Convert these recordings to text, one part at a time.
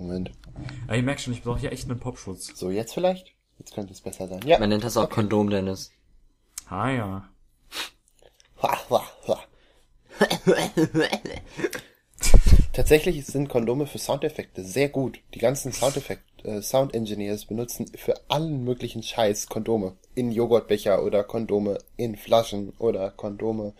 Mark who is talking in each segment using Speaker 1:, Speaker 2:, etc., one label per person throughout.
Speaker 1: Moment.
Speaker 2: Ja, ich merke schon, ich brauche hier echt einen Popschutz.
Speaker 1: So, jetzt vielleicht? Jetzt könnte es besser sein. Ja.
Speaker 3: Man nennt das auch Kondom, Dennis.
Speaker 2: Ah ja.
Speaker 1: Ha, ha, ha. Tatsächlich sind Kondome für Soundeffekte sehr gut. Die ganzen Soundeffekt, äh, Sound Engineers benutzen für allen möglichen Scheiß Kondome. In Joghurtbecher oder Kondome in Flaschen oder Kondome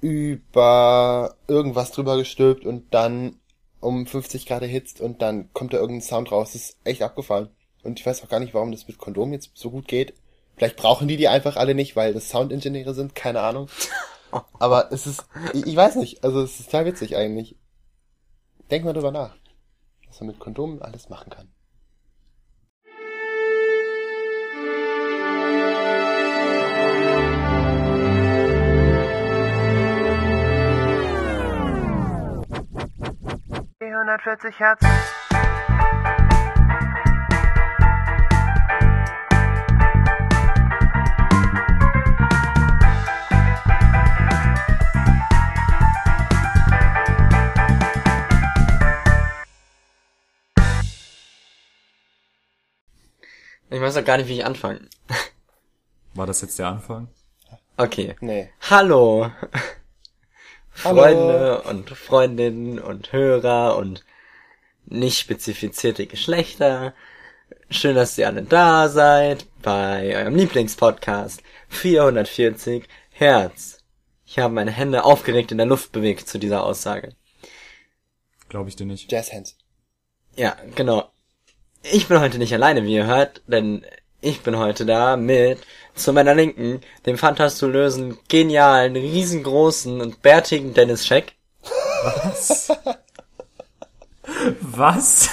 Speaker 1: über irgendwas drüber gestülpt und dann um 50 Grad erhitzt und dann kommt da irgendein Sound raus. Das ist echt abgefallen. Und ich weiß auch gar nicht, warum das mit Kondom jetzt so gut geht. Vielleicht brauchen die die einfach alle nicht, weil das Soundingenieure sind, keine Ahnung. Aber es ist, ich ich weiß nicht, also es ist total witzig eigentlich. Denk mal drüber nach, was man mit Kondomen alles machen kann.
Speaker 4: Hertz.
Speaker 3: Ich weiß auch gar nicht, wie ich anfangen.
Speaker 2: War das jetzt der Anfang?
Speaker 3: Okay.
Speaker 1: Nee.
Speaker 3: Hallo.
Speaker 1: Hallo.
Speaker 3: Freunde und Freundinnen und Hörer und nicht spezifizierte Geschlechter. Schön, dass ihr alle da seid bei eurem Lieblingspodcast 440 Hertz. Ich habe meine Hände aufgeregt in der Luft bewegt zu dieser Aussage.
Speaker 2: Glaube ich dir nicht.
Speaker 1: Jazzhands.
Speaker 3: Ja, genau. Ich bin heute nicht alleine, wie ihr hört, denn ich bin heute da mit zu meiner Linken dem fantastulösen, genialen, riesengroßen und bärtigen Dennis Scheck.
Speaker 2: Was?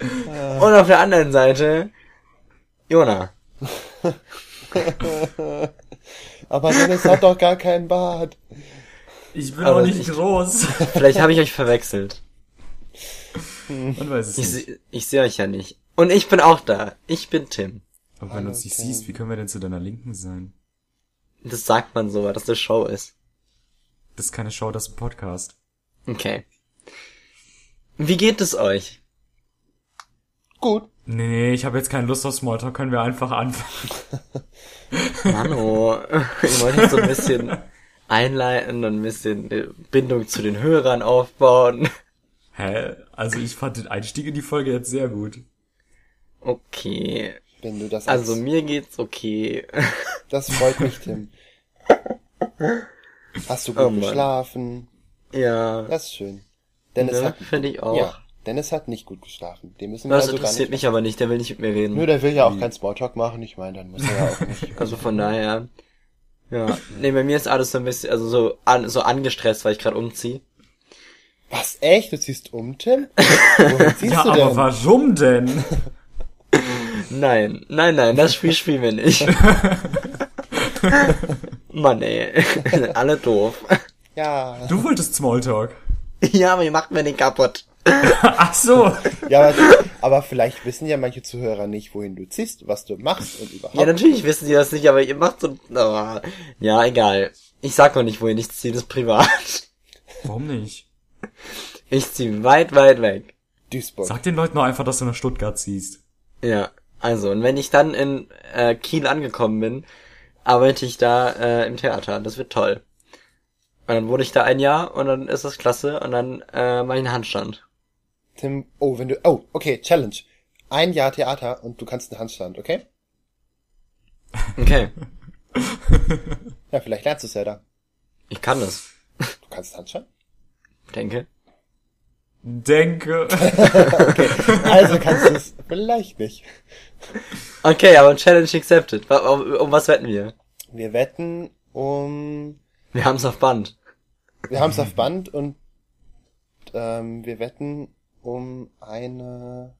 Speaker 3: Und auf der anderen Seite Jona.
Speaker 1: Aber Dennis hat doch gar keinen Bart.
Speaker 2: Ich bin
Speaker 3: Aber
Speaker 2: auch nicht
Speaker 3: ich-
Speaker 2: groß.
Speaker 3: Vielleicht habe ich euch verwechselt.
Speaker 2: Man weiß es
Speaker 3: Ich,
Speaker 2: nicht.
Speaker 3: se- ich sehe euch ja nicht. Und ich bin auch da. Ich bin Tim.
Speaker 2: Aber wenn du uns nicht
Speaker 1: Okay.
Speaker 2: siehst, wie können wir denn zu deiner Linken sein?
Speaker 3: Das sagt man so, weil das eine Show ist.
Speaker 2: Das ist keine Show, das ist ein Podcast.
Speaker 3: Okay. Wie geht es euch?
Speaker 1: Gut.
Speaker 2: Nee, nee, ich habe jetzt keine Lust auf Smalltalk, können wir einfach anfangen.
Speaker 3: Mano, ich wollte jetzt so ein bisschen einleiten und ein bisschen Bindung zu den Hörern aufbauen.
Speaker 2: Hä? Also ich fand den Einstieg in die Folge jetzt sehr gut.
Speaker 3: Okay.
Speaker 1: Wenn du das
Speaker 3: Also
Speaker 1: als-
Speaker 3: mir geht's okay.
Speaker 1: das freut mich, Tim. Hast du gut
Speaker 3: Oh
Speaker 1: geschlafen?
Speaker 3: ja.
Speaker 1: Das ist schön. Dennis
Speaker 3: Ne,
Speaker 1: hat,
Speaker 3: finde ich auch.
Speaker 1: ja, Dennis hat nicht gut geschlafen. Den müssen wir
Speaker 3: Das
Speaker 1: also gar
Speaker 3: interessiert
Speaker 1: nicht.
Speaker 3: mich aber nicht, der will nicht mit mir reden.
Speaker 1: Nö, der will ja auch keinen Smalltalk machen. Ich meine, dann muss er ja auch nicht.
Speaker 3: Also von daher. Ja. Nee, bei mir ist alles so ein bisschen, also so, an, so angestresst, weil ich gerade umziehe.
Speaker 1: Was, echt? Du ziehst um, Tim? Wohin ziehst
Speaker 2: Ja,
Speaker 1: du
Speaker 2: aber
Speaker 1: denn?
Speaker 2: warum denn?
Speaker 3: Nein, nein, nein, das Spiel spielen wir nicht. Mann ey, alle doof.
Speaker 1: Ja,
Speaker 2: Du wolltest Smalltalk.
Speaker 3: Ja, aber ihr macht mir den kaputt.
Speaker 2: Ach so.
Speaker 1: ja aber, aber vielleicht wissen ja manche Zuhörer nicht, wohin du ziehst, was du machst und überhaupt.
Speaker 3: Ja, natürlich wissen die das nicht, aber ihr macht so... Oh, ja, egal. Ich sag noch nicht, wohin ich ziehe, das ist privat.
Speaker 2: Warum nicht?
Speaker 3: Ich ziehe weit, weit weg.
Speaker 1: Duisburg.
Speaker 2: Sag den Leuten nur einfach, dass du nach Stuttgart ziehst.
Speaker 3: Ja, also, und wenn ich dann in äh, Kiel angekommen bin, arbeite ich da äh, im Theater. Das wird toll. Und dann wohne ich da ein Jahr und dann ist das klasse und dann äh, mache ich einen Handstand.
Speaker 1: Tim, oh, wenn du, oh, okay, Challenge. Ein Jahr Theater und du kannst einen Handstand, okay?
Speaker 3: Okay,
Speaker 1: Ja, vielleicht lernst du es ja da.
Speaker 3: ich kann das.
Speaker 1: Du kannst Handstand?
Speaker 3: Denke.
Speaker 2: Denke.
Speaker 1: Also kannst du es vielleicht nicht.
Speaker 3: Okay, aber Challenge accepted. Um, um was wetten wir?
Speaker 1: Wir wetten um,
Speaker 3: Wir haben's auf Band.
Speaker 1: wir haben es auf Band und ähm, wir wetten um eine,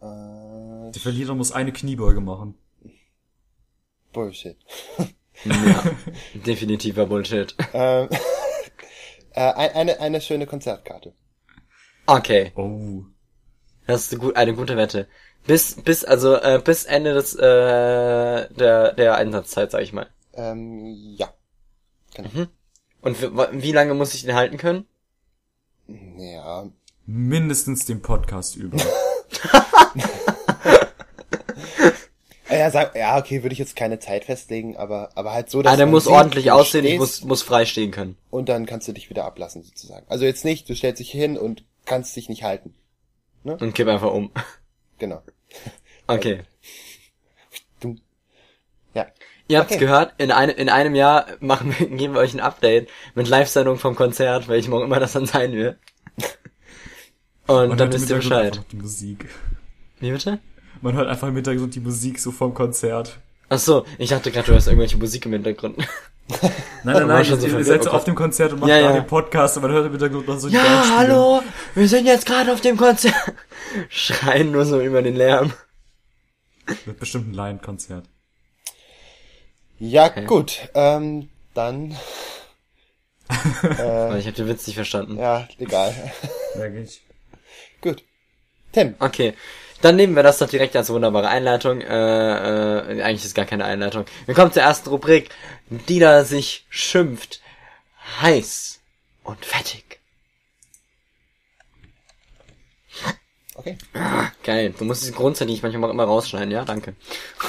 Speaker 1: äh,
Speaker 2: Der Verlierer muss eine Kniebeuge machen.
Speaker 1: Bullshit.
Speaker 3: Ja, definitiver Bullshit.
Speaker 1: Ähm, äh, ein- eine, eine schöne Konzertkarte.
Speaker 3: Okay,
Speaker 2: Oh.
Speaker 3: das ist eine, gut, eine gute Wette. Bis, bis, also, äh, bis Ende des, äh, der, der Einsatzzeit, sag ich mal.
Speaker 1: Ähm, ja. Genau.
Speaker 3: Und wie, wa- wie lange muss ich den halten können?
Speaker 1: Ja.
Speaker 2: Mindestens den Podcast über.
Speaker 1: Ja, sag, ja, okay, würde ich jetzt keine Zeit festlegen, aber, aber halt so, dass
Speaker 3: Ah, der muss
Speaker 1: sieht,
Speaker 3: ordentlich aussehen, ich muss, muss frei stehen können.
Speaker 1: Und dann kannst du dich wieder ablassen, sozusagen. Also jetzt nicht, du stellst dich hin und kannst dich nicht halten.
Speaker 3: Und kipp einfach um.
Speaker 1: Genau.
Speaker 3: Okay.
Speaker 1: Du. Ja.
Speaker 3: Ihr habt's
Speaker 1: Okay.
Speaker 3: gehört, in, einem in einem Jahr machen wir, geben wir euch ein Update mit Live-Sendung vom Konzert, welchem auch immer das dann sein wird. Und
Speaker 2: Man
Speaker 3: dann wisst ihr Bescheid.
Speaker 2: Musik.
Speaker 3: Wie bitte?
Speaker 2: Man hört einfach im Hintergrund die Musik so vom Konzert.
Speaker 3: Ach so, ich dachte gerade, du hast irgendwelche Musik im Hintergrund.
Speaker 2: Nein, nein, nein, ihr,
Speaker 3: so
Speaker 2: ihr seid so auf dem Konzert und macht
Speaker 3: Ja,
Speaker 2: gerade
Speaker 3: ja.
Speaker 2: den Podcast und man hört im Hintergrund noch so die
Speaker 3: Ja, hallo, wir sind jetzt gerade auf dem Konzert. Schreien nur so über den Lärm.
Speaker 2: Wird bestimmt ein Lion-Konzert.
Speaker 1: Ja, gut. Ähm, dann,
Speaker 3: Aber ich habe den Witz nicht verstanden.
Speaker 1: ja, egal.
Speaker 2: Wirklich.
Speaker 1: gut. Tim.
Speaker 3: Okay, dann nehmen wir das doch direkt als wunderbare Einleitung. Äh, äh, eigentlich ist gar keine Einleitung. Wir kommen zur ersten Rubrik, die da sich schimpft. Heiß und fettig.
Speaker 1: Okay.
Speaker 3: Geil, du musst diese Grundsätze, die ich manchmal immer rausschneiden, ja? Danke.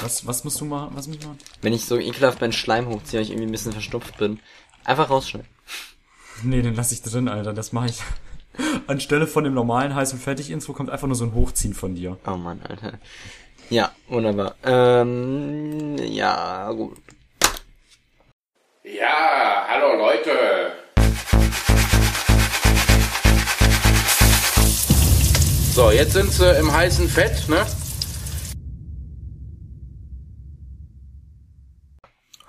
Speaker 2: Was, was musst du machen? Was muss ich machen?
Speaker 3: Wenn ich so ekelhaft meinen Schleim hochziehe, weil ich irgendwie ein bisschen verstopft bin. Einfach rausschneiden.
Speaker 2: Nee, den lass ich drin, Alter. Das mache ich. Anstelle von dem normalen heiß und fertig Intro kommt einfach nur so ein Hochziehen von dir.
Speaker 3: Oh Mann, Alter. Ja, wunderbar. Ähm, ja, gut.
Speaker 4: Ja, hallo Leute. So, jetzt sind sie im heißen Fett, ne?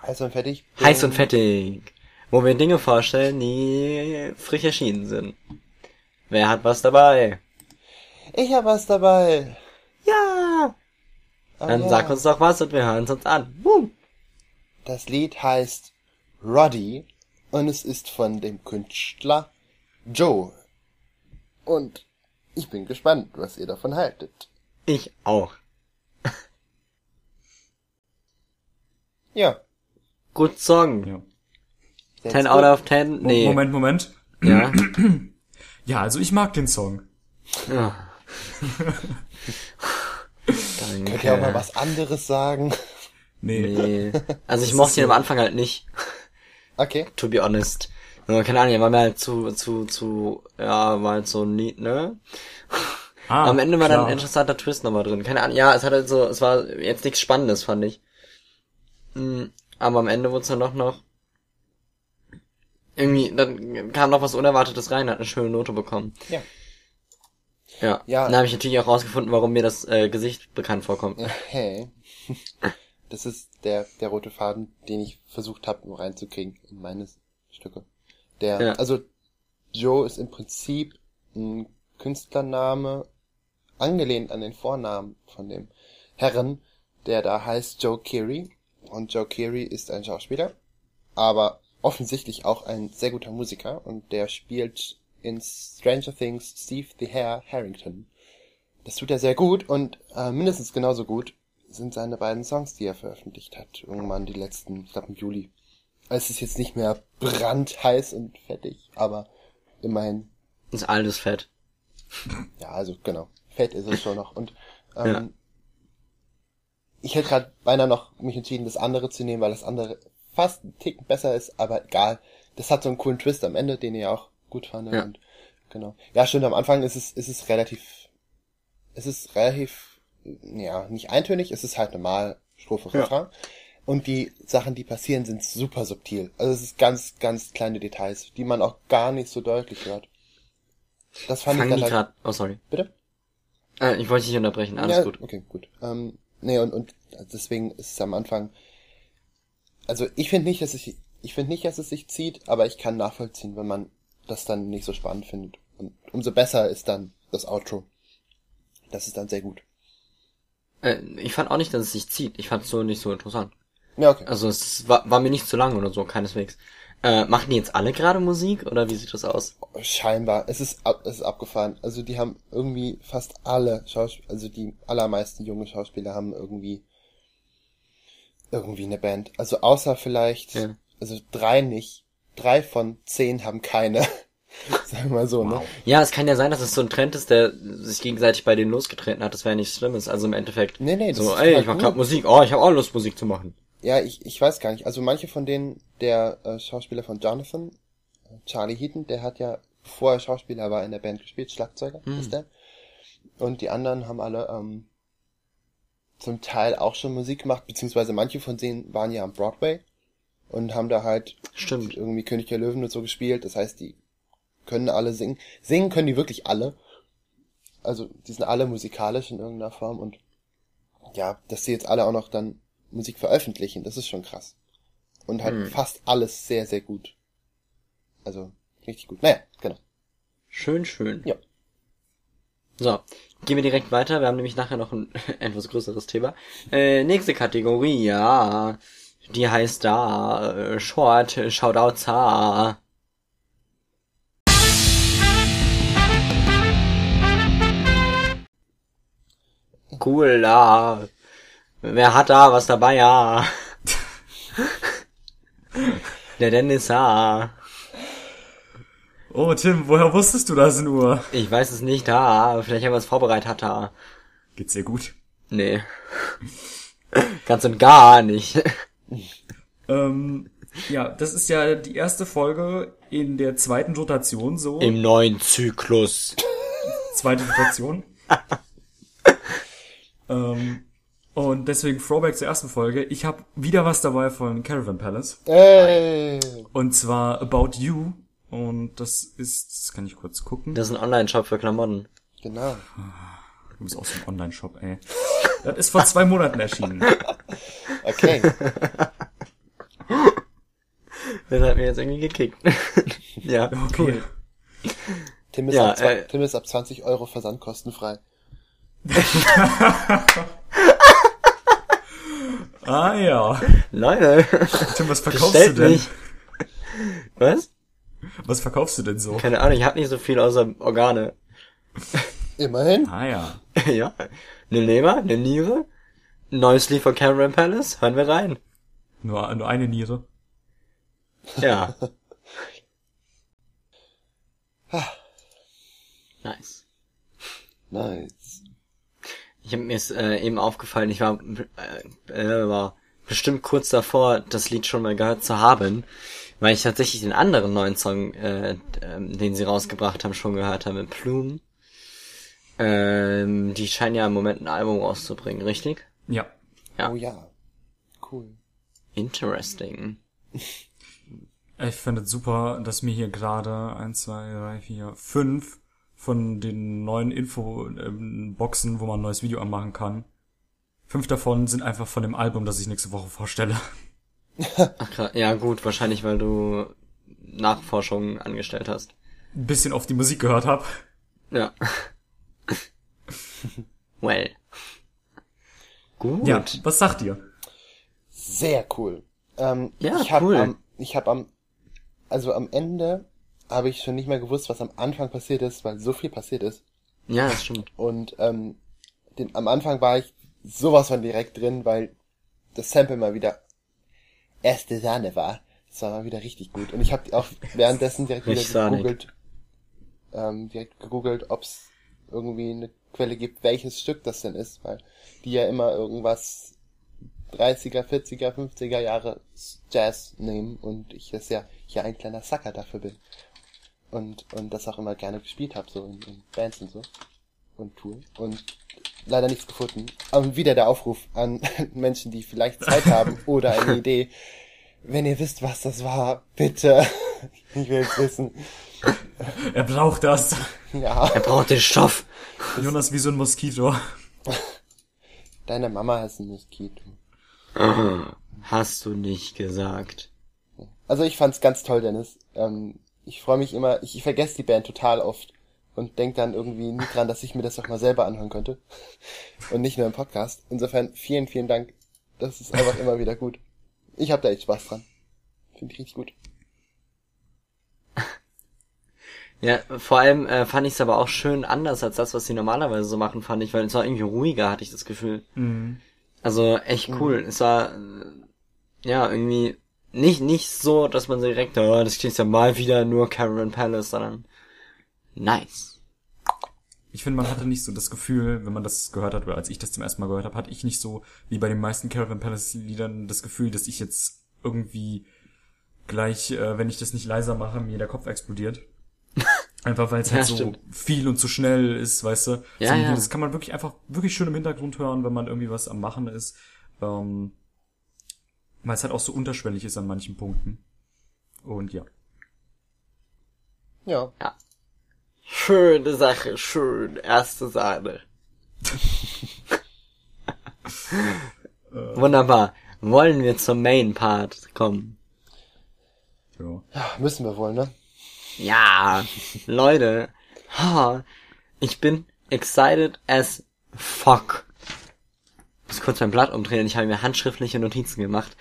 Speaker 1: Heiß und fertig.
Speaker 3: Heiß und fettig. Wo wir Dinge vorstellen, die frisch erschienen sind. Wer hat was dabei?
Speaker 1: Ich hab was dabei.
Speaker 3: Ja!
Speaker 1: Ah,
Speaker 3: Dann
Speaker 1: ja.
Speaker 3: sag uns doch was und wir hören es uns an. Woo.
Speaker 1: Das Lied heißt Roddy und es ist von dem Künstler Joe. Und ich bin gespannt, was ihr davon haltet.
Speaker 3: Ich auch.
Speaker 1: Ja.
Speaker 3: Gut Song.
Speaker 2: Ja.
Speaker 3: 10 out of 10? Nee.
Speaker 2: Moment, Moment.
Speaker 3: Ja.
Speaker 2: Ja, also ich mag den Song.
Speaker 3: ja.
Speaker 1: Könnt ihr auch mal was anderes sagen?
Speaker 2: Nee.
Speaker 3: Nee. Also ich mochte ihn am Anfang halt nicht.
Speaker 1: Okay.
Speaker 3: To be honest. Keine Ahnung, er war mir halt zu, zu, zu, ja, war halt so neat, ne?
Speaker 2: Ah,
Speaker 3: Am Ende war dann
Speaker 2: klar.
Speaker 3: ein interessanter Twist nochmal drin. Keine Ahnung, ja, es hat halt so, es war jetzt nichts Spannendes, fand ich. Mm, Aber am Ende wurde es dann doch noch, irgendwie, dann kam noch was Unerwartetes rein, hat eine schöne Note bekommen.
Speaker 1: Ja.
Speaker 3: Ja.
Speaker 1: Ja.
Speaker 3: Dann habe ich natürlich auch rausgefunden, warum mir das äh, Gesicht bekannt vorkommt.
Speaker 1: Hey. Das ist der, der rote Faden, den ich versucht habe, nur reinzukriegen in meine Stücke. Der,
Speaker 3: Ja.
Speaker 1: also Joe ist im Prinzip ein Künstlername, angelehnt an den Vornamen von dem Herren, der da heißt Joe Keery. Und Joe Keery ist ein Schauspieler, aber offensichtlich auch ein sehr guter Musiker und der spielt in Stranger Things Steve the Hare Harrington. Das tut er sehr gut und äh, mindestens genauso gut sind seine beiden Songs, die er veröffentlicht hat. Irgendwann die letzten, ich glaube im Juli. Es ist jetzt nicht mehr brandheiß und fettig, aber immerhin,
Speaker 3: ist alles fett.
Speaker 1: ja, also genau, fett ist es schon noch. Und ähm,
Speaker 3: Ja.
Speaker 1: ich hätte gerade beinahe noch mich entschieden, das andere zu nehmen, weil das andere fast einen Ticken besser ist, aber egal. Das hat so einen coolen Twist am Ende, den ihr auch gut fandet.
Speaker 3: Ja.
Speaker 1: Und genau. Ja, stimmt, am Anfang ist es, ist es relativ, es ist relativ, ja, nicht eintönig, es ist halt normal Strophe,
Speaker 3: Ja.
Speaker 1: Refrain. Und die Sachen, die passieren, sind super subtil. Also es ist ganz, ganz kleine Details, die man auch gar nicht so deutlich hört. Das fand
Speaker 3: Fangen
Speaker 1: ich dann halt,
Speaker 3: grad, oh sorry.
Speaker 1: bitte?
Speaker 3: Äh, ich wollte dich unterbrechen, alles
Speaker 1: ja,
Speaker 3: gut.
Speaker 1: Okay, gut. Ähm, nee, und, und deswegen ist es am Anfang. Also ich finde nicht, dass ich ich finde nicht, dass es sich zieht, aber ich kann nachvollziehen, wenn man das dann nicht so spannend findet. Und umso besser ist dann das Outro. Das ist dann sehr gut.
Speaker 3: Äh, ich fand auch nicht, dass es sich zieht. Ich fand es so nicht so interessant.
Speaker 1: Ja, okay.
Speaker 3: Also es war, war mir nicht zu lang oder so, keineswegs. Äh, machen die jetzt alle gerade Musik oder wie sieht das aus?
Speaker 1: Scheinbar. Es ist, ab, es ist abgefahren. Also die haben irgendwie fast alle Schauspieler, also die allermeisten junge Schauspieler haben irgendwie irgendwie eine Band. Also außer vielleicht,
Speaker 3: Ja.
Speaker 1: also drei nicht. Drei von zehn haben keine. Sagen wir mal so, ne?
Speaker 3: Ja, es kann ja sein, dass es so ein Trend ist, der sich gegenseitig bei denen losgetreten hat. Das wäre nichts Schlimmes. Also im Endeffekt.
Speaker 1: Nee, nee, das
Speaker 3: so,
Speaker 1: ist
Speaker 3: ey, ich mach grad Musik. Oh, ich habe auch Lust, Musik zu machen.
Speaker 1: Ja, ich, ich weiß gar nicht. Also manche von denen, der äh, Schauspieler von Jonathan, äh, Charlie Heaton, der hat ja, bevor er Schauspieler war, in der Band gespielt, Schlagzeuger ist der. Und die anderen haben alle ähm, zum Teil auch schon Musik gemacht, beziehungsweise manche von denen waren ja am Broadway und haben da halt
Speaker 3: Stimmt.
Speaker 1: irgendwie König der Löwen und so gespielt. Das heißt, die können alle singen. Singen können die wirklich alle. Also die sind alle musikalisch in irgendeiner Form und ja, dass sie jetzt alle auch noch dann Musik veröffentlichen, das ist schon krass. Und halt fast alles sehr, sehr gut. Also, richtig gut. Naja, genau.
Speaker 3: Schön, schön.
Speaker 1: Ja.
Speaker 3: So, gehen wir direkt weiter. Wir haben nämlich nachher noch ein etwas größeres Thema. Äh, nächste Kategorie, ja. Die heißt da äh, Short Shoutouts ha. Cool, da. Wer hat da was dabei, ja? Der Dennis, ja.
Speaker 2: Oh, Tim, woher wusstest du das nur?
Speaker 3: Ich weiß es nicht, da. Vielleicht haben wir es vorbereitet, da.
Speaker 2: Geht's dir gut?
Speaker 3: Nee. Ganz und gar nicht.
Speaker 2: Ähm, ja, das ist ja die erste Folge in der zweiten Rotation so.
Speaker 3: Im neuen Zyklus.
Speaker 2: Zweite Rotation. ähm, und deswegen Throwback zur ersten Folge. Ich habe wieder was dabei von Caravan Palace.
Speaker 1: Ey,
Speaker 2: Und zwar About You. Und das ist, das kann ich kurz gucken.
Speaker 3: Das ist ein Online-Shop für Klamotten.
Speaker 1: genau.
Speaker 2: Du bist aus dem Online-Shop, ey. Das ist vor zwei Monaten erschienen.
Speaker 1: Okay.
Speaker 3: Das hat mir jetzt irgendwie gekickt. ja,
Speaker 2: Okay.
Speaker 1: Tim ist,
Speaker 3: Ja,
Speaker 1: ab,
Speaker 3: äh,
Speaker 1: Tim ist ab 20 Euro versandkostenfrei.
Speaker 2: Ah ja.
Speaker 3: Leute,
Speaker 2: Tim, was verkaufst
Speaker 3: bestellt
Speaker 2: du denn?
Speaker 3: mich. Was?
Speaker 2: Was verkaufst du denn so?
Speaker 3: Keine Ahnung, ich hab nicht so viel außer Organe.
Speaker 1: Immerhin.
Speaker 2: Ah ja.
Speaker 3: ja. Eine Leber, eine Niere, ein neues Lied von Cameron Palace, hören wir rein.
Speaker 2: Nur, nur eine Niere.
Speaker 3: Ja. nice.
Speaker 1: Nice.
Speaker 3: Ich hab mir äh, eben aufgefallen, ich war, äh, äh, war bestimmt kurz davor, das Lied schon mal gehört zu haben, weil ich tatsächlich den anderen neuen Song, äh, ähm, den sie rausgebracht haben, schon gehört habe, mit Plume. Ähm, die scheinen ja im Moment ein Album rauszubringen, richtig?
Speaker 2: Ja.
Speaker 3: Ja.
Speaker 1: Oh ja. Cool.
Speaker 3: Interesting.
Speaker 2: Ich finde es super, dass mir hier gerade eins, zwei, drei, vier, fünf von den neuen Info-Boxen, wo man ein neues Video anmachen kann. Fünf davon sind einfach von dem Album, das ich nächste Woche vorstelle.
Speaker 3: Ach, ja gut, wahrscheinlich, weil du Nachforschungen angestellt hast.
Speaker 2: Ein bisschen auf die Musik gehört habe.
Speaker 3: Ja. well. Gut.
Speaker 2: Ja, was sagt ihr?
Speaker 1: Sehr cool. Ähm,
Speaker 3: Ja,
Speaker 1: ich hab
Speaker 3: cool.
Speaker 1: Am, ich habe am, also am Ende habe ich schon nicht mehr gewusst, was am Anfang passiert ist, weil so viel passiert ist.
Speaker 3: Ja, das stimmt.
Speaker 1: Und ähm, den, am Anfang war ich sowas von direkt drin, weil das Sample mal wieder erste Sahne war. Das war mal wieder richtig gut. Und ich habe auch währenddessen direkt wieder gegoogelt, ähm, direkt gegoogelt, ob es irgendwie eine Quelle gibt, welches Stück das denn ist, weil die ja immer irgendwas 30er, 40er, 50er Jahre Jazz nehmen und ich das ja hier ein kleiner Sucker dafür bin. Und, und das auch immer gerne gespielt habe, so in, in Bands und so. Und Touren. Und leider nichts gefunden. Aber wieder der Aufruf an Menschen, die vielleicht Zeit haben oder eine Idee. Wenn ihr wisst, was das war, bitte. Ich will es wissen.
Speaker 2: Er braucht das.
Speaker 1: Ja,
Speaker 3: Er braucht den Stoff.
Speaker 2: Jonas wie so ein Moskito.
Speaker 1: deine Mama ist ein Moskito.
Speaker 3: Hast du nicht gesagt.
Speaker 1: Also ich fand's ganz toll, Dennis. Ähm, ich freue mich immer, ich, ich vergesse die Band total oft und denk dann irgendwie nie dran, dass ich mir das doch mal selber anhören könnte. Und nicht nur im Podcast. Insofern vielen, vielen Dank. Das ist einfach immer wieder gut. Ich habe da echt Spaß dran. Finde ich richtig gut.
Speaker 3: Ja, vor allem äh, fand ich es aber auch schön anders als das, was sie normalerweise so machen, fand ich, weil es war irgendwie ruhiger, hatte ich das Gefühl.
Speaker 2: Mhm.
Speaker 3: Also echt cool. Es war äh, ja irgendwie nicht, nicht so, dass man direkt, oh, das klingt ja mal wieder nur Caravan Palace, sondern nice.
Speaker 2: Ich finde, man hatte nicht so das Gefühl, wenn man das gehört hat, oder als ich das zum ersten Mal gehört habe, hatte ich nicht so, wie bei den meisten Caravan Palace Liedern, das Gefühl, dass ich jetzt irgendwie gleich, äh, wenn ich das nicht leiser mache, mir der Kopf explodiert. Einfach weil es
Speaker 3: Ja,
Speaker 2: halt so
Speaker 3: stimmt.
Speaker 2: viel und zu schnell ist, weißt du.
Speaker 3: Ja,
Speaker 2: so,
Speaker 3: ja.
Speaker 2: Das kann man wirklich einfach wirklich schön im Hintergrund hören, wenn man irgendwie was am Machen ist. Ähm, weil es halt auch so unterschwellig ist an manchen Punkten. Und ja.
Speaker 1: Ja.
Speaker 3: Schöne Sache, schön, erste Sahne. Wunderbar. Wollen wir zum Main Part kommen?
Speaker 2: ja.
Speaker 1: ja. Müssen wir wohl, ne?
Speaker 3: Ja, Leute, ich bin excited as fuck. Ich muss kurz mein Blatt umdrehen, ich habe mir handschriftliche Notizen gemacht.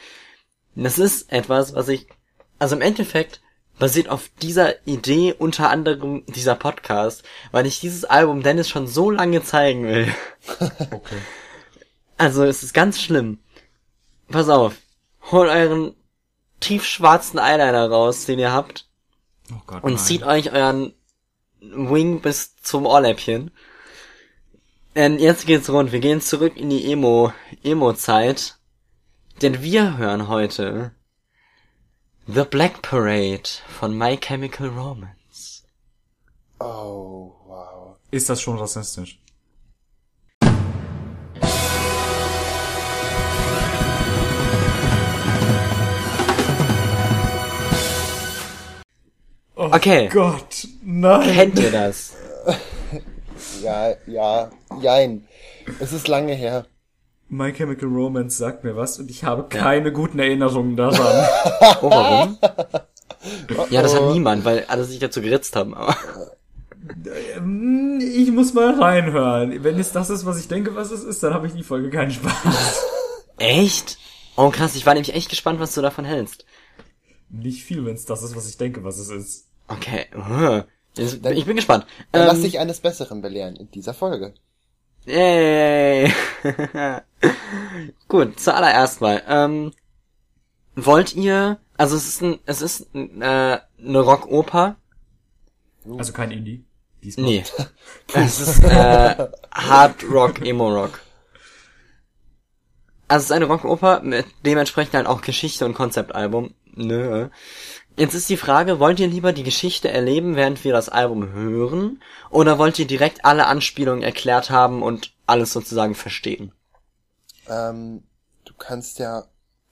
Speaker 3: Das ist etwas, was ich, also im Endeffekt basiert auf dieser Idee unter anderem dieser Podcast, weil ich dieses Album Dennis schon so lange zeigen will.
Speaker 2: Okay.
Speaker 3: Also es ist ganz schlimm. Pass auf, holt euren tiefschwarzen Eyeliner raus, den ihr habt,
Speaker 2: Oh Gott.
Speaker 3: und
Speaker 2: nein.
Speaker 3: zieht euch euren Wing bis zum Ohrläppchen. Denn jetzt geht's rund. Wir gehen zurück in die Emo, Emo-Zeit. Denn wir hören heute The Black Parade von My Chemical Romance.
Speaker 1: Oh, wow.
Speaker 2: Ist das schon rassistisch? Oh
Speaker 3: Okay.
Speaker 2: Gott, nein.
Speaker 3: Kennt ihr das?
Speaker 1: Ja, ja, jein. Es ist lange her.
Speaker 2: My Chemical Romance sagt mir was und ich habe keine guten Erinnerungen daran.
Speaker 3: Oh, warum? Ja, das hat niemand, weil alle sich dazu geritzt haben. Aber
Speaker 2: Ähm, ich muss mal reinhören. Wenn es das ist, was ich denke, was es ist, dann habe ich die Folge keinen Spaß.
Speaker 3: echt? Oh krass, ich war nämlich echt gespannt, was du davon hältst.
Speaker 2: Nicht viel, wenn es das ist, was ich denke, was es ist.
Speaker 3: Okay. Ich bin gespannt.
Speaker 1: Dann lass
Speaker 3: Ähm,
Speaker 1: dich eines Besseren belehren in dieser Folge.
Speaker 3: Yay! Gut, zuallererst mal. Ähm, wollt ihr, also es ist ein, es ist ein, äh, eine Rockoper.
Speaker 2: Also kein Indie. Diesmal.
Speaker 3: Nee. es ist äh, Hard Rock, Emo Rock. Also es ist eine Rockoper mit dementsprechend halt auch Geschichte und Konzeptalbum. Nö. Jetzt ist die Frage, wollt ihr lieber die Geschichte erleben, während wir das Album hören? Oder wollt ihr direkt alle Anspielungen erklärt haben und alles sozusagen verstehen?
Speaker 1: Ähm, du kannst ja,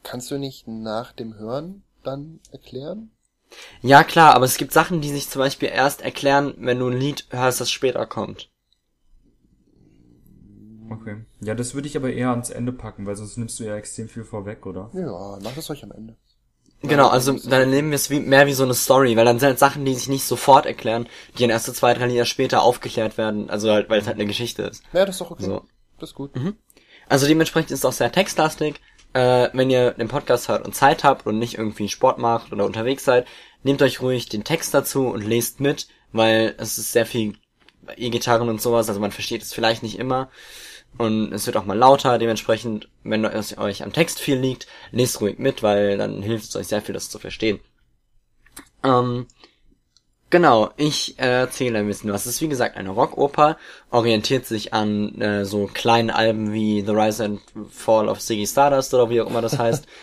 Speaker 1: kannst du nicht nach dem Hören dann erklären?
Speaker 3: Ja, klar, aber es gibt Sachen, die sich zum Beispiel erst erklären, wenn du ein Lied hörst, das später kommt.
Speaker 2: Okay. Ja, das würde ich aber eher ans Ende packen, weil sonst nimmst du ja extrem viel vorweg, oder?
Speaker 1: Ja, mach das euch am Ende.
Speaker 3: Genau, also dann nehmen wir es wie, mehr wie so eine Story, weil dann sind halt Sachen, die sich nicht sofort erklären, die in erste zwei, drei Lieder später aufgeklärt werden, also halt, weil es halt eine Geschichte ist.
Speaker 1: Ja, das ist doch okay.
Speaker 3: So.
Speaker 1: Das ist gut.
Speaker 3: Also dementsprechend ist es auch sehr textlastig. Äh, wenn ihr den Podcast hört und Zeit habt und nicht irgendwie Sport macht oder unterwegs seid, nehmt euch ruhig den Text dazu und lest mit, weil es ist sehr viel E-Gitarren und sowas, also man versteht es vielleicht nicht immer. Und es wird auch mal lauter, dementsprechend, wenn es euch am Text viel liegt, lest ruhig mit, weil dann hilft es euch sehr viel, das zu verstehen. Ähm, genau, ich äh, erzähle ein bisschen was. Es ist wie gesagt eine Rockoper, orientiert sich an äh, so kleinen Alben wie The Rise and Fall of Ziggy Stardust oder wie auch immer das heißt.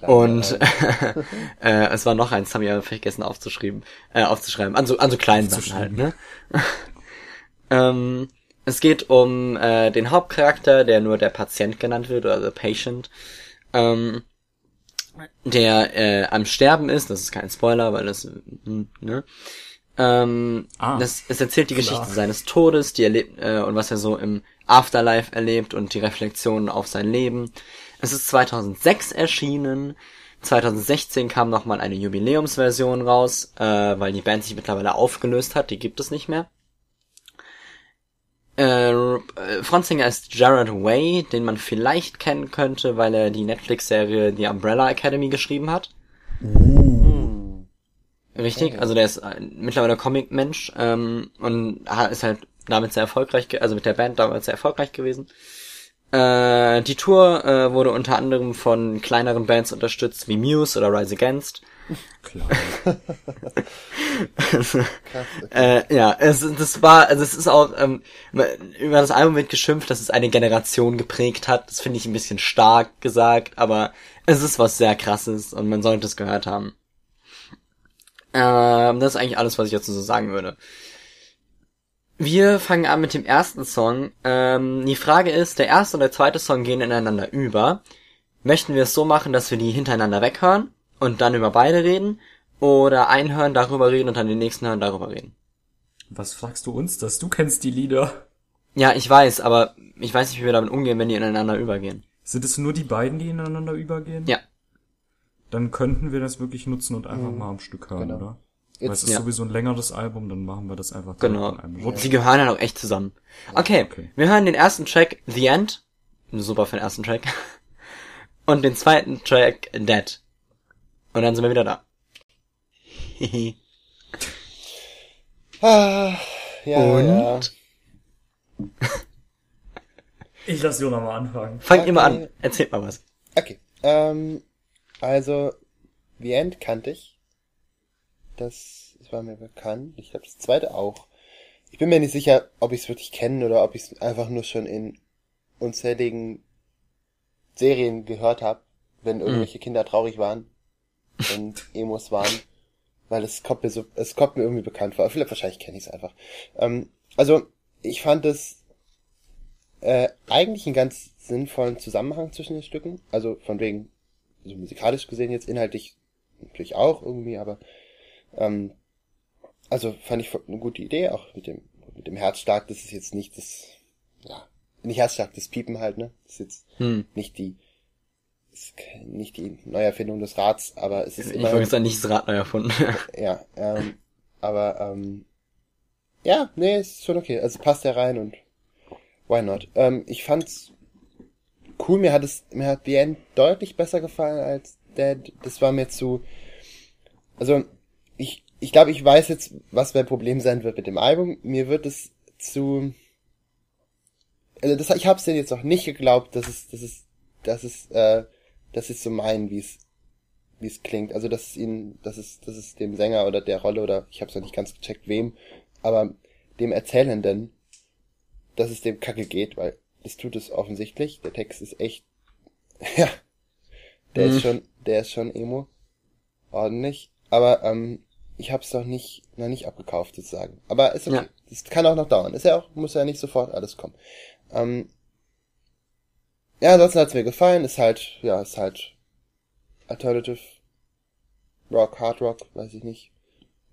Speaker 3: Und äh, es war noch eins, habe ich aber vergessen aufzuschreiben, äh, aufzuschreiben. An so, an so kleinen Sachen halt, ne? ähm, es geht um äh, den Hauptcharakter, der nur der Patient genannt wird, oder The Patient, ähm, der äh, am Sterben ist, das ist kein Spoiler, weil das, ne? Ähm,
Speaker 2: Ah,
Speaker 3: das, es erzählt die
Speaker 2: klar.
Speaker 3: Geschichte seines Todes, die erlebt, äh, und was er so im Afterlife erlebt und die Reflexionen auf sein Leben. Es ist 2006 erschienen. 2016 kam nochmal eine Jubiläumsversion raus, äh, weil die Band sich mittlerweile aufgelöst hat, die gibt es nicht mehr. Äh, äh, Frontsänger ist Jared Way, den man vielleicht kennen könnte, weil er die Netflix-Serie The Umbrella Academy geschrieben hat. Richtig, also der ist äh, mittlerweile Comic-Mensch ähm, und ist halt damit sehr erfolgreich, also mit der Band damals sehr erfolgreich gewesen. Äh, die Tour äh, wurde unter anderem von kleineren Bands unterstützt, wie Muse oder Rise Against.
Speaker 2: Klar.
Speaker 1: Krass, okay.
Speaker 3: Äh, ja, es, das war, also es ist auch, ähm, über das Album wird geschimpft, dass es eine Generation geprägt hat. Das finde ich ein bisschen stark gesagt, aber es ist was sehr krasses und man sollte es gehört haben. Ähm, das ist eigentlich alles, was ich dazu so sagen würde. Wir fangen an mit dem ersten Song. Ähm, die Frage ist, der erste und der zweite Song gehen ineinander über. Möchten wir es so machen, dass wir die hintereinander weghören und dann über beide reden? Oder einhören, darüber reden und dann den nächsten hören, darüber reden?
Speaker 2: Was fragst du uns das? Du kennst die Lieder.
Speaker 3: Ja, ich weiß, aber ich weiß nicht, wie wir damit umgehen, wenn die ineinander übergehen.
Speaker 2: Sind es nur die beiden, die ineinander übergehen?
Speaker 3: Ja.
Speaker 2: Dann könnten wir das wirklich nutzen und einfach
Speaker 3: Mhm.
Speaker 2: mal am Stück hören,
Speaker 1: Genau.
Speaker 2: oder?
Speaker 1: Jetzt-
Speaker 2: Weil es ist
Speaker 3: Ja.
Speaker 2: sowieso ein längeres Album, dann machen wir das einfach
Speaker 3: Genau.
Speaker 2: in einem Rutsch.
Speaker 3: Die gehören dann auch echt zusammen. Okay,
Speaker 2: Okay.
Speaker 3: wir hören den ersten Track The End. Super für den ersten Track. Und den zweiten Track Dead. Und dann sind wir wieder da.
Speaker 1: Ah, ja,
Speaker 3: Und?
Speaker 1: ja.
Speaker 2: Ich lass Jona mal anfangen.
Speaker 3: Fangt ihr mal
Speaker 1: Okay.
Speaker 3: an. Erzählt mal was.
Speaker 1: Okay. Ähm, also, The End kannte ich. Das, das war mir bekannt. Ich glaube, das zweite auch. Ich bin mir nicht sicher, ob ich es wirklich kenne oder ob ich es einfach nur schon in unzähligen Serien gehört habe, wenn irgendwelche Kinder traurig waren und Emos waren. Weil es kommt mir so, es kommt mir irgendwie bekannt vor. Vielleicht wahrscheinlich kenne ich es einfach. Ähm, also, ich fand es äh, eigentlich einen ganz sinnvollen Zusammenhang zwischen den Stücken. Also von wegen, so musikalisch gesehen jetzt inhaltlich natürlich auch irgendwie, aber ähm, also fand ich eine gute Idee, auch mit dem mit dem Herzschlag, das ist jetzt nicht das, ja, nicht Herzschlag, das Piepen halt, ne? Das ist jetzt
Speaker 3: Hm.
Speaker 1: nicht die ist nicht die Neuerfindung des Rads, aber es ist
Speaker 3: Ich
Speaker 1: immer
Speaker 3: wollte jetzt nicht das Rad neu erfunden.
Speaker 1: ja, ähm, aber ähm, ja, nee, ist schon okay. Also passt ja rein und why not? Ähm, ich fand's cool. Mir hat es, mir hat The End deutlich besser gefallen als Dead. Das war mir zu, also ich, glaube, ich weiß jetzt, was mein Problem sein wird mit dem Album. Mir wird es zu, also das, ich hab's denen jetzt noch nicht geglaubt, dass es, dass es, dass es, äh, dass es so meinen, wie es wie es klingt. Also dass es ihnen, dass es, dass es dem Sänger oder der Rolle oder ich habe es noch nicht ganz gecheckt, wem, aber dem Erzählenden, dass es dem Kacke geht, weil das tut es offensichtlich. Der Text ist echt, ja, der
Speaker 3: Mhm.
Speaker 1: ist schon, der ist schon emo, ordentlich. Aber ähm, ich habe es noch nicht, noch nicht abgekauft sozusagen. Aber ist okay.
Speaker 3: Ja.
Speaker 1: Das kann auch noch dauern. Ist ja auch, muss ja nicht sofort alles kommen. Ähm, ja, ansonsten hat's mir gefallen. Ist halt, ja, ist halt Alternative Rock, Hard Rock, weiß ich nicht,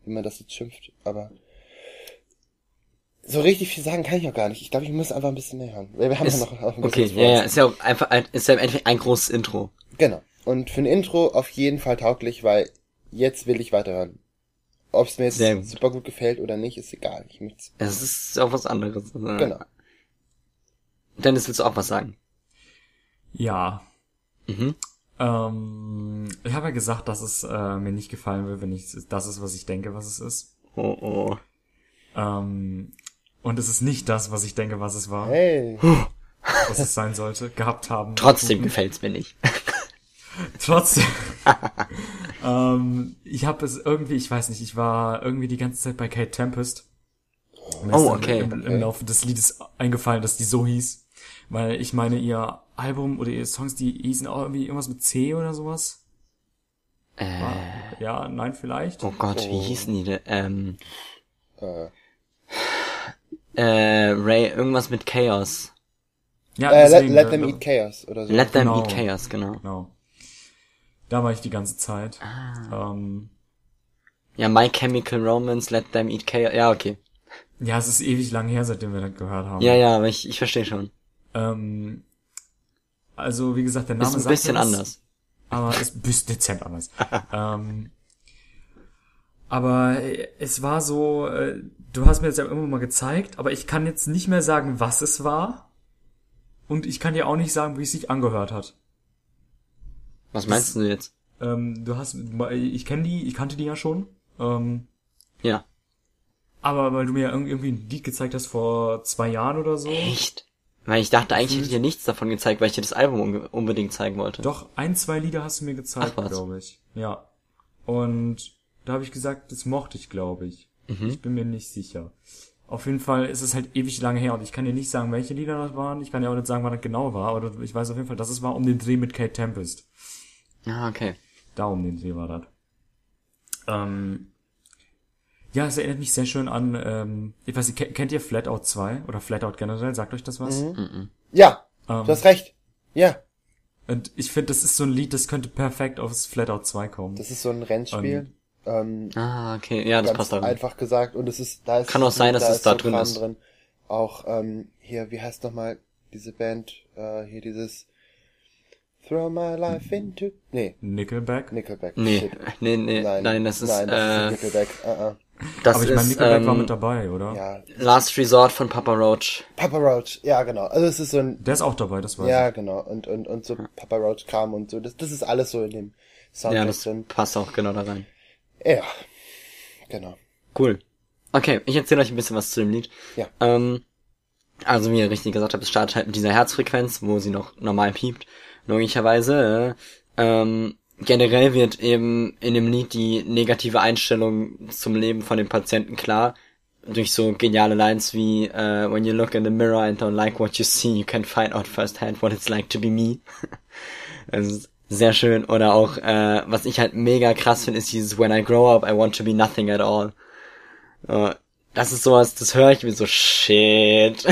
Speaker 1: wie man das jetzt schimpft, aber so richtig viel sagen kann ich auch gar nicht. Ich glaube, ich muss einfach ein bisschen mehr hören. Wir haben
Speaker 3: Ist,
Speaker 1: ja noch auch ein
Speaker 3: okay, ja, ja, ist ja auch einfach, ein- ist ja im Endeffekt ein großes Intro.
Speaker 1: Genau. Und für ein Intro auf jeden Fall tauglich, weil jetzt will ich weiterhören. Ob es mir jetzt
Speaker 3: gut.
Speaker 1: super gut gefällt oder nicht, ist egal. Ich möcht's.
Speaker 3: Das ist auch was anderes.
Speaker 1: Genau.
Speaker 3: Dennis, willst du auch was sagen?
Speaker 2: Ja.
Speaker 3: Mhm.
Speaker 2: Ähm, ich habe ja gesagt, dass es äh, mir nicht gefallen will, wenn ich das ist, was ich denke, was es ist.
Speaker 3: Oh, oh.
Speaker 2: Ähm, und es ist nicht das, was ich denke, was es war,
Speaker 1: Hey.
Speaker 2: was es sein sollte, gehabt haben.
Speaker 3: Trotzdem gefällt's mir nicht.
Speaker 2: Trotzdem. ähm, ich habe es irgendwie, ich weiß nicht, ich war irgendwie die ganze Zeit bei Kate Tempest. Mir
Speaker 3: Oh, okay.
Speaker 2: Im, Im Laufe des Liedes eingefallen, dass die so hieß. Weil ich meine, ihr Album oder ihre Songs, die hießen auch irgendwie irgendwas mit C oder sowas.
Speaker 3: Äh,
Speaker 2: Ja, nein, vielleicht.
Speaker 3: oh Gott, wie
Speaker 1: Oh.
Speaker 3: hießen die denn? Ähm,
Speaker 1: Äh,
Speaker 3: äh, Ray, irgendwas mit Chaos.
Speaker 2: Ja,
Speaker 1: äh, let,
Speaker 2: deswegen,
Speaker 1: let
Speaker 2: äh,
Speaker 1: them eat chaos oder so.
Speaker 3: Let them
Speaker 2: Genau.
Speaker 3: eat Chaos, genau.
Speaker 2: Genau. Da war ich die ganze Zeit.
Speaker 3: Ah.
Speaker 2: Ähm,
Speaker 3: Ja, My Chemical Romance, Let them eat Chaos. Ja, okay.
Speaker 2: ja, es ist ewig lang her, seitdem wir das gehört haben.
Speaker 3: Ja, ja, aber ich, ich verstehe schon.
Speaker 2: Ähm, also, wie gesagt, der Name
Speaker 3: Ist ein bisschen
Speaker 2: was,
Speaker 3: anders.
Speaker 2: Aber ist ein bisschen dezent anders. ähm, aber äh, es war so, äh, du hast mir jetzt ja immer mal gezeigt, aber ich kann jetzt nicht mehr sagen, was es war. Und ich kann dir auch nicht sagen, wie es sich angehört hat.
Speaker 3: Was meinst du jetzt?
Speaker 2: Ähm, du hast, ich kenne die, ich kannte die ja schon. Ähm,
Speaker 3: Ja.
Speaker 2: aber weil du mir irgendwie ein Lied gezeigt hast vor zwei Jahren oder so.
Speaker 3: Echt? Weil ich dachte, eigentlich hätte ich dir nichts davon gezeigt, weil ich dir das Album unbedingt zeigen wollte.
Speaker 2: Doch, ein, zwei Lieder hast du mir gezeigt, glaube ich. Ja. Und da habe ich gesagt, das mochte ich, glaube ich.
Speaker 3: Mhm.
Speaker 2: Ich bin mir nicht sicher. Auf jeden Fall ist es halt ewig lange her und ich kann dir nicht sagen, welche Lieder das waren. Ich kann dir auch nicht sagen, wann das genau war, aber ich weiß auf jeden Fall, dass es war um den Dreh mit Kate Tempest.
Speaker 3: Ah, okay.
Speaker 2: Da um den Dreh war das. Ähm, ja, es erinnert mich sehr schön an, ähm, ich weiß nicht, ke- kennt ihr Flatout 2 oder Flatout generell? Sagt euch das was?
Speaker 1: Ja,
Speaker 2: Ähm,
Speaker 1: du hast recht. Ja,
Speaker 2: Und ich finde, das ist so ein Lied, das könnte perfekt aufs Flatout 2 kommen.
Speaker 1: das ist so ein Rennspiel. Ähm,
Speaker 3: Ah, okay. Ja, das passt auch.
Speaker 1: einfach gesagt. Und es ist, da ist
Speaker 3: Kann auch sein, dass es da drin
Speaker 1: Sopran
Speaker 3: ist.
Speaker 1: Drin. Auch ähm, hier, wie heißt nochmal diese Band? Äh, hier dieses Throw My Life into. Nee,
Speaker 2: Nickelback.
Speaker 1: Nickelback.
Speaker 3: Nee,
Speaker 1: Shit.
Speaker 3: nee, nee, nein, das ist,
Speaker 1: nein, das
Speaker 3: äh,
Speaker 1: ist nicht Nickelback. Uh -uh.
Speaker 3: das
Speaker 2: Aber ich meine, Nickelback war
Speaker 3: ähm,
Speaker 2: mit dabei, oder?
Speaker 1: Ja,
Speaker 3: Last Resort von Papa Roach.
Speaker 1: Papa Roach. Ja, genau. Also es ist so ein
Speaker 2: Der ist auch dabei, das weiß
Speaker 1: Ja,
Speaker 2: ich.
Speaker 1: genau. Und, und, und so Papa Roach Kram und so. Das, das ist alles so in dem
Speaker 3: Ja,
Speaker 1: Soundtrack
Speaker 3: das
Speaker 1: drin.
Speaker 3: passt auch genau da rein.
Speaker 1: Ja. Genau.
Speaker 3: Cool. Okay, ich erzähle euch ein bisschen was zu dem Lied.
Speaker 1: Ja.
Speaker 3: Ähm, also wie ihr richtig gesagt habt, es startet halt mit dieser Herzfrequenz, wo sie noch normal piept, logischerweise. Äh, ähm, generell wird eben in dem Lied die negative Einstellung zum Leben von dem Patienten klar, durch so geniale Lines wie äh, When you look in the mirror and don't like what you see, you can find out firsthand what it's like to be me. Das ist sehr schön. Oder auch, äh, was ich halt mega krass finde, ist dieses When I grow up, I want to be nothing at all. Äh, das ist sowas, das höre ich mir so, shit.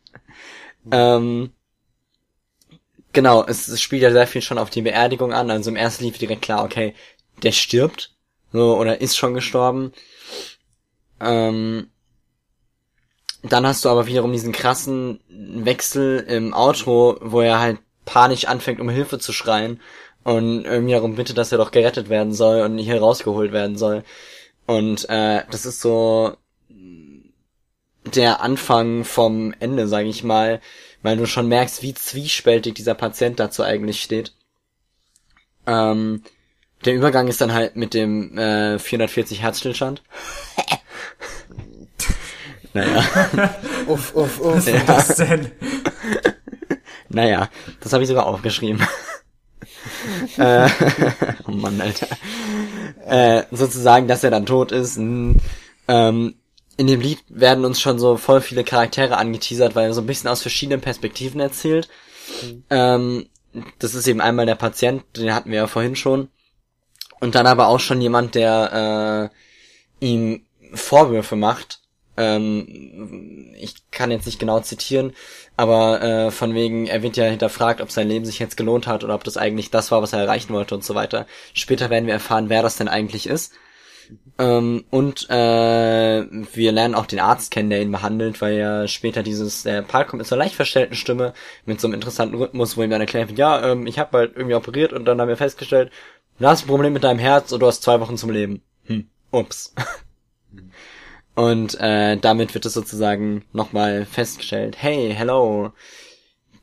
Speaker 3: ähm, genau, es, es spielt ja sehr viel schon auf die Beerdigung an. Also im ersten lief direkt klar, okay, der stirbt. So, oder ist schon gestorben. Ähm, dann hast du aber wiederum diesen krassen Wechsel im Outro, wo er halt panisch anfängt, um Hilfe zu schreien und irgendwie darum bittet, dass er doch gerettet werden soll und hier rausgeholt werden soll. Und äh, das ist so der Anfang vom Ende, sage ich mal, weil du schon merkst, wie zwiespältig dieser Patient dazu eigentlich steht. Ähm, der Übergang ist dann halt mit dem äh, 440 Herzstillstand. naja.
Speaker 1: Uff, uff, uff.
Speaker 2: Was denn?
Speaker 3: Naja, das habe ich sogar aufgeschrieben. äh, oh Mann, Alter. Äh, sozusagen, dass er dann tot ist. mh, Ähm, in dem Lied werden uns schon so voll viele Charaktere angeteasert, weil er so ein bisschen aus verschiedenen Perspektiven erzählt. Ähm, das ist eben einmal der Patient, den hatten wir ja vorhin schon. Und dann aber auch schon jemand, der äh, ihm Vorwürfe macht. Ähm, ich kann jetzt nicht genau zitieren, aber äh, von wegen, er wird ja hinterfragt, ob sein Leben sich jetzt gelohnt hat oder ob das eigentlich das war, was er erreichen wollte und so weiter. Später werden wir erfahren, wer das denn eigentlich ist. Ähm, und äh, wir lernen auch den Arzt kennen, der ihn behandelt, weil ja später dieses, der Part kommt mit so einer leicht verstellten Stimme, mit so einem interessanten Rhythmus, wo ihm dann erklärt wird, ja, ähm, ich habe halt irgendwie operiert und dann haben wir festgestellt, du hast ein Problem mit deinem Herz und du hast zwei Wochen zum Leben. Hm, ups. Und äh, damit wird es sozusagen nochmal festgestellt, hey, hello,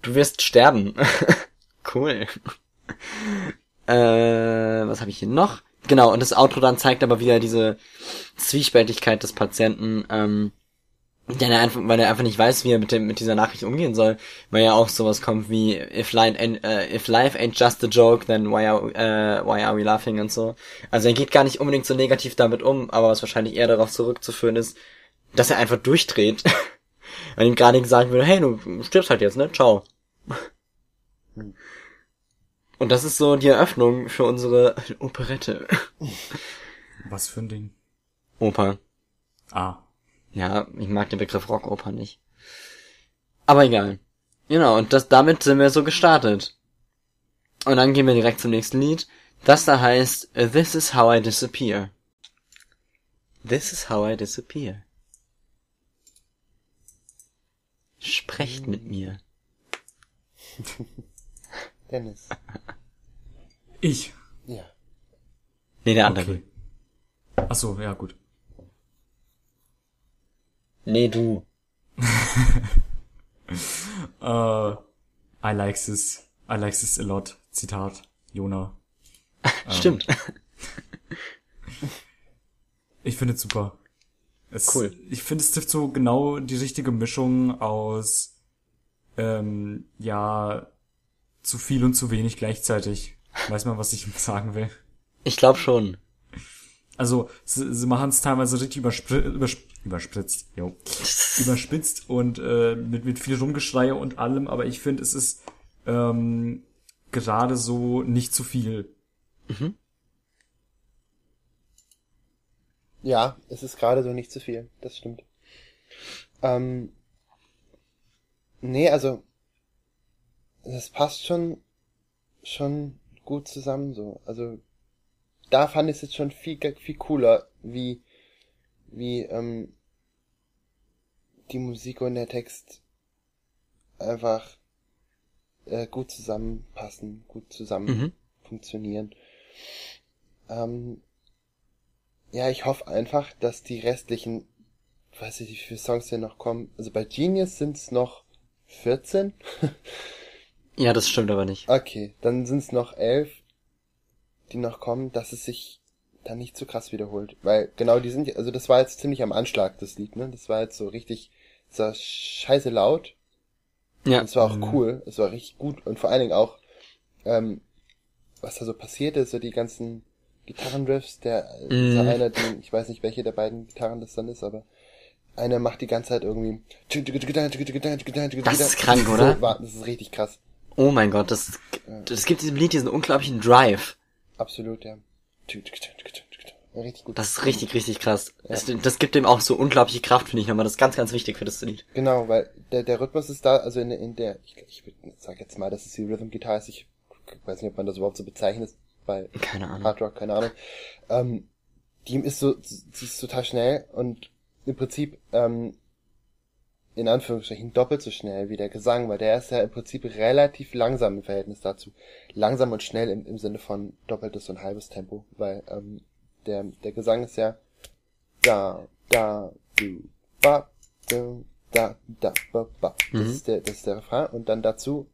Speaker 3: du wirst sterben. cool. äh, was habe ich hier noch? Genau, und das Outro dann zeigt aber wieder diese Zwiespältigkeit des Patienten, ähm, der er einfach, weil er einfach nicht weiß, wie er mit dem mit dieser Nachricht umgehen soll, weil ja auch sowas kommt wie if life ain't, äh, if life ain't just a joke, then why are äh, why are we laughing und so. Also er geht gar nicht unbedingt so negativ damit um, aber was wahrscheinlich eher darauf zurückzuführen ist, dass er einfach durchdreht, weil ihm gerade gesagt wird, hey, du stirbst halt jetzt, ne? Ciao. Und das ist so die Eröffnung für unsere Operette.
Speaker 2: Was für ein Ding?
Speaker 3: Oper.
Speaker 2: Ah.
Speaker 3: Ja, ich mag den Begriff Rockoper nicht. Aber egal. Genau, und das, damit sind wir so gestartet. Und dann gehen wir direkt zum nächsten Lied. Das da heißt This is how I disappear. This is how I disappear. Sprecht mit mir.
Speaker 1: Dennis.
Speaker 2: Ich.
Speaker 1: Ja.
Speaker 3: Nee, der andere.
Speaker 2: Okay. Ach so, ja gut.
Speaker 3: Nee, du.
Speaker 2: Äh, I like this. I like this a lot. Zitat. Jona.
Speaker 3: Stimmt.
Speaker 2: Ich finde es super. Es,
Speaker 3: Cool.
Speaker 2: Ich finde, es trifft so genau die richtige Mischung aus ähm, ja zu viel und zu wenig gleichzeitig. Weiß man, was ich sagen will?
Speaker 3: Ich glaube schon.
Speaker 2: Also sie, sie machen es teilweise richtig überspr übersp überspritzt, jo. überspitzt und äh, mit, mit viel Rumgeschreie und allem, aber ich finde, es ist ähm, gerade so nicht zu viel.
Speaker 1: Ja, es ist gerade so nicht zu viel. Das stimmt. Ähm, nee, also das passt schon schon gut zusammen so. Also da fand ich es jetzt schon viel viel cooler, wie wie ähm, die Musik und der Text einfach äh, gut zusammenpassen, gut zusammen
Speaker 3: Mhm.
Speaker 1: funktionieren. Ähm, ja, ich hoffe einfach, dass die restlichen, weiß ich wie viele Songs hier noch kommen. Also bei Genius sind es noch 14.
Speaker 3: Ja, das stimmt aber nicht.
Speaker 1: Okay, dann sind es noch 11, die noch kommen, dass es sich dann nicht zu krass wiederholt. Weil genau die sind, also das war jetzt ziemlich am Anschlag, das Lied, ne? Das war jetzt so richtig, das war scheiße laut.
Speaker 3: Ja.
Speaker 1: Und es war auch cool, es war richtig gut und vor allen Dingen auch, ähm, was da so passiert ist, so die ganzen Gitarrenriffs, der,
Speaker 3: Mhm.
Speaker 1: einer, die, ich weiß nicht, welche der beiden Gitarren das dann ist, aber einer macht die ganze Zeit irgendwie.
Speaker 3: Das ist krank, oder?
Speaker 1: So, war- das ist richtig krass.
Speaker 3: Oh mein Gott, das, das gibt diesem Lied diesen unglaublichen Drive.
Speaker 1: Absolut, ja. Richtig gut.
Speaker 3: Das ist richtig, richtig krass. Das, das gibt dem auch so unglaubliche Kraft, finde ich nochmal. Das ist ganz, ganz wichtig für das Lied.
Speaker 1: Genau, weil der, der Rhythmus ist da, also in, in der, ich, ich sag jetzt mal, dass es die Rhythm Guitar ist, ich weiß nicht, ob man das überhaupt so bezeichnet, bei
Speaker 3: Keine Ahnung.
Speaker 1: Hard Rock, keine Ahnung. Ähm, die ist so, sie ist total schnell und im Prinzip, ähm, in Anführungsstrichen doppelt so schnell wie der Gesang, weil der ist ja im Prinzip relativ langsam im Verhältnis dazu. Langsam und schnell im, im Sinne von doppeltes und halbes Tempo, weil ähm, der, der Gesang ist ja da, da, du, ba, du, da, da, ba, ba. Das ist der, das ist der Refrain und dann dazu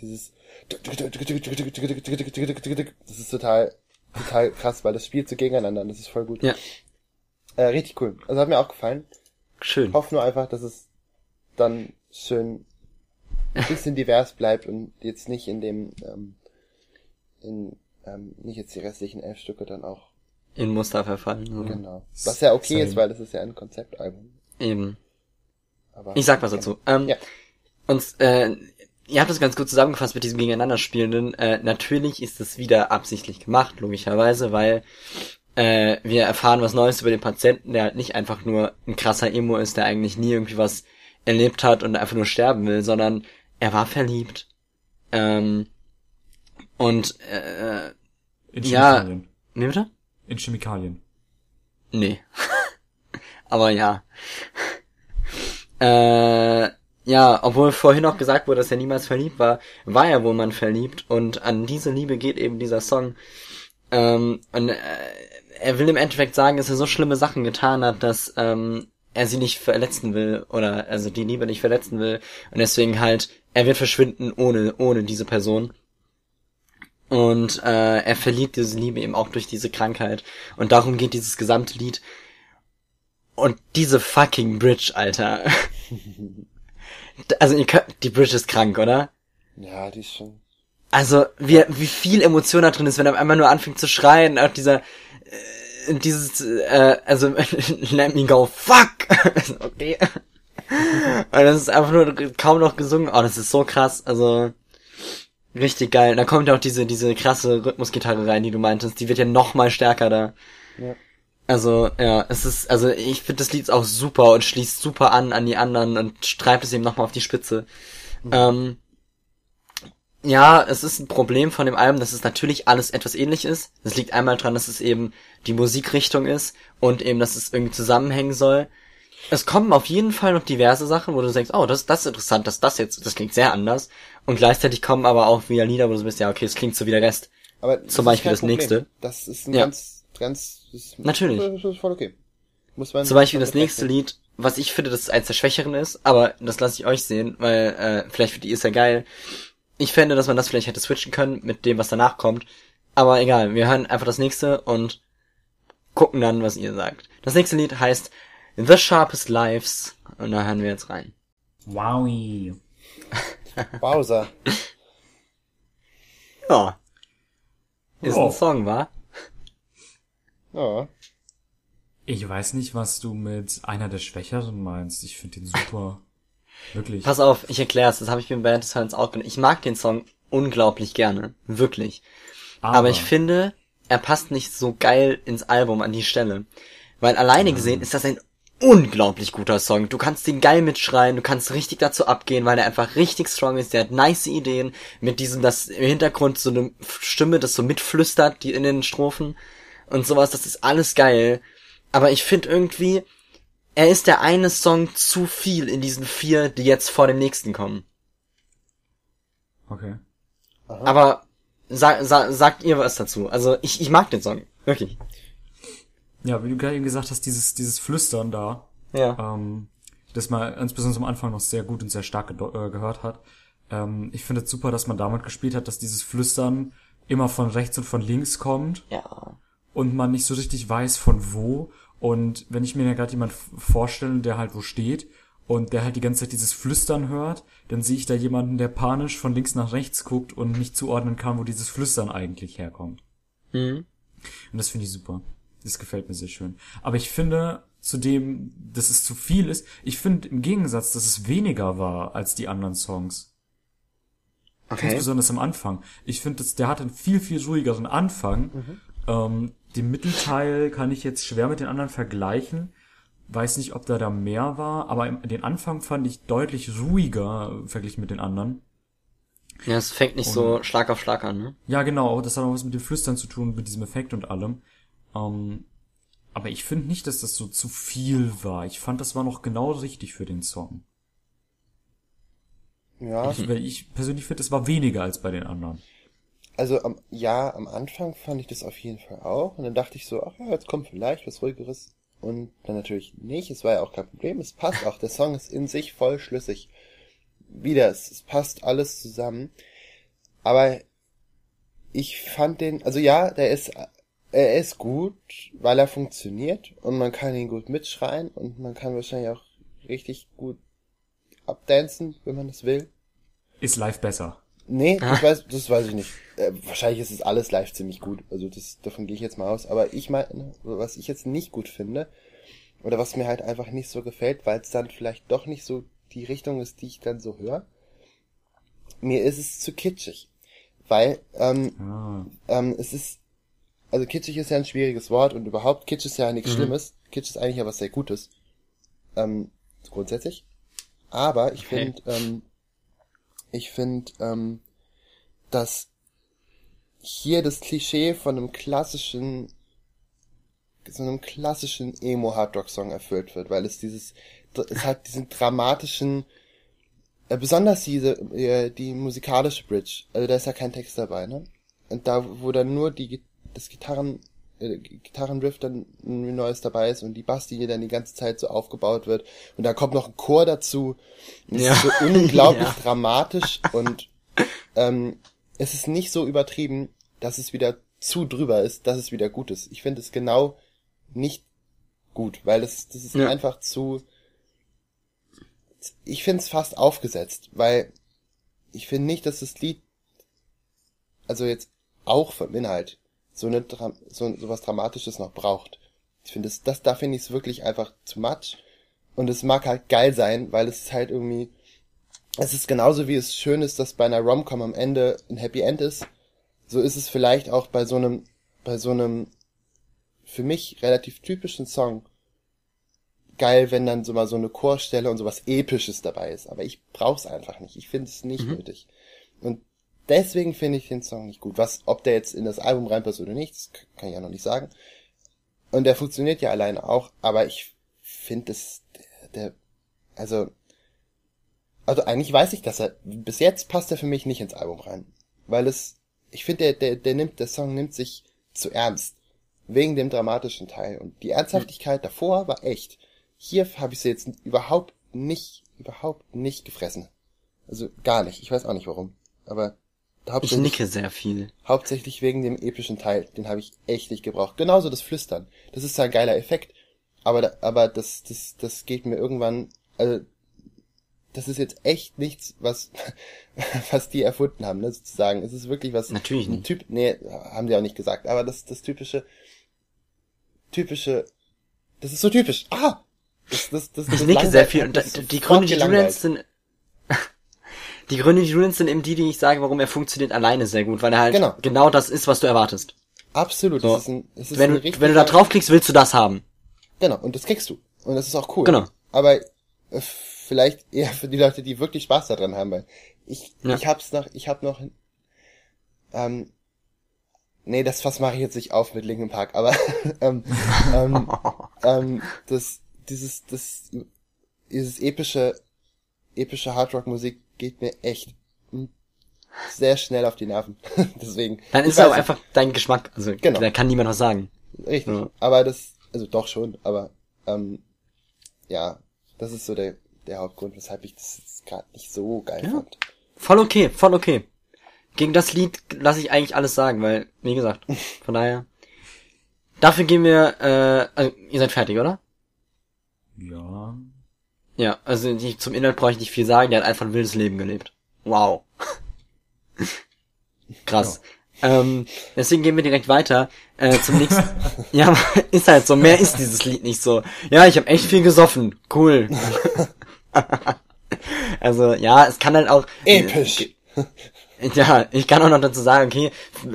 Speaker 1: dieses das ist total total krass, weil das spielt so gegeneinander und das ist voll gut.
Speaker 3: Ja,
Speaker 1: Äh, richtig cool. Also hat mir auch gefallen.
Speaker 3: schön.
Speaker 1: Hoffe nur einfach, dass es dann schön ein bisschen divers bleibt und jetzt nicht in dem ähm, in ähm, nicht jetzt die restlichen elf Stücke dann auch
Speaker 3: In Muster verfallen. So.
Speaker 1: genau. Was ja okay
Speaker 2: Same.
Speaker 1: ist, weil das ist ja ein Konzeptalbum.
Speaker 3: Eben.
Speaker 1: Aber
Speaker 3: Ich sag was dazu. Ähm,
Speaker 1: Ja.
Speaker 3: Und äh, ihr habt das ganz gut zusammengefasst mit diesem Gegeneinanderspielenden. Äh, natürlich ist es wieder absichtlich gemacht, logischerweise, weil äh, wir erfahren was Neues über den Patienten, der halt nicht einfach nur ein krasser Emo ist, der eigentlich nie irgendwie was erlebt hat und einfach nur sterben will, sondern er war verliebt. Ähm, und äh,
Speaker 2: In
Speaker 3: Ja.
Speaker 2: Chemikalien.
Speaker 3: wie bitte?
Speaker 2: In Chemikalien.
Speaker 3: Nee. Aber ja. Äh, ja, obwohl vorhin auch gesagt wurde, dass er niemals verliebt war, war er wohl man verliebt und an diese Liebe geht eben dieser Song. Ähm, und äh, er will im Endeffekt sagen, dass er so schlimme Sachen getan hat, dass ähm, er sie nicht verletzen will oder also die Liebe nicht verletzen will und deswegen halt er wird verschwinden ohne ohne diese Person. Und äh, er verliert diese Liebe eben auch durch diese Krankheit. Und darum geht dieses gesamte Lied. Und diese fucking Bridge, Alter. also ihr könnt, die Bridge ist krank, oder?
Speaker 1: ja, die ist schon
Speaker 3: Also wie, wie viel Emotion da drin ist, wenn er einmal nur anfängt zu schreien. Auch dieser, dieses, äh, also let me go, fuck. okay. Und das ist einfach nur kaum noch gesungen. Oh, das ist so krass. Also richtig geil. Da kommt ja auch diese diese krasse Rhythmusgitarre rein, die du meintest. Die wird ja noch mal stärker da.
Speaker 1: Ja.
Speaker 3: Also ja, es ist also ich finde das Lied auch super und schließt super an an die anderen und treibt es eben noch mal auf die Spitze. Ähm, ja, es ist ein Problem von dem Album, dass es natürlich alles etwas ähnlich ist. Das liegt einmal dran, dass es eben die Musikrichtung ist und eben, dass es irgendwie zusammenhängen soll. Es kommen auf jeden Fall noch diverse Sachen, wo du denkst, oh, das, das ist interessant, dass das jetzt, das klingt sehr anders. Und gleichzeitig kommen aber auch wieder Lieder, wo du bist, ja, okay, es klingt so wie der Rest.
Speaker 1: Aber das
Speaker 3: Zum
Speaker 1: ist
Speaker 3: Beispiel das
Speaker 1: Problem.
Speaker 3: nächste.
Speaker 1: Das ist ein
Speaker 3: Ja.
Speaker 1: ganz, ganz, das ist,
Speaker 3: Natürlich.
Speaker 1: Das ist voll okay. Muss man
Speaker 3: Zum Beispiel das nächste. Lied, was ich finde, dass es eins der schwächeren ist, aber das lasse ich euch sehen, weil äh, vielleicht für die ist ja geil. Ich fände, dass man das vielleicht hätte switchen können mit dem, was danach kommt. Aber egal, wir hören einfach das nächste und gucken dann, was ihr sagt. Das nächste Lied heißt The Sharpest Lives und da hören wir jetzt rein.
Speaker 2: Wowie.
Speaker 1: Bowser.
Speaker 3: Ja. Ist
Speaker 2: Ja.
Speaker 3: ein Song, wa?
Speaker 1: Ja.
Speaker 2: Ich weiß nicht, was du mit einer der Schwächeren meinst. Ich finde den super. Wirklich.
Speaker 3: Pass auf, ich erklär's, das habe ich mir bei Silence auch gedacht. Ich mag den Song unglaublich gerne. Wirklich. Aber, ich finde, er passt nicht so geil ins Album an die Stelle. Weil alleine gesehen ist das ein unglaublich guter Song. Du kannst den geil mitschreien, du kannst richtig dazu abgehen, weil er einfach richtig strong ist. Der hat nice Ideen mit diesem, dass im Hintergrund so eine Stimme das so mitflüstert, die in den Strophen und sowas. Das ist alles geil. Aber ich finde irgendwie, er ist der eine Song zu viel in diesen vier, die jetzt vor dem nächsten kommen.
Speaker 2: Okay.
Speaker 3: Aber sa sa sagt ihr was dazu? Also ich, ich mag den Song, wirklich.
Speaker 2: Ja, wie du gerade eben gesagt hast, dieses, dieses Flüstern da,
Speaker 3: Ja.
Speaker 2: ähm, das man insbesondere am Anfang noch sehr gut und sehr stark gedo- äh, gehört hat. Ähm, ich finde es super, dass man damit gespielt hat, dass dieses Flüstern immer von rechts und von links kommt
Speaker 3: Ja.
Speaker 2: und man nicht so richtig weiß von wo. Und wenn ich mir da gerade jemand vorstelle, der halt wo steht und der halt die ganze Zeit dieses Flüstern hört, dann sehe ich da jemanden, der panisch von links nach rechts guckt und nicht zuordnen kann, wo dieses Flüstern eigentlich herkommt.
Speaker 3: Mhm.
Speaker 2: Und das finde ich super. Das gefällt mir sehr schön. Aber ich finde, zudem, dass es zu viel ist, ich finde im Gegensatz, dass es weniger war als die anderen Songs.
Speaker 3: Okay.
Speaker 2: Insbesondere am Anfang. Ich finde, der hat einen viel, viel ruhigeren Anfang. Ähm, den Mittelteil kann ich jetzt schwer mit den anderen vergleichen. Weiß nicht, ob da da mehr war, aber den Anfang fand ich deutlich ruhiger äh, verglichen mit den anderen.
Speaker 3: Ja, es fängt nicht so Schlag auf Schlag an, ne?
Speaker 2: Ja, genau, das hat auch was mit dem Flüstern zu tun, mit diesem Effekt und allem. Ähm, aber ich finde nicht, dass das so zu viel war. Ich fand, das war noch genau richtig für den Song.
Speaker 1: Ja.
Speaker 2: Ich, weil ich persönlich finde, es war weniger als bei den anderen.
Speaker 1: Also am, ja, am Anfang fand ich das auf jeden Fall auch. Und dann dachte ich so, ach ja, jetzt kommt vielleicht was ruhigeres. Und dann natürlich nicht. Es war ja auch kein Problem. Es passt auch. Der Song ist in sich voll schlüssig. Wieder, es, es passt alles zusammen. Aber ich fand den, also ja, der ist, er ist gut, weil er funktioniert und man kann ihn gut mitschreien und man kann wahrscheinlich auch richtig gut abdancen, wenn man das will.
Speaker 2: Ist live besser.
Speaker 1: Nee, das weiß, das weiß ich nicht. Äh, wahrscheinlich ist es alles live ziemlich gut. Also das, davon gehe ich jetzt mal aus. Aber ich meine, was ich jetzt nicht gut finde, oder was mir halt einfach nicht so gefällt, weil es dann vielleicht doch nicht so die Richtung ist, die ich dann so höre, mir ist es zu kitschig. Weil, ähm,
Speaker 2: Ah,
Speaker 1: ähm, es ist, also kitschig ist ja ein schwieriges Wort und überhaupt Kitsch ist ja nichts Schlimmes. Kitsch ist eigentlich ja was sehr Gutes. Ähm, grundsätzlich. Aber ich
Speaker 3: Okay.
Speaker 1: finde, ähm, ich finde, ähm, dass hier das Klischee von einem klassischen, so einem klassischen Emo-Hardrock-Song erfüllt wird, weil es dieses, es hat diesen dramatischen, äh, besonders diese, äh, die musikalische Bridge, also da ist ja kein Text dabei, ne? Und da, wo dann nur die, das Gitarren, äh, Gitarrenriff dann ein neues dabei ist und die Basslinie dann die ganze Zeit so aufgebaut wird und da kommt noch ein Chor dazu. Es
Speaker 3: Ja.
Speaker 1: ist so unglaublich
Speaker 3: Ja.
Speaker 1: dramatisch und ähm, es ist nicht so übertrieben, dass es wieder zu drüber ist, dass es wieder gut ist. Ich finde es genau nicht gut, weil es das ist
Speaker 3: Ja.
Speaker 1: einfach zu ich finde es fast aufgesetzt, weil ich finde nicht, dass das Lied also jetzt auch vom Inhalt so eine so, so was Dramatisches noch braucht. Ich finde das, das da finde ich es wirklich einfach zu much und es mag halt geil sein, weil es ist halt irgendwie es ist genauso wie es schön ist, dass bei einer Romcom am Ende ein Happy End ist, so ist es vielleicht auch bei so einem bei so einem für mich relativ typischen Song geil, wenn dann so mal so eine Chorstelle und sowas Episches dabei ist. Aber ich brauch's einfach nicht. Ich finde es nicht nötig. Und deswegen finde ich den Song nicht gut. Was, ob der jetzt in das Album reinpasst oder nicht, das kann ich ja noch nicht sagen. Und der funktioniert ja alleine auch, aber ich finde es, der, der, also, also eigentlich weiß ich, dass er, bis jetzt passt er für mich nicht ins Album rein. Weil es, ich finde, der, der, der nimmt, der Song nimmt sich zu ernst. Wegen dem dramatischen Teil. Und die Ernsthaftigkeit davor war echt. Hier habe ich sie jetzt überhaupt nicht, überhaupt nicht gefressen. Also gar nicht. Ich weiß auch nicht warum. Aber
Speaker 3: Ich nicke sehr viel.
Speaker 1: hauptsächlich wegen dem epischen Teil. Den habe ich echt nicht gebraucht. Genauso das Flüstern. Das ist ja ein geiler Effekt. Aber, aber das, das, das geht mir irgendwann, also, das ist jetzt echt nichts, was, was die erfunden haben, ne, sozusagen. Es ist wirklich was.
Speaker 3: Natürlich
Speaker 1: ein
Speaker 3: nicht.
Speaker 1: Typ, nee, haben die auch nicht gesagt, aber das, das typische, typische, das ist so typisch. Ah! Das, das, das,
Speaker 3: Ich
Speaker 1: das
Speaker 3: nicke
Speaker 1: langweilt-
Speaker 3: sehr viel und die Gründe, die du nennst, sind, die Gründe, die du nennst, sind eben die, die ich sage, warum er funktioniert alleine sehr gut, weil er halt
Speaker 1: Genau.
Speaker 3: genau, das ist, was du erwartest.
Speaker 1: Absolut,
Speaker 3: So.
Speaker 1: es ist ein, es ist
Speaker 3: Wenn, du- wenn du da draufklickst, willst du das haben.
Speaker 1: Genau, und das kriegst du. Und das ist auch cool.
Speaker 3: Genau.
Speaker 1: Aber äh, vielleicht eher für die Leute, die wirklich Spaß daran haben, weil ich,
Speaker 3: Ja.
Speaker 1: ich hab's noch, ich hab noch, ähm, nee, das Fass mache ich jetzt nicht auf mit Linkin Park, aber ähm, ähm, ähm, das, dieses, das, dieses epische, epische Hardrock-Musik geht mir echt sehr schnell auf die Nerven. Deswegen.
Speaker 3: Dann ist es auch einfach dein Geschmack. Also,
Speaker 1: Genau.
Speaker 3: da kann niemand was sagen.
Speaker 1: richtig.
Speaker 3: Ja.
Speaker 1: Aber das, also doch schon, aber ähm, ja, das ist so der, der Hauptgrund, weshalb ich das jetzt gerade nicht so geil
Speaker 3: Ja.
Speaker 1: fand.
Speaker 3: Voll okay, voll okay. Gegen das Lied lasse ich eigentlich alles sagen, weil, wie gesagt, von daher. Dafür gehen wir, äh, also, ihr seid fertig, oder?
Speaker 2: Ja.
Speaker 3: Ja, also die, zum Inhalt brauche ich nicht viel sagen, der hat einfach ein wildes Leben gelebt. Wow. Krass. Ähm, deswegen gehen wir direkt weiter äh, zum nächsten. ja, ist halt so. Mehr ist dieses Lied nicht so. Ja, ich habe echt viel gesoffen. Cool. also ja, es kann halt auch.
Speaker 1: Episch!
Speaker 3: Ja, ich kann auch noch dazu sagen, okay,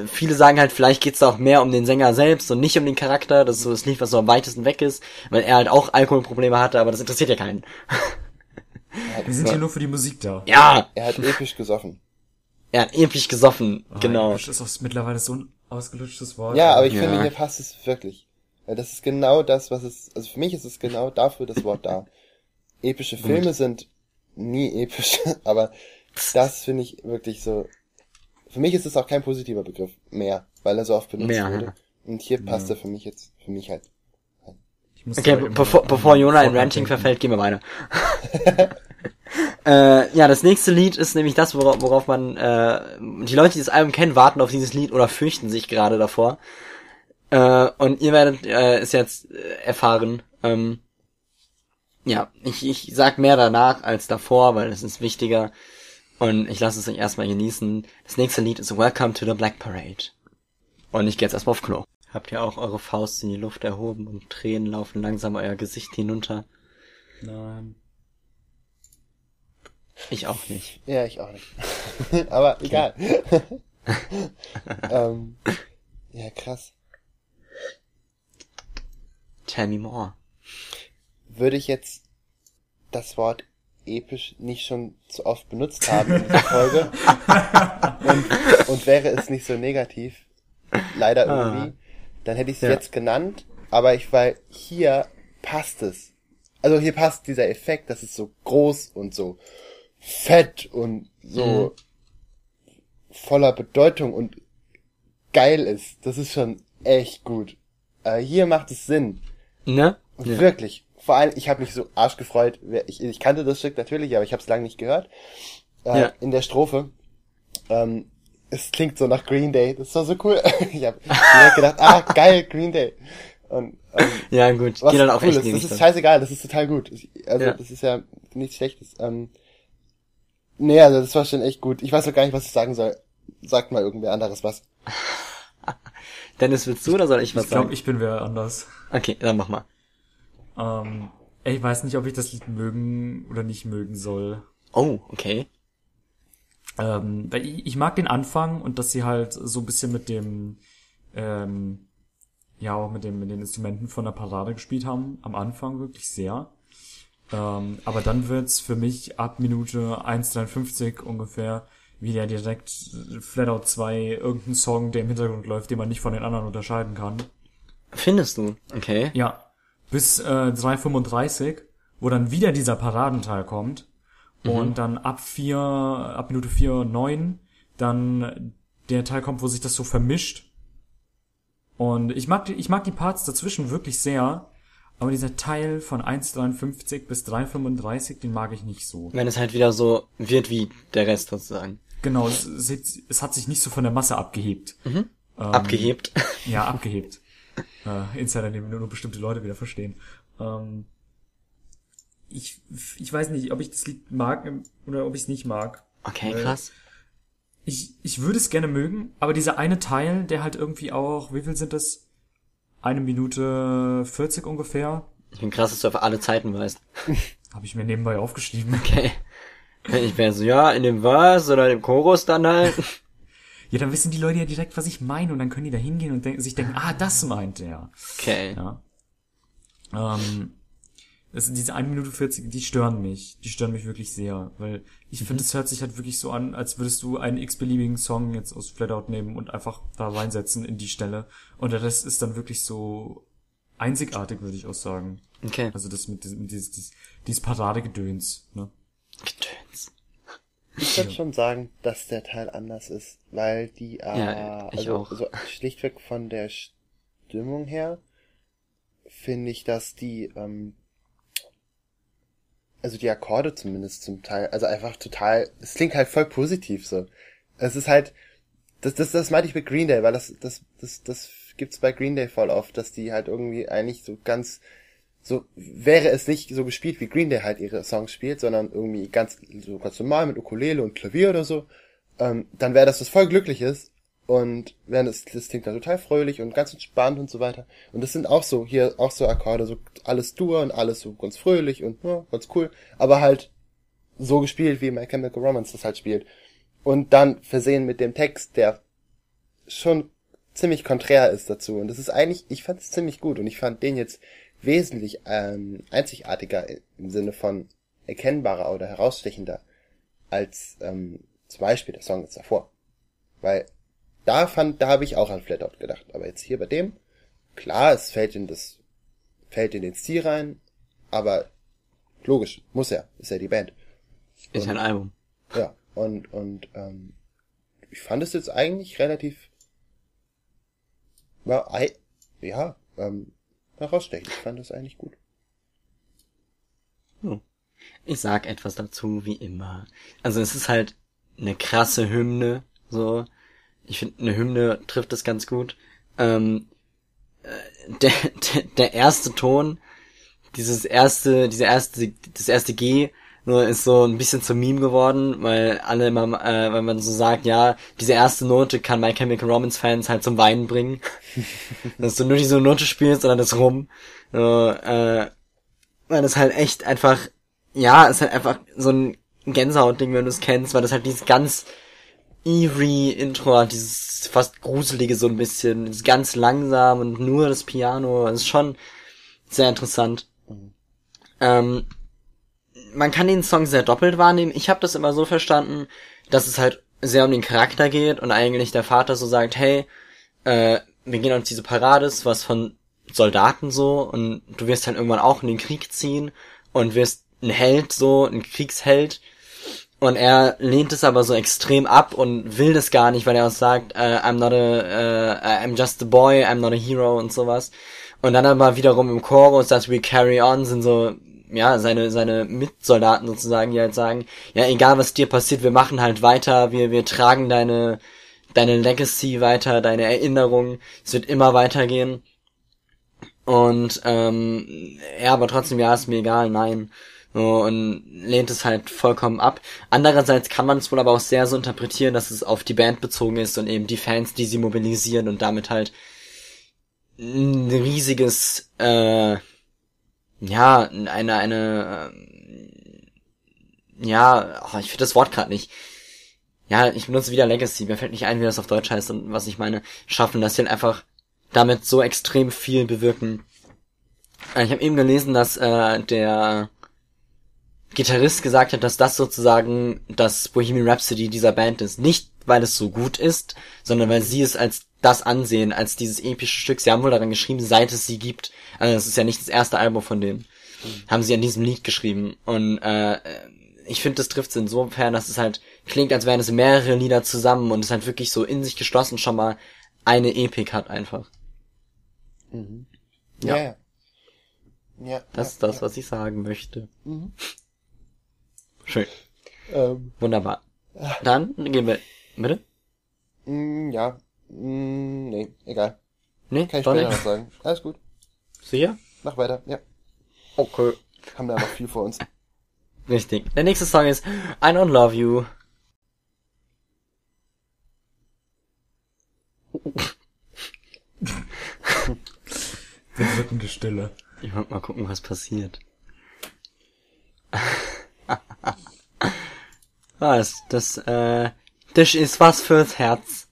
Speaker 3: viele sagen halt, vielleicht geht's da auch mehr um den Sänger selbst und nicht um den Charakter. Das ist so das Lied, was so am weitesten weg ist, weil er halt auch Alkoholprobleme hatte, aber das interessiert ja keinen.
Speaker 2: Wir sind hier nur für die Musik da.
Speaker 3: Ja,
Speaker 1: Er hat episch gesoffen.
Speaker 3: er hat episch gesoffen,
Speaker 2: Ah,
Speaker 3: genau.
Speaker 2: episch ist auch mittlerweile so ein ausgelutschtes Wort.
Speaker 1: Ja, aber ich
Speaker 3: Ja.
Speaker 1: finde, hier passt es wirklich. Weil das ist genau das, was es, also für mich ist es genau dafür das Wort da. Epische Filme sind nie episch, aber das finde ich wirklich so, für mich ist es auch kein positiver Begriff mehr, weil er so oft benutzt
Speaker 3: Mehr,
Speaker 1: wurde. Und hier passt er für mich jetzt, für mich halt.
Speaker 2: Ich muss
Speaker 3: Okay, bevor, bevor Jona in Ranting
Speaker 2: denken.
Speaker 3: verfällt, gehen wir weiter. äh, ja, das nächste Lied ist nämlich das, worauf, worauf man, äh, die Leute, die das Album kennen, warten auf dieses Lied oder fürchten sich gerade davor. Äh, und ihr werdet äh, es jetzt äh, erfahren. Ähm, ja, ich, ich sag mehr danach als davor, weil es ist wichtiger. Und ich lasse es euch erstmal genießen. Das nächste Lied ist Welcome to the Black Parade. Und ich gehe jetzt erstmal auf Klo. Habt ihr auch eure Faust in die Luft erhoben und Tränen laufen langsam euer Gesicht hinunter?
Speaker 2: Nein.
Speaker 3: Ich auch nicht.
Speaker 1: Ja, ich auch nicht. aber egal. ähm, ja, krass.
Speaker 3: Tell me more.
Speaker 1: Würde ich jetzt das Wort episch nicht schon zu oft benutzt haben in dieser Folge und, und wäre es nicht so negativ, leider irgendwie, dann hätte ich es
Speaker 3: Ja.
Speaker 1: jetzt genannt, aber ich, weil hier passt es. Also hier passt dieser Effekt, dass es so groß und so fett und so voller Bedeutung und geil ist. Das ist schon echt gut. Äh, hier macht es Sinn.
Speaker 3: Ne?
Speaker 1: Und
Speaker 3: Ja.
Speaker 1: Wirklich. Vor allem, ich habe mich so arsch gefreut. Ich, ich kannte das Stück natürlich, aber ich habe es lange nicht gehört. Äh,
Speaker 3: Ja.
Speaker 1: In der Strophe. Ähm, es klingt so nach Green Day. Das war so cool. ich habe direkt gedacht, ah, geil, Green Day. Und ähm,
Speaker 3: Ja, gut.
Speaker 1: was
Speaker 3: Geht dann auch
Speaker 1: cool
Speaker 3: echt
Speaker 1: ist. Das ist scheißegal, das ist total gut. Ich- Also,
Speaker 3: Ja.
Speaker 1: das ist ja nichts Schlechtes. Ähm, nee, also das war schon echt gut. Ich weiß noch gar nicht, was ich sagen soll. Sagt mal irgendwer anderes was.
Speaker 3: Dennis, willst du oder soll ich was
Speaker 2: Ich glaube,
Speaker 3: sagen?
Speaker 2: ich bin wer anders.
Speaker 3: Okay, dann mach mal.
Speaker 2: Ähm, ich weiß nicht, ob ich das Lied mögen oder nicht mögen soll.
Speaker 3: Oh, okay.
Speaker 2: Ähm, weil ich, ich mag den Anfang und dass sie halt so ein bisschen mit dem, ähm, ja, auch mit dem, mit den Instrumenten von der Parade gespielt haben. Am Anfang wirklich sehr. Ähm, aber dann wird's für mich ab Minute 1,53 ungefähr wieder direkt Flatout 2 irgendein Song, der im Hintergrund läuft, den man nicht von den anderen unterscheiden kann.
Speaker 3: Findest du? Okay.
Speaker 2: Ja, bis äh, 3,35, wo dann wieder dieser Paradenteil kommt. Und dann ab 4, ab Minute 4, 9, dann der Teil kommt, wo sich das so vermischt. Und ich mag, die- ich mag die Parts dazwischen wirklich sehr, aber dieser Teil von 1,53 bis 3,35, den mag ich nicht so.
Speaker 3: Wenn es halt wieder so wird wie der Rest sozusagen.
Speaker 2: Genau, es, es, es hat sich nicht so von der Masse abgehebt. Ähm,
Speaker 3: Abgehebt.
Speaker 2: Ja, abgehebt. Äh, Insider, den nur, nur bestimmte Leute wieder verstehen. Ähm, ich, ich weiß nicht, ob ich das Lied mag oder ob ich es nicht mag.
Speaker 3: Okay,
Speaker 2: Äh,
Speaker 3: krass.
Speaker 2: Ich, ich würde es gerne mögen, aber dieser eine Teil, der halt irgendwie auch, wie viel sind das? Eine Minute 40 ungefähr,
Speaker 3: Ich bin krass, dass du auf alle Zeiten weißt.
Speaker 2: habe ich mir nebenbei aufgeschrieben.
Speaker 3: Okay. Ich wäre so, ja, in dem Vers oder im Chorus dann halt.
Speaker 2: Ja, dann wissen die Leute ja direkt, was ich meine und dann können die da hingehen und denk, sich denken, ah, das meint er.
Speaker 3: Okay.
Speaker 2: Ja. Ähm, das, diese 1 Minute 40, die stören mich. Die stören mich wirklich sehr. Weil ich finde, es hört sich halt wirklich so an, als würdest du einen x-beliebigen Song jetzt aus Flatout nehmen und einfach da reinsetzen in die Stelle. Und der Rest ist dann wirklich so einzigartig, würde ich auch sagen.
Speaker 3: Okay.
Speaker 2: Also das mit diesem, dieses, dieses, dieses Paradegedöns, ne?
Speaker 3: Gedöns.
Speaker 1: Ich würde schon sagen, dass der Teil anders ist, weil die, äh,
Speaker 3: Ja,
Speaker 1: also
Speaker 3: auch.
Speaker 1: so schlichtweg von der Stimmung her finde ich, dass die, ähm, also die Akkorde zumindest zum Teil, also einfach total, es klingt halt voll positiv so. Es ist halt, das, das, das meinte ich mit Green Day, weil das, das, das, das gibt's bei Green Day voll oft, dass die halt irgendwie eigentlich so ganz, so wäre es nicht so gespielt, wie Green Day halt ihre Songs spielt, sondern irgendwie ganz, so ganz normal mit Ukulele und Klavier oder so, ähm, dann wäre das was voll Glückliches und wenn das, das klingt dann total fröhlich und ganz entspannt und so weiter. Und das sind auch so, hier auch so Akkorde, so alles dur und alles so ganz fröhlich und ja, ganz cool, aber halt so gespielt, wie My Chemical Romance das halt spielt. Und dann versehen mit dem Text, der schon ziemlich konträr ist dazu. Und das ist eigentlich, ich fand es ziemlich gut und ich fand den jetzt wesentlich ähm, einzigartiger im Sinne von erkennbarer oder herausstechender als ähm, zum Beispiel der Song jetzt davor. Weil da fand, da habe ich auch an Flatout gedacht. Aber jetzt hier bei dem, klar, es fällt in das, fällt in den Stil rein, aber logisch, muss er, ist ja die Band.
Speaker 3: Ist ein Album.
Speaker 1: Ja, und, und ähm, ich fand es jetzt eigentlich relativ ja, ja ähm, herausstechend. Ich fand es eigentlich gut.
Speaker 3: Ich sag etwas dazu, wie immer. Also es ist halt eine krasse Hymne, so. Ich finde, eine Hymne trifft es ganz gut. Ähm, äh, der, der, der erste Ton, dieses erste, diese erste, das erste G, so, ist so ein bisschen zum Meme geworden, weil alle immer, äh, weil man so sagt, ja, diese erste Note kann My Chemical Romance Fans halt zum Weinen bringen. dass du nur diese Note spielst oder das rum. So, äh, weil das halt echt einfach, ja, ist halt einfach so ein Gänsehautding, wenn du es kennst, weil das halt dieses ganz eerie Intro hat, dieses fast gruselige so ein bisschen, dieses ganz langsam und nur das Piano, das ist schon sehr interessant. Ähm, man kann den Song sehr doppelt wahrnehmen. Ich habe das immer so verstanden, dass es halt sehr um den Charakter geht und eigentlich der Vater so sagt, hey, äh, wir gehen uns diese Parades, was von Soldaten so und du wirst halt irgendwann auch in den Krieg ziehen und wirst ein Held so, ein Kriegsheld und er lehnt es aber so extrem ab und will das gar nicht, weil er auch sagt, äh, I'm not a, äh, I'm just a boy, I'm not a hero und sowas. Und dann aber wiederum im Chorus, dass we carry on, sind so, ja, seine, seine Mitsoldaten sozusagen, die halt sagen, ja, egal was dir passiert, wir machen halt weiter, wir, wir tragen deine, deine Legacy weiter, deine Erinnerung, es wird immer weitergehen. Und, ähm, er aber trotzdem, ja, ist mir egal, nein. So, und lehnt es halt vollkommen ab. Andererseits kann man es wohl aber auch sehr so interpretieren, dass es auf die Band bezogen ist und eben die Fans, die sie mobilisieren und damit halt ein riesiges, äh, ja, eine, eine, ähm, ja, oh, ich finde das Wort gerade nicht. Ja, ich benutze wieder Legacy, mir fällt nicht ein, wie das auf Deutsch heißt und was ich meine, schaffen, dass sie halt einfach damit so extrem viel bewirken. Äh, Ich habe eben gelesen, dass äh, der Gitarrist gesagt hat, dass das sozusagen das Bohemian Rhapsody dieser Band ist. Nicht, weil es so gut ist, sondern weil sie es als das ansehen, als dieses epische Stück. Sie haben wohl daran geschrieben, seit es sie gibt. Also es ist ja nicht das erste Album von denen. Haben sie an diesem Lied geschrieben. Und äh, ich finde, das trifft es insofern, dass es halt klingt, als wären es mehrere Lieder zusammen und es halt wirklich so in sich geschlossen schon mal eine Epik hat einfach. Ja.
Speaker 1: Ja. ja. Ja.
Speaker 3: Das ist das, was ich sagen möchte. Schön.
Speaker 1: Ähm,
Speaker 3: Wunderbar. Dann gehen wir. Bitte?
Speaker 1: mh, ja. Mh, nee, egal.
Speaker 3: Nee,
Speaker 1: Kann ich
Speaker 3: doch
Speaker 1: später
Speaker 3: nicht.
Speaker 1: noch sagen. Alles gut.
Speaker 3: Sicher?
Speaker 1: Mach weiter. Ja.
Speaker 3: Okay.
Speaker 1: haben da noch viel vor uns.
Speaker 3: Richtig. Der nächste Song ist I Don't Love You.
Speaker 2: Bedrückende Stille.
Speaker 3: Ich wollte mal gucken, was passiert. was? Das, äh, das ist was fürs Herz.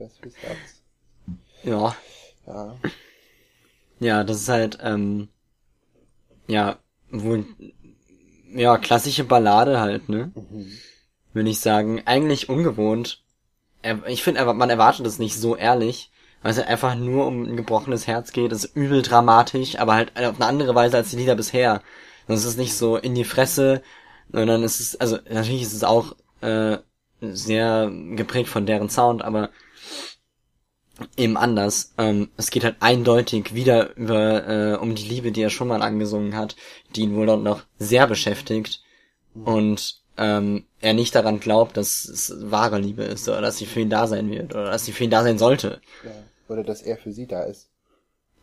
Speaker 1: Weiß, wie es Herz.
Speaker 3: Ja.
Speaker 1: Ja.
Speaker 3: Ja, das ist halt, ähm, ja, wohl, ja, klassische Ballade halt, ne? Würde ich sagen. Eigentlich ungewohnt. Ich finde, man erwartet es nicht so ehrlich, weil es halt einfach nur um ein gebrochenes Herz geht. Das ist übel dramatisch, aber halt auf eine andere Weise als die Lieder bisher. Das ist nicht so in die Fresse, sondern es ist, also natürlich ist es auch äh, sehr geprägt von deren Sound, aber eben anders. Ähm, es geht halt eindeutig wieder über äh, um die Liebe, die er schon mal angesungen hat, die ihn wohl dort noch sehr beschäftigt und ähm, er nicht daran glaubt, dass es wahre Liebe ist oder dass sie für ihn da sein wird oder dass sie für ihn da sein sollte.
Speaker 1: ja. Oder dass er für sie da ist.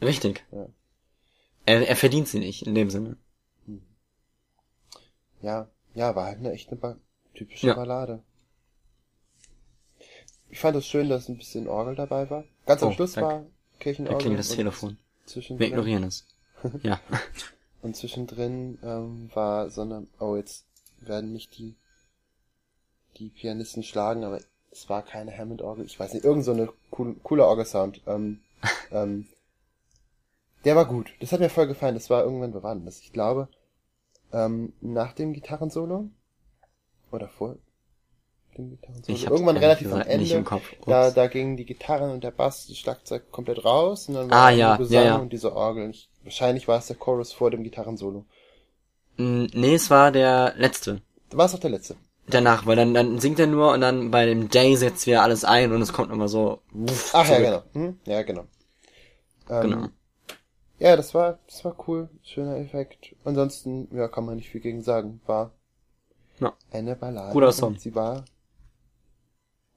Speaker 3: Richtig.
Speaker 1: Ja.
Speaker 3: Er, er verdient sie nicht in dem Sinne.
Speaker 1: Ja, ja, war halt eine echte ba typische
Speaker 3: Ja.
Speaker 1: Ballade. Ich fand es schön, dass ein bisschen Orgel dabei war. Ganz am
Speaker 3: Oh,
Speaker 1: Schluss
Speaker 3: danke.
Speaker 1: war
Speaker 3: Da
Speaker 1: Kirchenorgel.
Speaker 3: klingelt das Telefon. Wir ignorieren es. Ja.
Speaker 1: und zwischendrin ähm, war so eine, oh jetzt werden mich die die Pianisten schlagen, aber es war keine Hammond-Orgel. Ich weiß nicht, irgend so eine cool, cooler Orgelsound. Ähm, ähm, der war gut. Das hat mir voll gefallen. Das war irgendwann, wo war das? Ich glaube, ähm, nach dem Gitarrensolo oder vor dem Gitarrensolo.
Speaker 3: Ich hab's
Speaker 1: irgendwann relativ am Ende.
Speaker 3: nicht im Kopf.
Speaker 1: Da, da gingen die Gitarren und der Bass, das Schlagzeug komplett raus und dann
Speaker 3: Ah,
Speaker 1: war
Speaker 3: ja,
Speaker 1: nur Gesang
Speaker 3: ja, ja.
Speaker 1: und diese Orgel. Ich, wahrscheinlich war es der Chorus vor dem Gitarrensolo.
Speaker 3: Mm, Nee, es war der letzte.
Speaker 1: War es auch der letzte.
Speaker 3: Danach, weil dann, dann singt er nur und dann bei dem Day setzt wieder alles ein und es kommt immer so. wuff,
Speaker 1: Ach ja,
Speaker 3: zurück.
Speaker 1: genau. Hm? Ja, genau. Ähm,
Speaker 3: Genau.
Speaker 1: Ja, das war, das war cool. Schöner Effekt. Ansonsten, ja, kann man nicht viel gegen sagen. War
Speaker 3: Ja.
Speaker 1: eine Ballade.
Speaker 3: Guter Song.
Speaker 1: Sie war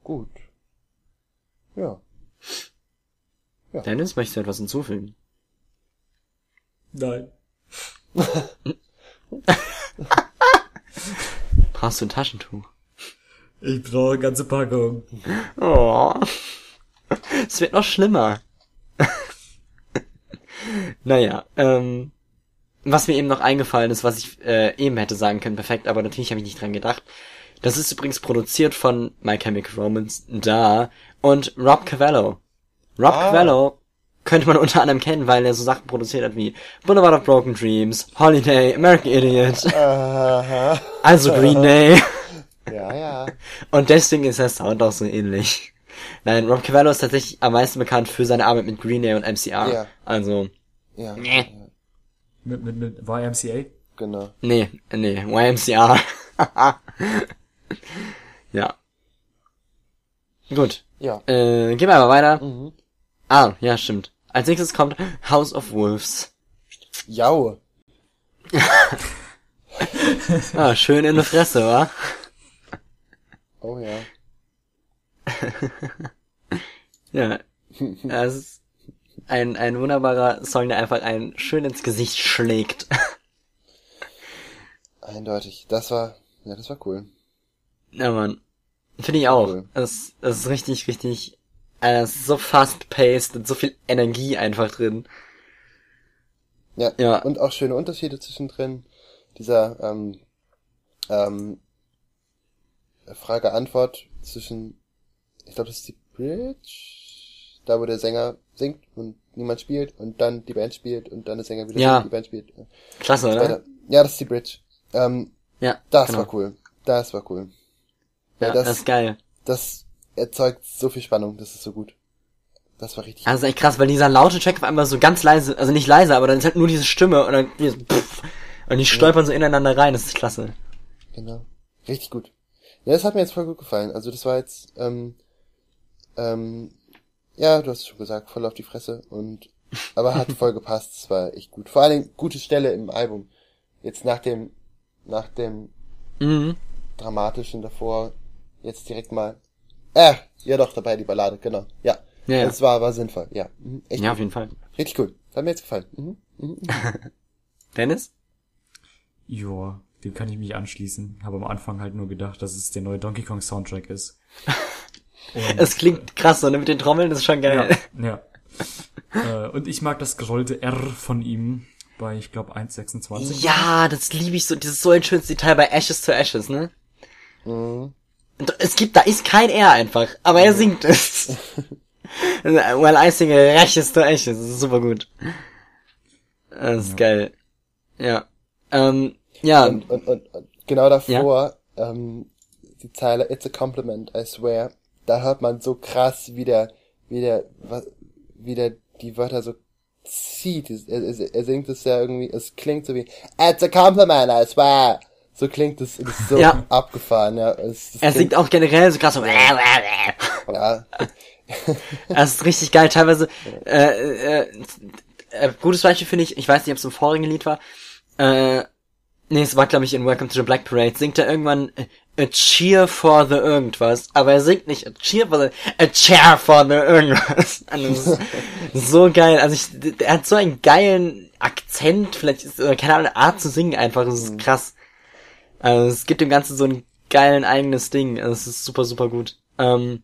Speaker 1: gut. Ja.
Speaker 3: Dennis, möchtest du etwas hinzufügen?
Speaker 2: Nein.
Speaker 3: Brauchst du ein Taschentuch?
Speaker 2: Ich brauche eine ganze Packung.
Speaker 3: Oh. Es wird noch schlimmer. naja, ähm, was mir eben noch eingefallen ist, was ich äh, eben hätte sagen können, perfekt, aber natürlich habe ich nicht dran gedacht. Das ist übrigens produziert von My Chemical Romance da und Rob Cavallo. Rob
Speaker 1: Ah.
Speaker 3: Cavallo könnte man unter anderem kennen, weil er so Sachen produziert hat wie Boulevard of Broken Dreams, Holiday, American Idiot,
Speaker 1: Aha.
Speaker 3: also Green Day.
Speaker 1: Ja, ja.
Speaker 3: Und deswegen ist der Sound auch so ähnlich. Nein, Rob Cavallo ist tatsächlich am meisten bekannt für seine Arbeit mit Green Day und MCR.
Speaker 1: Ja.
Speaker 3: Also,
Speaker 1: Ja.
Speaker 3: Nee.
Speaker 2: Mit, mit, mit YMCA?
Speaker 1: genau.
Speaker 3: nee, nee, YMCR. ja. Gut.
Speaker 1: Ja.
Speaker 3: Äh, gehen wir aber weiter.
Speaker 1: Mhm.
Speaker 3: Ah, ja, stimmt. Als nächstes kommt House of Wolves.
Speaker 1: Jau.
Speaker 3: Ah, schön in der Fresse, wa?
Speaker 1: Oh ja.
Speaker 3: Ja. Es ist ein, ein wunderbarer Song, der einfach einen schön ins Gesicht schlägt.
Speaker 1: Eindeutig. Das war, ja, das war cool.
Speaker 3: Ja, Mann. Finde ich auch.
Speaker 1: Cool.
Speaker 3: Es, es ist richtig, richtig, äh, es ist so fast-paced und so viel Energie einfach drin.
Speaker 1: Ja.
Speaker 3: Ja.
Speaker 1: Und auch schöne Unterschiede zwischendrin. Dieser, ähm, ähm, Frage-Antwort zwischen, ich glaube, das ist die Bridge, da wo der Sänger singt und niemand spielt und dann die Band spielt und dann der Sänger wieder
Speaker 3: Ja.
Speaker 1: singt, die Band spielt.
Speaker 3: Klasse, oder?
Speaker 1: Ja, das ist die Bridge. Ähm,
Speaker 3: Ja,
Speaker 1: das
Speaker 3: genau.
Speaker 1: war cool. Das war cool.
Speaker 3: Ja,
Speaker 1: Ja,
Speaker 3: das,
Speaker 1: das-
Speaker 3: ist geil.
Speaker 1: Das erzeugt so viel Spannung, das ist so gut. Das war richtig
Speaker 3: Also echt krass, weil dieser laute Track auf einmal so ganz leise, also nicht leise, aber dann ist halt nur diese Stimme und dann dieses Pff, und die stolpern so ineinander rein, das ist klasse.
Speaker 1: Genau. Richtig gut. Ja, das hat mir jetzt voll gut gefallen. Also das war jetzt, ähm, ähm, ja, du hast es schon gesagt, voll auf die Fresse und, aber hat voll gepasst. Es war echt gut. Vor allen Dingen gute Stelle im Album. Jetzt nach dem, nach dem
Speaker 3: Mhm.
Speaker 1: dramatischen davor, jetzt direkt mal, äh, ja doch, dabei die Ballade, genau. Ja.
Speaker 3: Ja, ja.
Speaker 1: Das war, war sinnvoll, ja. Mhm. Echt
Speaker 3: Ja,
Speaker 1: gut.
Speaker 3: auf jeden Fall.
Speaker 1: Richtig cool. Hat mir jetzt gefallen. Mhm. Mhm.
Speaker 3: Dennis?
Speaker 2: Joa, dem kann ich mich anschließen. Habe am Anfang halt nur gedacht, dass es der neue Donkey Kong Soundtrack ist.
Speaker 3: Es klingt krass, so, ne? Mit den Trommeln, das ist schon geil.
Speaker 2: Ja. äh, und ich mag das gerollte R von ihm bei, ich glaube, 1,26.
Speaker 3: Ja, das liebe ich so. Das ist so ein schönes Detail bei Ashes to Ashes, ne?
Speaker 1: Mhm.
Speaker 3: Es gibt, da ist kein R einfach, aber er singt es. well, I sing Ashes to Ashes, das ist super gut. Das ist geil. Ja. Ähm, ja,
Speaker 1: Und, und, und, und genau davor, ähm, die Zeile It's a compliment, I swear, da hört man so krass, wie der, wie der, wie der die Wörter so zieht. Er, er, er singt es ja irgendwie, es klingt so wie It's a compliment, I swear. So klingt es, es ist so
Speaker 3: Ja.
Speaker 1: abgefahren, ja. Es,
Speaker 3: er singt auch generell so krass so.
Speaker 1: ja,
Speaker 3: Das ist richtig geil. Teilweise, äh, äh, äh, gutes Beispiel finde ich, ich weiß nicht, ob es im vorigen Lied war, äh, nee, es war glaube ich in Welcome to the Black Parade, singt er irgendwann äh, A Cheer for the irgendwas, aber er singt nicht A Cheer for the, A Chair for the irgendwas. So geil, also ich, er hat so einen geilen Akzent, vielleicht ist, oder keine Ahnung, eine Art zu singen einfach, das ist krass. Also es gibt dem Ganzen so einen geilen eigenes Ding, also es ist super, super gut. Ähm,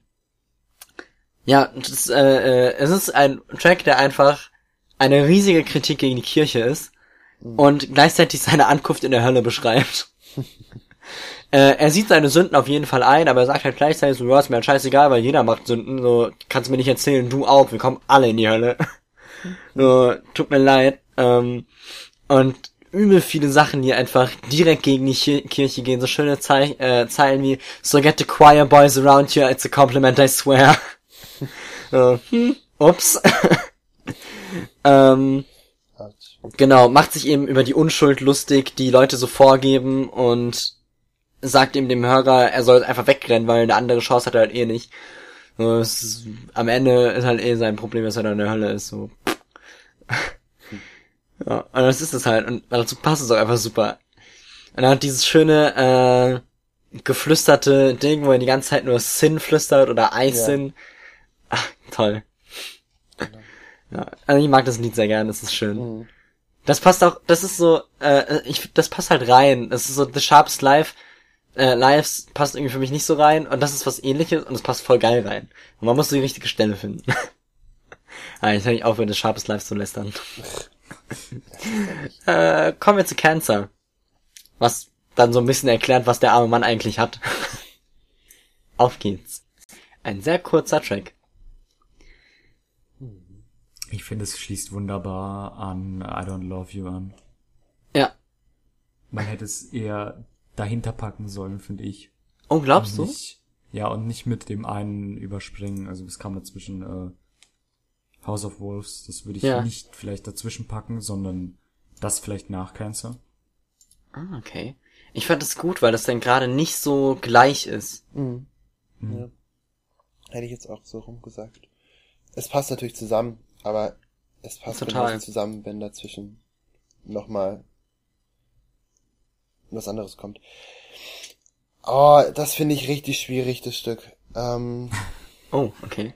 Speaker 3: ja, das, äh, äh, es ist ein Track, der einfach eine riesige Kritik gegen die Kirche ist und gleichzeitig seine Ankunft in der Hölle beschreibt. äh, er sieht seine Sünden auf jeden Fall ein, aber er sagt halt gleichzeitig so, ja, ist mir halt scheißegal, weil jeder macht Sünden, so, kannst du mir nicht erzählen, du auch, wir kommen alle in die Hölle. so, tut mir leid. Ähm, und übel viele Sachen, die einfach direkt gegen die Kirche gehen, so schöne Zei äh, Zeilen wie, so get the choir boys around you, it's a compliment, I swear. So, hm, ups. ähm, genau, macht sich eben über die Unschuld lustig, die Leute so vorgeben und sagt ihm dem Hörer, er soll einfach wegrennen, weil eine andere Chance hat er halt eh nicht. So, ist, am Ende ist halt eh sein Problem, dass er da in der Hölle ist. So. ja, und das ist es halt. Und dazu passt es auch einfach super. Und er hat dieses schöne, äh, geflüsterte Ding, wo er die ganze Zeit nur Sin flüstert oder I
Speaker 1: Ja.
Speaker 3: Ach, toll. Ja, also ich mag das Lied sehr gern, das ist schön.
Speaker 1: Mhm.
Speaker 3: Das passt auch, das ist so, äh, ich, das passt halt rein. Das ist so The Sharpest Life, äh, Lives passt irgendwie für mich nicht so rein und das ist was ähnliches und es passt voll geil rein. Und man muss die richtige Stelle finden. ah, jetzt kann ich aufhören, The Sharpest Life zu lästern. äh, kommen wir zu Cancer. Was dann so ein bisschen erklärt, was der arme Mann eigentlich hat. Auf geht's. Ein sehr kurzer Track.
Speaker 2: Ich finde, es schließt wunderbar an I Don't Love You an.
Speaker 3: Ja.
Speaker 2: Man hätte es eher dahinter packen sollen, finde ich.
Speaker 3: Oh, glaubst du?
Speaker 2: Nicht, ja, und nicht mit dem einen überspringen. Also es kam dazwischen äh, House of Wolves. Das würde ich
Speaker 3: Ja.
Speaker 2: nicht vielleicht dazwischen packen, sondern das vielleicht nach Cancer.
Speaker 3: Ah, okay. Ich fand es gut, weil das dann gerade nicht so gleich ist.
Speaker 1: Mhm. Ja. Hätte ich jetzt auch so rumgesagt. Es passt natürlich zusammen, aber es passt
Speaker 3: Total.
Speaker 1: genauso zusammen, wenn dazwischen nochmal was anderes kommt. Oh, das finde ich richtig schwierig, das Stück. Ähm,
Speaker 3: Oh, okay.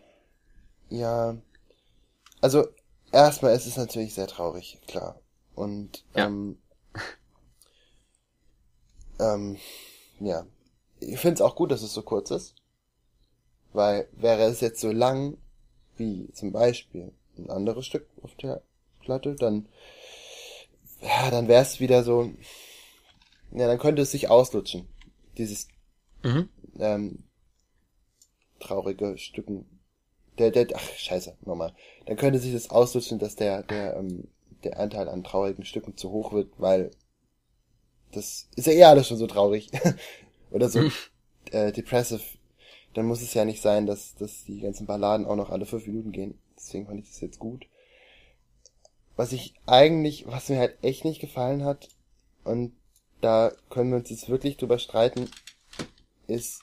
Speaker 1: ja. Also, erstmal ist es natürlich sehr traurig, klar. Und,
Speaker 3: Ja.
Speaker 1: ähm, ähm, ja. Ich finde es auch gut, dass es so kurz ist. Weil wäre es jetzt so lang, wie zum Beispiel ein anderes Stück auf der Platte, dann, ja, dann wäre es wieder so, ja, dann könnte es sich auslutschen. Dieses,
Speaker 3: Mhm.
Speaker 1: ähm, traurige Stücken. Der, der, ach, scheiße, nochmal. Dann könnte sich das auslutschen, dass der, der, ähm, der Anteil an traurigen Stücken zu hoch wird, weil das ist ja eh alles schon so traurig. Oder so äh, depressive. Dann muss es ja nicht sein, dass, dass die ganzen Balladen auch noch alle fünf Minuten gehen. Deswegen fand ich das jetzt gut. Was ich eigentlich, was mir halt echt nicht gefallen hat, und da können wir uns jetzt wirklich drüber streiten, ist,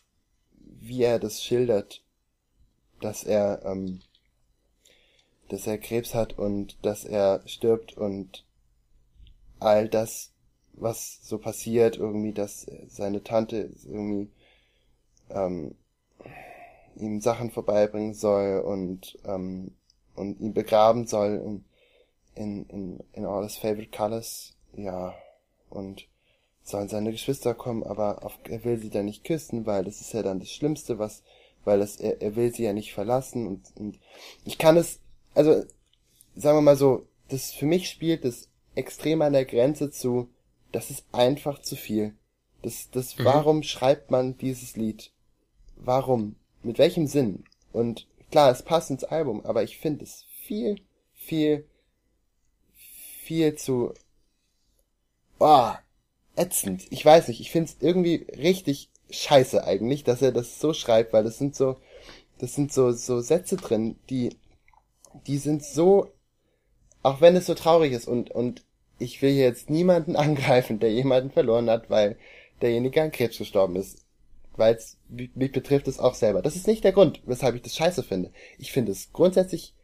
Speaker 1: wie er das schildert, dass er, ähm, dass er Krebs hat und dass er stirbt und all das, was so passiert, irgendwie, dass seine Tante irgendwie ähm, ihm Sachen vorbeibringen soll und ähm, und ihn begraben soll in in in, in all his favorite colors ja, und sollen seine Geschwister kommen, aber auf, er will sie dann nicht küssen, weil das ist ja dann das Schlimmste, was, weil das, er, er will sie ja nicht verlassen und, und ich kann es, also, sagen wir mal so, das für mich spielt das extrem an der Grenze zu, das ist einfach zu viel. Das, das,
Speaker 3: Mhm.
Speaker 1: warum schreibt man dieses Lied? Warum? Mit welchem Sinn? Und klar, es passt ins Album, aber ich finde es viel, viel, viel zu, oh, ätzend. Ich weiß nicht, ich finde es irgendwie richtig scheiße eigentlich, dass er das so schreibt, weil das sind so, das sind so, so Sätze drin, die, die sind so, auch wenn es so traurig ist und, und ich will jetzt niemanden angreifen, der jemanden verloren hat, weil derjenige an Krebs gestorben ist. Weil es mich betrifft es auch selber. Das ist nicht der Grund, weshalb ich das scheiße finde. Ich finde es grundsätzlich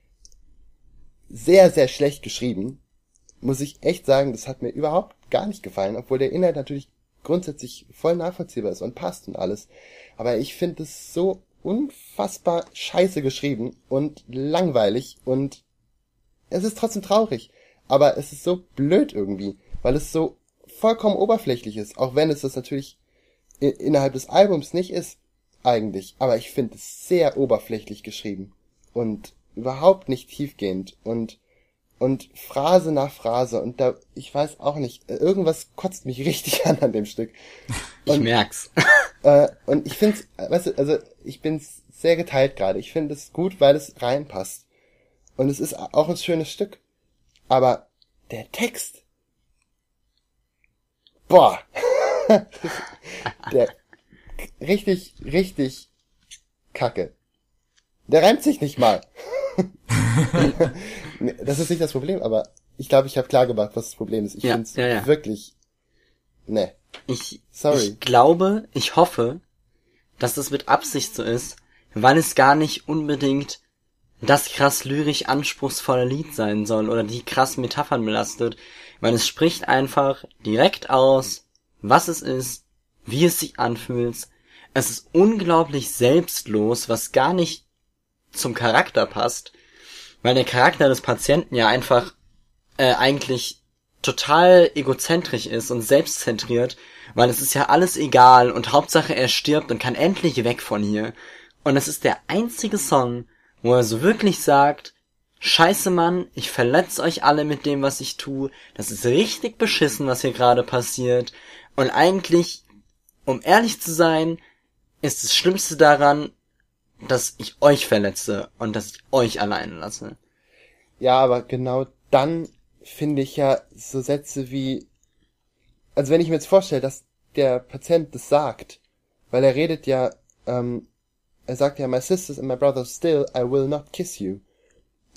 Speaker 1: sehr, sehr schlecht geschrieben. Muss ich echt sagen, das hat mir überhaupt gar nicht gefallen, obwohl der Inhalt natürlich grundsätzlich voll nachvollziehbar ist und passt und alles. Aber ich finde es so unfassbar scheiße geschrieben und langweilig und es ist trotzdem traurig. Aber es ist so blöd irgendwie, weil es so vollkommen oberflächlich ist, auch wenn es das natürlich innerhalb des Albums nicht ist, eigentlich. Aber ich finde es sehr oberflächlich geschrieben und überhaupt nicht tiefgehend und und Phrase nach Phrase und da, ich weiß auch nicht, irgendwas kotzt mich richtig an an dem Stück.
Speaker 3: Ich
Speaker 1: Und-
Speaker 3: merk's.
Speaker 1: Äh, und ich finde weißt du, also ich bin sehr geteilt gerade. Ich finde es gut, weil es reinpasst. Und es ist auch ein schönes Stück. Aber der Text. Boah. der richtig, richtig kacke. Der reimt sich nicht mal. Das ist nicht das Problem, aber ich glaube, ich habe klar gemacht, was das Problem ist. Ich
Speaker 3: Ja,
Speaker 1: finde es
Speaker 3: ja, ja.
Speaker 1: wirklich. Ne.
Speaker 3: Ich,
Speaker 1: Sorry.
Speaker 3: ich glaube, ich hoffe, dass das mit Absicht so ist, weil es gar nicht unbedingt das krass lyrisch anspruchsvolle Lied sein soll oder die krass Metaphern belastet, weil es spricht einfach direkt aus, was es ist, wie es sich anfühlt. Es ist unglaublich selbstlos, was gar nicht zum Charakter passt, weil der Charakter des Patienten ja einfach äh, eigentlich total egozentrisch ist und selbstzentriert, weil es ist ja alles egal und Hauptsache er stirbt und kann endlich weg von hier. Und es ist der einzige Song, wo er so wirklich sagt, Scheiße Mann, ich verletz euch alle mit dem, was ich tue. Das ist richtig beschissen, was hier gerade passiert. Und eigentlich, um ehrlich zu sein, ist das Schlimmste daran, dass ich euch verletze und dass ich euch alleine lasse.
Speaker 1: Ja, aber genau dann finde ich ja so Sätze wie, also wenn ich mir jetzt vorstelle, dass der Patient das sagt, weil er redet ja, ähm, er sagt ja, my sisters and my brothers still, I will not kiss you.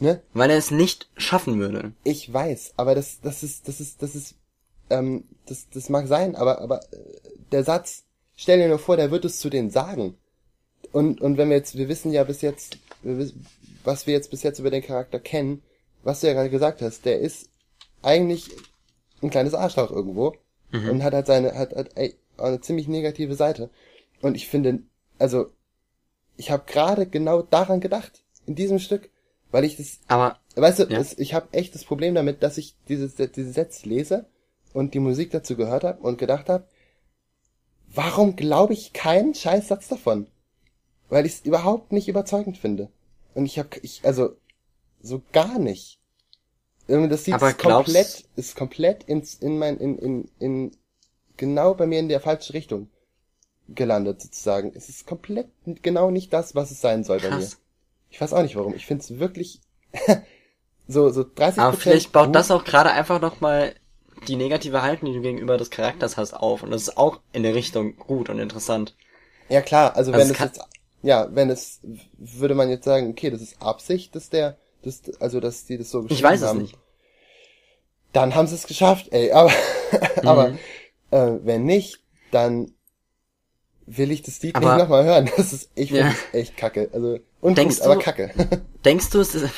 Speaker 1: Ne?
Speaker 3: Weil er es nicht schaffen würde.
Speaker 1: Ich weiß, aber das, das ist, das ist, das ist, ähm, das, das mag sein, aber, aber äh, der Satz, stell dir nur vor, der wird es zu denen sagen. Und, und wenn wir jetzt, wir wissen ja bis jetzt, wir wissen, was wir jetzt bis jetzt über den Charakter kennen, was du ja gerade gesagt hast, der ist eigentlich ein kleines Arschloch irgendwo und hat halt seine, hat, hat ey, eine ziemlich negative Seite. Und ich finde, also, ich habe gerade genau daran gedacht, in diesem Stück, weil ich das
Speaker 3: Aber
Speaker 1: Weißt du,
Speaker 3: Ja.
Speaker 1: es, ich habe echt das Problem damit, dass ich diese, diese Sätze lese und die Musik dazu gehört habe und gedacht habe, warum glaube ich keinen scheiß Satz davon? Weil ich es überhaupt nicht überzeugend finde. Und ich habe, ich, also, so gar nicht. Irgendwie Das Lied
Speaker 3: Aber
Speaker 1: ist komplett, ist komplett ins, in mein, in, in, in, genau bei mir in der falsche Richtung gelandet, sozusagen. Es ist komplett genau nicht das, was es sein soll bei mir.
Speaker 3: krass.
Speaker 1: Ich weiß auch nicht warum. Ich finde es wirklich so so 30
Speaker 3: Aber vielleicht baut das auch gerade einfach nochmal die negative Haltung, die du gegenüber des Charakters hast, auf. Und das ist auch in der Richtung gut und interessant.
Speaker 1: Ja klar, also,
Speaker 3: Also
Speaker 1: wenn
Speaker 3: es
Speaker 1: es jetzt ja, wenn es würde man jetzt sagen, okay, das ist Absicht, dass der das also dass die das so geschrieben
Speaker 3: Ich weiß es
Speaker 1: haben.
Speaker 3: nicht.
Speaker 1: Dann haben sie es geschafft, ey, aber aber
Speaker 3: Mhm.
Speaker 1: äh, wenn nicht, dann will ich das Lied
Speaker 3: Aber-
Speaker 1: nicht nochmal hören. Das ist ich finde
Speaker 3: Ja.
Speaker 1: das echt kacke. Also und
Speaker 3: Denkst
Speaker 1: gut, aber
Speaker 3: du-
Speaker 1: kacke.
Speaker 3: Denkst du, es ist,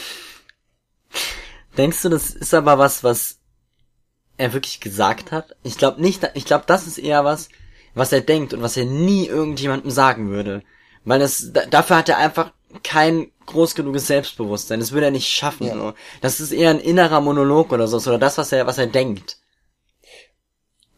Speaker 3: denkst du, das ist aber was, was er wirklich gesagt hat? Ich glaube nicht, ich glaube, das ist eher was, was er denkt und was er nie irgendjemandem sagen würde. Weil das, da, dafür hat er einfach kein groß genuges Selbstbewusstsein. Das würde er nicht schaffen,
Speaker 1: Ja.
Speaker 3: so. Das ist eher ein innerer Monolog oder so, oder das, was er, was er denkt.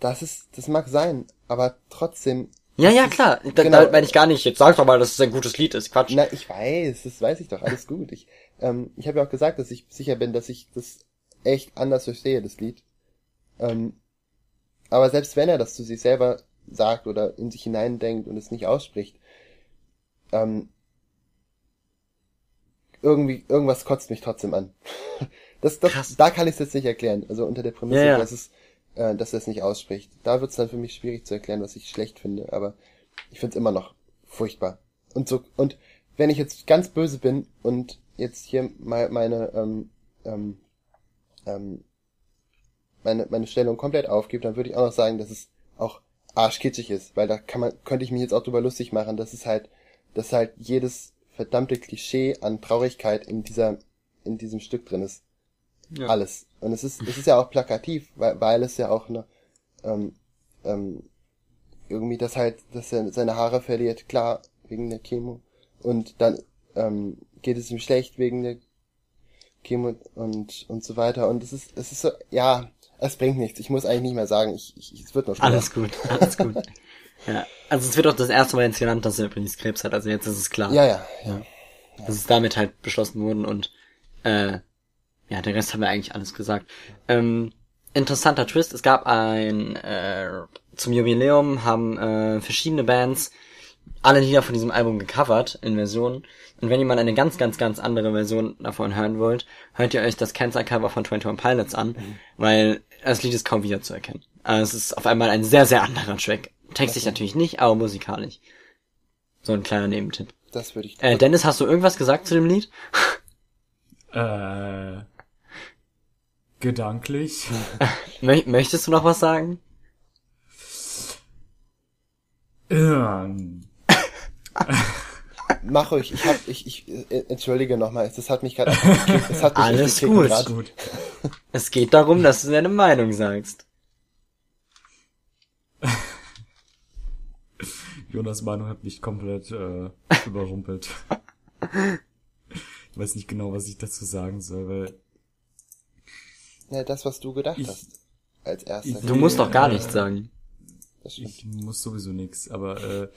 Speaker 1: das ist, das mag sein, aber trotzdem,
Speaker 3: Ja, ja, klar. Da,
Speaker 1: Genau.
Speaker 3: da meine ich gar nicht, jetzt sag doch mal, dass es ein gutes Lied ist. Quatsch.
Speaker 1: na, ich weiß, das weiß ich doch, alles gut. Ich, ähm, ich habe ja auch gesagt, dass ich sicher bin, dass ich das echt anders verstehe, das Lied. Ähm, aber selbst wenn er das zu sich selber sagt oder in sich hineindenkt und es nicht ausspricht, ähm, irgendwie, irgendwas kotzt mich trotzdem an. Das, das,
Speaker 3: Krass.
Speaker 1: da kann ich es jetzt nicht erklären. Also unter der Prämisse,
Speaker 3: Ja, ja.
Speaker 1: dass es, äh, dass er es nicht ausspricht. Da wird es dann für mich schwierig zu erklären, was ich schlecht finde. Aber ich finde es immer noch furchtbar. Und so, und wenn ich jetzt ganz böse bin und jetzt hier mal meine, ähm, ähm, ähm, meine, meine Stellung komplett aufgebe, dann würde ich auch noch sagen, dass es auch arschkitschig ist, weil da kann man, könnte ich mich jetzt auch drüber lustig machen, dass es halt, dass halt jedes verdammte Klischee an Traurigkeit in dieser, in diesem Stück drin ist.
Speaker 3: Ja.
Speaker 1: Alles. Und es ist, es ist ja auch plakativ, weil, weil es ja auch eine, ähm, ähm, irgendwie das halt, dass er seine Haare verliert, klar, wegen der Chemo. Und dann ähm, geht es ihm schlecht wegen der Chemo und und so weiter. Und es ist, es ist so, ja, es bringt nichts. Ich muss eigentlich nicht mehr sagen, ich, ich es wird noch schlimmer.
Speaker 3: Alles gut, alles gut. ja. Also es wird auch das erste Mal jetzt genannt, dass er übrigens Krebs hat. Also jetzt ist es klar.
Speaker 1: Ja, ja, ja.
Speaker 3: dass es damit halt beschlossen wurden und äh, ja, der Rest haben wir eigentlich alles gesagt. Ähm, interessanter Twist, es gab ein äh, zum Jubiläum haben äh, verschiedene Bands alle Lieder von diesem Album gecovert in Versionen. Und wenn ihr mal eine ganz, ganz, ganz andere Version davon hören wollt, hört ihr euch das Cancer-Cover von 21 Pilots an, weil das Lied ist kaum wiederzuerkennen. Also es ist auf einmal ein sehr, sehr anderer Track. Textlich natürlich nicht, aber musikalisch. So ein kleiner Nebentipp.
Speaker 1: Das würde ich.
Speaker 3: Äh, Dennis, hast du irgendwas gesagt zu dem Lied?
Speaker 2: Äh, gedanklich.
Speaker 3: Mö möchtest du noch was sagen?
Speaker 2: Ähm,
Speaker 1: Mach euch, ich hab, ich, ich, äh, entschuldige nochmal, das hat mich gerade, das hat mich
Speaker 3: Alles gut.
Speaker 1: grad.
Speaker 2: gut.
Speaker 3: Es geht darum, dass du deine Meinung sagst.
Speaker 2: Jonas Meinung hat mich komplett äh, überrumpelt. Ich weiß nicht genau, was ich dazu sagen soll, weil
Speaker 1: Ja, das, was du gedacht
Speaker 2: Ich-
Speaker 1: hast. Als erster.
Speaker 3: Du musst doch gar
Speaker 2: Äh,
Speaker 3: nichts sagen.
Speaker 2: Ich muss sowieso nix. Aber äh,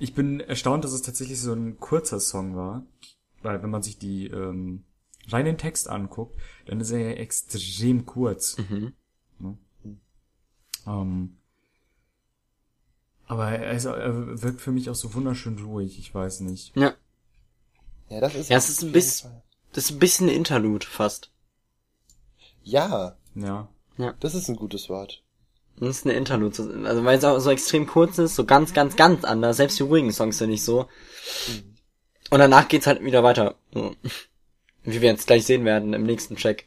Speaker 2: ich bin erstaunt, dass es tatsächlich so ein kurzer Song war. Weil wenn man sich die ähm, rein den Text anguckt, dann ist er ja extrem kurz.
Speaker 3: Mhm.
Speaker 2: Ne? Ähm, aber er, ist, er wirkt für mich auch so wunderschön ruhig, ich weiß nicht.
Speaker 3: Ja.
Speaker 1: Ja, das ist.
Speaker 3: Ja, es ist ein bisschen-
Speaker 1: Fall.
Speaker 3: Das ist ein bisschen ein Interlude fast.
Speaker 1: Ja,
Speaker 2: Ja.
Speaker 1: das ist ein gutes Wort.
Speaker 3: Das ist eine Interlude. Also weil es auch so extrem kurz ist, so ganz, ganz, ganz anders. Selbst die ruhigen Songs sind nicht so. Und danach geht's halt wieder weiter. So. Wie wir jetzt gleich sehen werden im nächsten Track.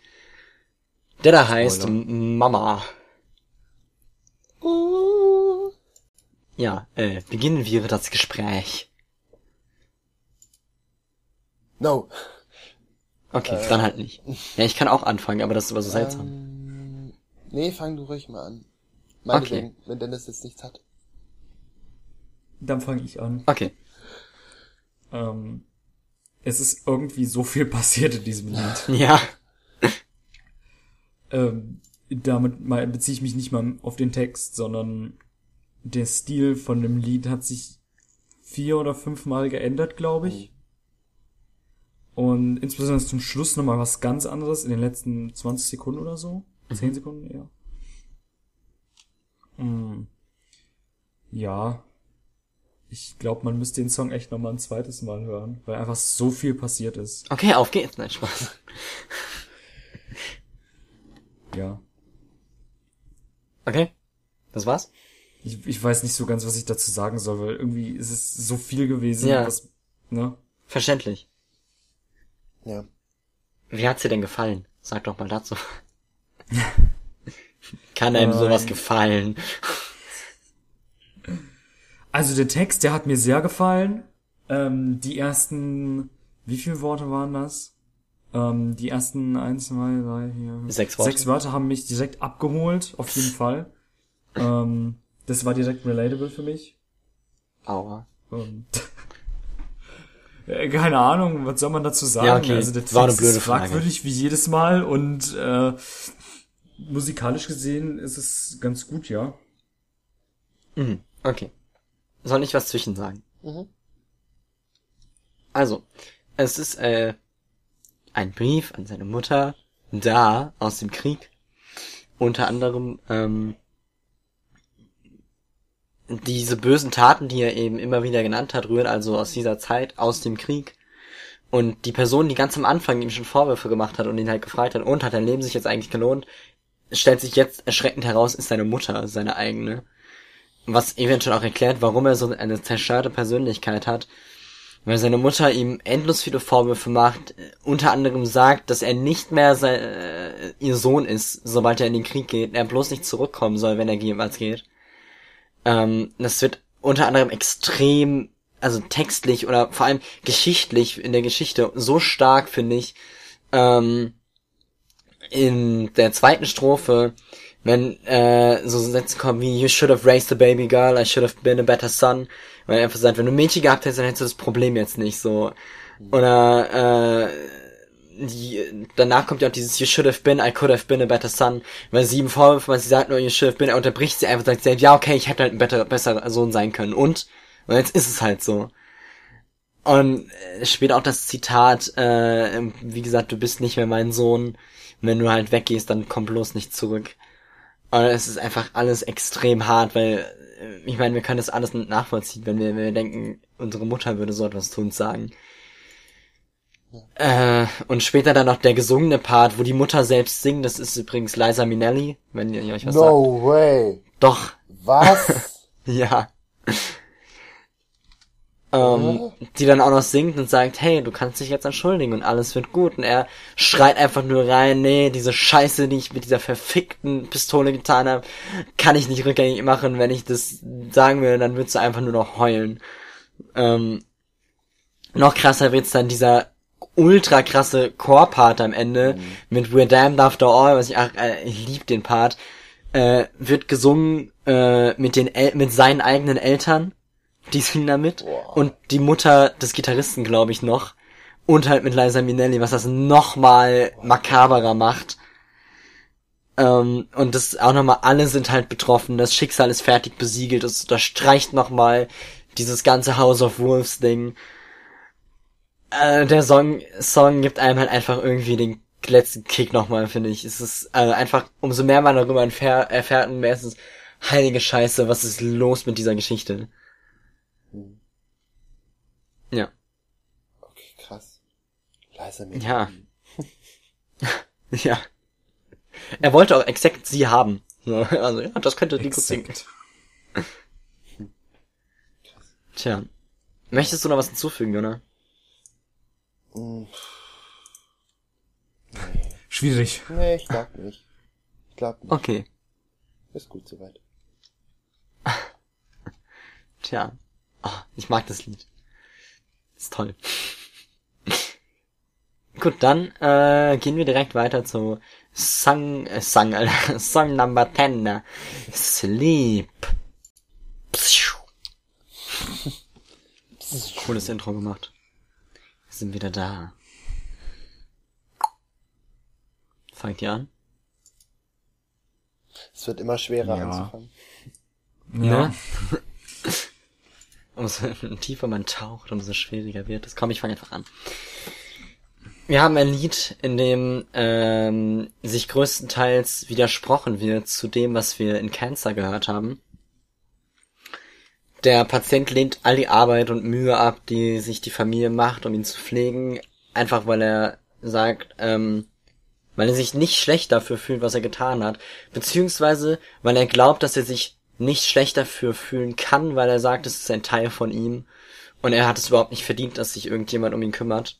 Speaker 3: Der da heißt Mama.
Speaker 1: Uh.
Speaker 3: Ja, äh, beginnen wir das Gespräch.
Speaker 1: No.
Speaker 3: Okay, dann halt nicht. Ja, ich kann auch anfangen, aber das ist aber so seltsam.
Speaker 1: Ähm, nee, fang du ruhig mal an. Meinetwegen, wenn Dennis jetzt nichts hat.
Speaker 2: Dann fange ich an.
Speaker 3: Okay.
Speaker 2: Ähm, es ist irgendwie so viel passiert in diesem Lied.
Speaker 3: Ja.
Speaker 2: ähm, damit mal beziehe ich mich nicht mal auf den Text, sondern der Stil von dem Lied hat sich vier oder fünfmal geändert, glaube ich. Und insbesondere zum Schluss nochmal was ganz anderes in den letzten 20 Sekunden oder so. 10 Sekunden eher. Mm. Ja. Ich glaube, man müsste den Song echt nochmal ein zweites Mal hören, weil einfach so viel passiert ist.
Speaker 3: Okay, auf geht's. Nein, Spaß.
Speaker 2: Ja.
Speaker 3: Okay. Das war's?
Speaker 2: Ich, ich weiß nicht so ganz, was ich dazu sagen soll, weil irgendwie ist es so viel gewesen,
Speaker 3: Ja.
Speaker 2: was, ne?
Speaker 3: Verständlich.
Speaker 1: Ja.
Speaker 3: Wie hat's dir denn gefallen? Sag doch mal dazu. Kann einem
Speaker 2: Ähm.
Speaker 3: sowas gefallen?
Speaker 2: Also der Text, der hat mir sehr gefallen. Ähm, die ersten, wie viele Worte waren das? Ähm, die ersten eins, zwei, drei, vier, fünf,
Speaker 3: Sechs Worte.
Speaker 2: Sechs Wörter haben mich direkt abgeholt, auf jeden Fall. Ähm, das war direkt relatable für mich.
Speaker 3: Aua.
Speaker 2: Und Äh, keine Ahnung, was soll man dazu sagen?
Speaker 3: Ja, okay.
Speaker 2: Also der
Speaker 3: War eine
Speaker 2: Text
Speaker 3: blöde
Speaker 2: ist
Speaker 3: Frage.
Speaker 2: fragwürdig wie jedes Mal und äh, musikalisch gesehen ist es ganz gut, ja.
Speaker 3: Mhm, okay. Soll ich was zwischen sagen?
Speaker 1: Mhm.
Speaker 3: Also, es ist äh, ein Brief an seine Mutter, da aus dem Krieg. Unter anderem ähm, diese bösen Taten, die er eben immer wieder genannt hat, rühren also aus dieser Zeit, aus dem Krieg. Und die Person, die ganz am Anfang ihm schon Vorwürfe gemacht hat und ihn halt gefragt hat, und hat dein Leben sich jetzt eigentlich gelohnt, stellt sich jetzt erschreckend heraus, ist seine Mutter, seine eigene. Was eventuell auch erklärt, warum er so eine zerstörte Persönlichkeit hat. Weil seine Mutter ihm endlos viele Vorwürfe macht, unter anderem sagt, dass er nicht mehr sein, äh, ihr Sohn ist, sobald er in den Krieg geht, er bloß nicht zurückkommen soll, wenn er jemals geht. Ähm, das wird unter anderem extrem, also textlich oder vor allem geschichtlich in der Geschichte so stark, finde ich, ähm, in der zweiten Strophe, wenn äh, so Sätze kommen wie You should have raised a baby girl, I should have been a better son. Weil er einfach sagt, wenn du ein Mädchen gehabt hättest, dann hättest du das Problem jetzt nicht so. Oder äh, die, danach kommt ja auch dieses You should have been, I could have been a better son, weil sie ihm vorwirft, weil sie sagt nur You should have been, er unterbricht sie einfach, sagt selbst, ja okay, ich hätte halt ein better, besserer Sohn sein können. Und? Und jetzt ist es halt so. Und äh, später auch das Zitat, äh, wie gesagt, du bist nicht mehr mein Sohn, wenn du halt weggehst, dann komm bloß nicht zurück. Und es ist einfach alles extrem hart, weil, äh, ich meine, wir können das alles nachvollziehen, wenn wir, wenn wir denken, unsere Mutter würde so etwas tun sagen. Äh, und später dann noch der gesungene Part, wo die Mutter selbst singt, das ist übrigens Liza Minnelli, wenn ihr euch was sagt.
Speaker 1: No way.
Speaker 3: Doch,
Speaker 1: Was?
Speaker 3: ja. Ähm, die dann auch noch singt und sagt, hey, du kannst dich jetzt entschuldigen und alles wird gut. Und er schreit einfach nur rein, nee, diese Scheiße, die ich mit dieser verfickten Pistole getan habe, kann ich nicht rückgängig machen. Wenn ich das sagen will, dann würdest du einfach nur noch heulen. Ähm, noch krasser wird's dann dieser ultra krasse Core-Part am Ende mit We're Damned After All, was ich, ach, äh, ich lieb den Part, äh, wird gesungen äh, mit den El mit seinen eigenen Eltern, die singen damit und die Mutter des Gitarristen, glaube ich, noch. Und halt mit Liza Minnelli, was das noch mal makaberer macht. Ähm, und das auch nochmal, alle sind halt betroffen, das Schicksal ist fertig besiegelt, das unterstreicht nochmal dieses ganze House of Wolves Ding äh, der Song, Song gibt einem halt einfach irgendwie den letzten Kick nochmal, finde ich. Es ist äh, einfach, umso mehr man darüber erfährt, erfährt mehr ist es, heilige Scheiße, was ist los mit dieser Geschichte? Ja.
Speaker 1: Okay, krass. Leiser mit.
Speaker 3: Ja. ja. Er wollte auch exakt sie haben. So, Also, ja, das könnte die singen. Tja. Möchtest du noch was hinzufügen, oder?
Speaker 1: Hm,
Speaker 2: Schwierig.
Speaker 1: Nee, ich glaub nicht. Ich glaub nicht.
Speaker 3: Okay.
Speaker 1: Ist gut soweit.
Speaker 3: Tja. Oh, ich mag das Lied. Ist toll. Gut, dann äh, gehen wir direkt weiter zu Song, äh, Song, Alter, Song Number 10. äh, Sleep. Cooles Intro gemacht. Wir sind wieder da. Fangt ihr an?
Speaker 1: Es wird immer schwerer
Speaker 2: Ja.
Speaker 1: anzufangen.
Speaker 2: Ja.
Speaker 3: Ne? Umso tiefer man taucht, umso schwieriger wird es. Komm, ich fange einfach an. Wir haben ein Lied, in dem ähm, sich größtenteils widersprochen wird zu dem, was wir in Cancer gehört haben. Der Patient lehnt all die Arbeit und Mühe ab, die sich die Familie macht, um ihn zu pflegen, einfach weil er sagt, ähm, weil er sich nicht schlecht dafür fühlt, was er getan hat, beziehungsweise weil er glaubt, dass er sich nicht schlecht dafür fühlen kann, weil er sagt, es ist ein Teil von ihm. Und er hat es überhaupt nicht verdient, dass sich irgendjemand um ihn kümmert.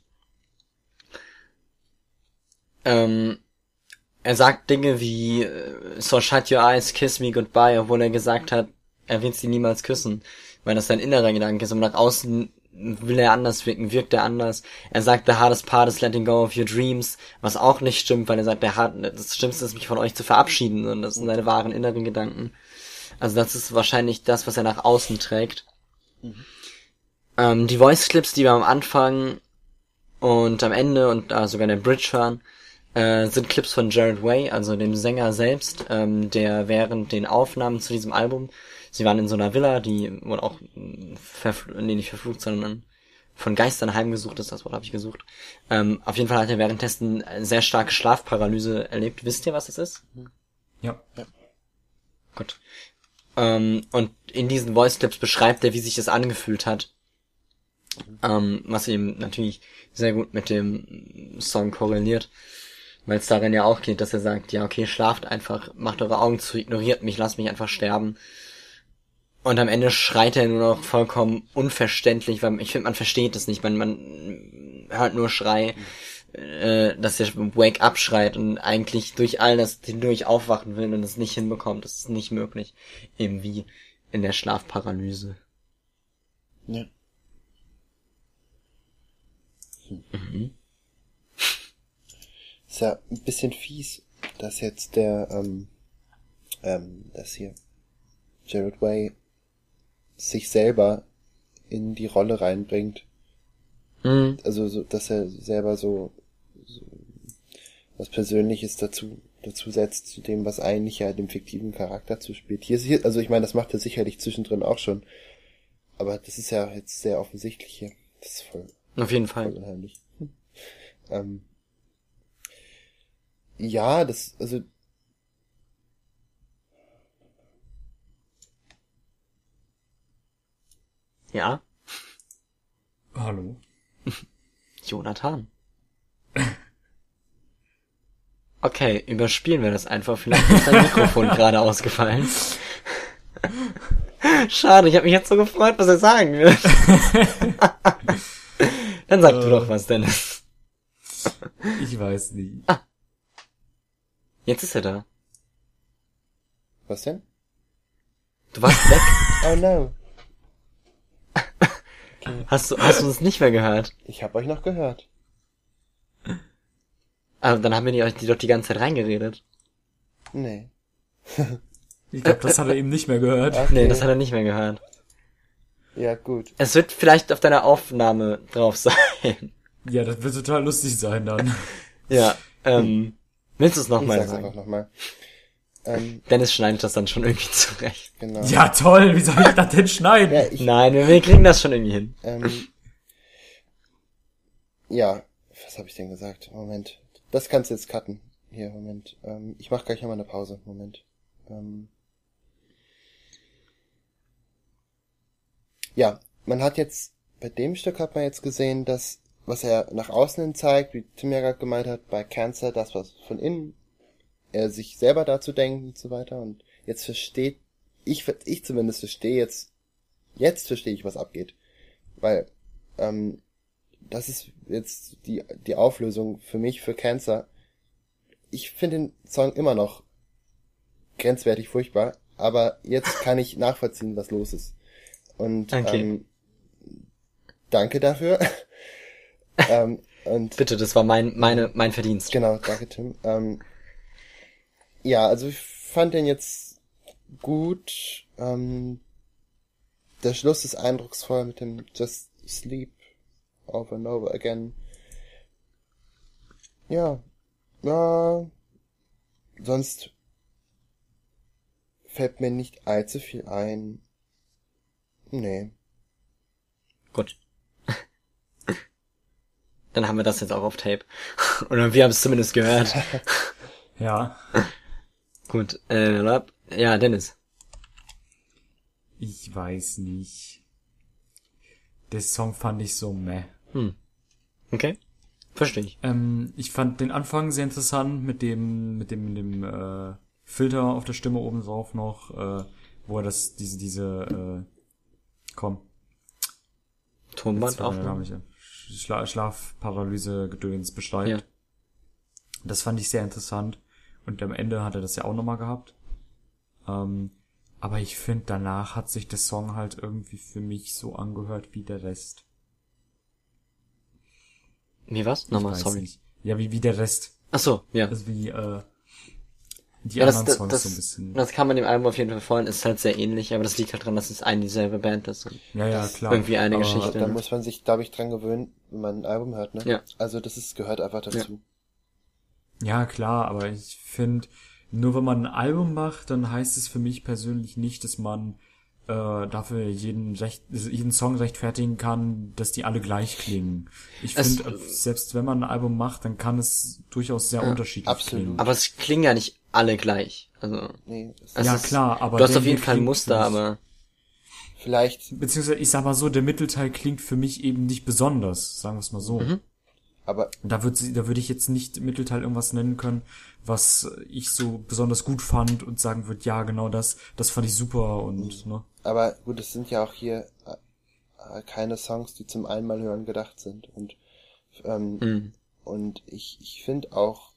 Speaker 3: Ähm, er sagt Dinge wie äh, So shut your eyes, kiss me goodbye, obwohl er gesagt hat, er wird sie niemals küssen, weil das sein innerer Gedanke ist und nach außen will er anders wirken, wirkt er anders. Er sagt, the hardest part is letting go of your dreams, was auch nicht stimmt, weil er sagt, der hart, das Schlimmste ist, mich von euch zu verabschieden und das sind seine wahren inneren Gedanken. Also das ist wahrscheinlich das, was er nach außen trägt. Ähm, die Voice Clips, die wir am Anfang und am Ende und äh, sogar in der Bridge hören, äh, sind Clips von Jared Way, also dem Sänger selbst, ähm, der während den Aufnahmen zu diesem Album, sie waren in so einer Villa, die wohl auch mh, verfl nee, nicht verflucht, sondern von Geistern heimgesucht ist, das Wort habe ich gesucht. Ähm, auf jeden Fall hat er währenddessen eine sehr starke Schlafparalyse erlebt. Wisst ihr, was das ist?
Speaker 2: Ja.
Speaker 3: Gut. Ähm, und in diesen Voice Clips beschreibt er, wie sich das angefühlt hat. Ähm, was eben natürlich sehr gut mit dem Song korreliert. Weil es darin ja auch geht, dass er sagt, ja, okay, schlaft einfach, macht eure Augen zu, ignoriert mich, lasst mich einfach sterben. Und am Ende schreit er nur noch vollkommen unverständlich, weil ich finde, man versteht es nicht, man, man hört nur Schrei, äh, dass er Wake Up schreit und eigentlich durch all das hindurch aufwachen will und es nicht hinbekommt. Das ist nicht möglich. Eben wie in der Schlafparalyse.
Speaker 1: Ja. Ist ja ein bisschen fies, dass jetzt der, ähm, ähm, das hier, Jared Way sich selber in die Rolle reinbringt.
Speaker 3: Mhm.
Speaker 1: Also, so, dass er selber so, so was Persönliches dazu, dazu setzt, zu dem, was eigentlich ja dem fiktiven Charakter zuspielt. Hier ist hier, also ich meine, das macht er sicherlich zwischendrin auch schon. Aber das ist ja jetzt sehr offensichtlich hier. Das ist voll,
Speaker 3: Auf jeden
Speaker 1: voll
Speaker 3: Fall.
Speaker 1: unheimlich. Hm. Ähm, ja, das, also
Speaker 3: Ja,
Speaker 2: Hallo.
Speaker 3: Jonathan. Okay, überspielen wir das einfach. Vielleicht ist dein Mikrofon gerade ausgefallen. Schade, ich habe mich jetzt so gefreut, was er sagen wird. Dann sag du doch was, Dennis.
Speaker 2: Ich weiß nicht.
Speaker 3: Jetzt ist er da.
Speaker 1: was denn?
Speaker 3: Du warst weg.
Speaker 1: Oh no.
Speaker 3: Hast du, hast du uns nicht mehr gehört?
Speaker 1: Ich hab euch noch gehört.
Speaker 3: Aber dann haben wir die, euch die doch die ganze Zeit reingeredet.
Speaker 1: Nee.
Speaker 2: Ich glaube, das hat er eben nicht mehr gehört.
Speaker 1: Okay.
Speaker 3: Nee, das hat er nicht mehr gehört.
Speaker 1: Ja, gut.
Speaker 3: Es wird vielleicht auf deiner Aufnahme drauf sein.
Speaker 2: Ja, das wird total lustig sein dann.
Speaker 3: ja, ähm, willst du es
Speaker 1: Ich
Speaker 3: nochmal
Speaker 1: sag's
Speaker 3: sagen?
Speaker 1: einfach nochmal. Ähm,
Speaker 3: Dennis schneidet das dann schon irgendwie zurecht.
Speaker 1: genau.
Speaker 2: Ja, toll. Wie soll ich das denn schneiden?
Speaker 1: Ja, ich,
Speaker 3: Nein, wir, wir kriegen das schon irgendwie hin.
Speaker 1: ähm, ja, was habe ich denn gesagt? Moment. Das kannst du jetzt cutten. Hier, Moment. Ähm, ich mach gleich nochmal eine Pause. Moment. Ähm, ja, man hat jetzt, bei dem Stück hat man jetzt gesehen, dass, was er nach außen hin zeigt, wie Tim ja gerade gemeint hat, bei Cancer, das was von innen, er sich selber dazu denkt und so weiter. Und jetzt versteht, ich, ich zumindest verstehe jetzt, jetzt verstehe ich, was abgeht. Weil, ähm, das ist jetzt die, die Auflösung für mich, für Cancer. Ich finde den Song immer noch grenzwertig furchtbar, aber jetzt kann ich nachvollziehen, was los ist. Und
Speaker 3: Okay.
Speaker 1: ähm, danke dafür. ähm, und
Speaker 3: Bitte, das war mein, meine, mein Verdienst.
Speaker 1: Genau, danke Tim. Ähm, ja, also ich fand den jetzt gut. Ähm, der Schluss ist eindrucksvoll mit dem Just Sleep over and over again. Ja, ja, sonst fällt mir nicht allzu viel ein. Nee.
Speaker 3: Gut. Dann haben wir das jetzt auch auf Tape. Oder wir haben es zumindest gehört.
Speaker 2: Ja.
Speaker 3: Gut, äh, ja, Dennis.
Speaker 2: Ich weiß nicht. Der Song fand ich so meh.
Speaker 3: Okay. Verstehe ich.
Speaker 2: Ähm, ich fand den Anfang sehr interessant mit dem, mit dem, mit dem äh, Filter auf der Stimme oben drauf noch, äh, wo er das, diese, diese, äh, komm,
Speaker 3: Tonbandaufnahme.
Speaker 2: nicht ein. Schla Schlafparalyse Gedöns beschreibt.
Speaker 3: Ja.
Speaker 2: Das fand ich sehr interessant. Und am Ende hat er das ja auch nochmal gehabt. Ähm, aber ich finde, danach hat sich der Song halt irgendwie für mich so angehört wie der Rest.
Speaker 3: Wie was? Nochmal, sorry.
Speaker 2: Nicht. Ja, wie, wie der Rest.
Speaker 3: Ach so, ja.
Speaker 2: Also wie, äh, die
Speaker 3: Ja, das,
Speaker 2: anderen
Speaker 3: das,
Speaker 2: Songs
Speaker 3: das,
Speaker 2: so ein bisschen.
Speaker 3: das kann man dem Album auf jeden Fall freuen, ist halt sehr ähnlich, aber das liegt halt dran, dass es eine dieselbe Band ist. Und
Speaker 2: ja, ja, klar.
Speaker 3: irgendwie eine
Speaker 2: aber,
Speaker 3: Geschichte.
Speaker 1: Da muss man sich, glaube ich, dran gewöhnen, wenn man ein Album hört, ne?
Speaker 3: Ja.
Speaker 1: Also das ist, gehört einfach dazu.
Speaker 2: Ja, klar, aber ich finde, nur wenn man ein Album macht, dann heißt es für mich persönlich nicht, dass man äh, dafür jeden, recht, jeden Song rechtfertigen kann, dass die alle gleich klingen. Ich finde, selbst wenn man ein Album macht, dann kann es durchaus sehr unterschiedlich
Speaker 1: absolut.
Speaker 2: klingen.
Speaker 3: Aber es klingen ja nicht alle gleich. Also,
Speaker 1: Nee,
Speaker 2: Ja,
Speaker 3: ist,
Speaker 2: klar, aber
Speaker 3: du hast auf jeden Fall ein Muster, aber
Speaker 1: vielleicht,
Speaker 2: Beziehungsweise, ich sag mal so, der Mittelteil klingt für mich eben nicht besonders, sagen wir es mal so.
Speaker 3: Mhm.
Speaker 1: Aber
Speaker 2: Da würde sie, da würde ich jetzt nicht im Mittelteil irgendwas nennen können, was ich so besonders gut fand und sagen würde, ja, genau das, das fand ich super und, ne.
Speaker 1: Aber gut, es sind ja auch hier äh, keine Songs, die zum einmal hören gedacht sind. Und, ähm,
Speaker 3: Mhm.
Speaker 1: und ich, ich finde auch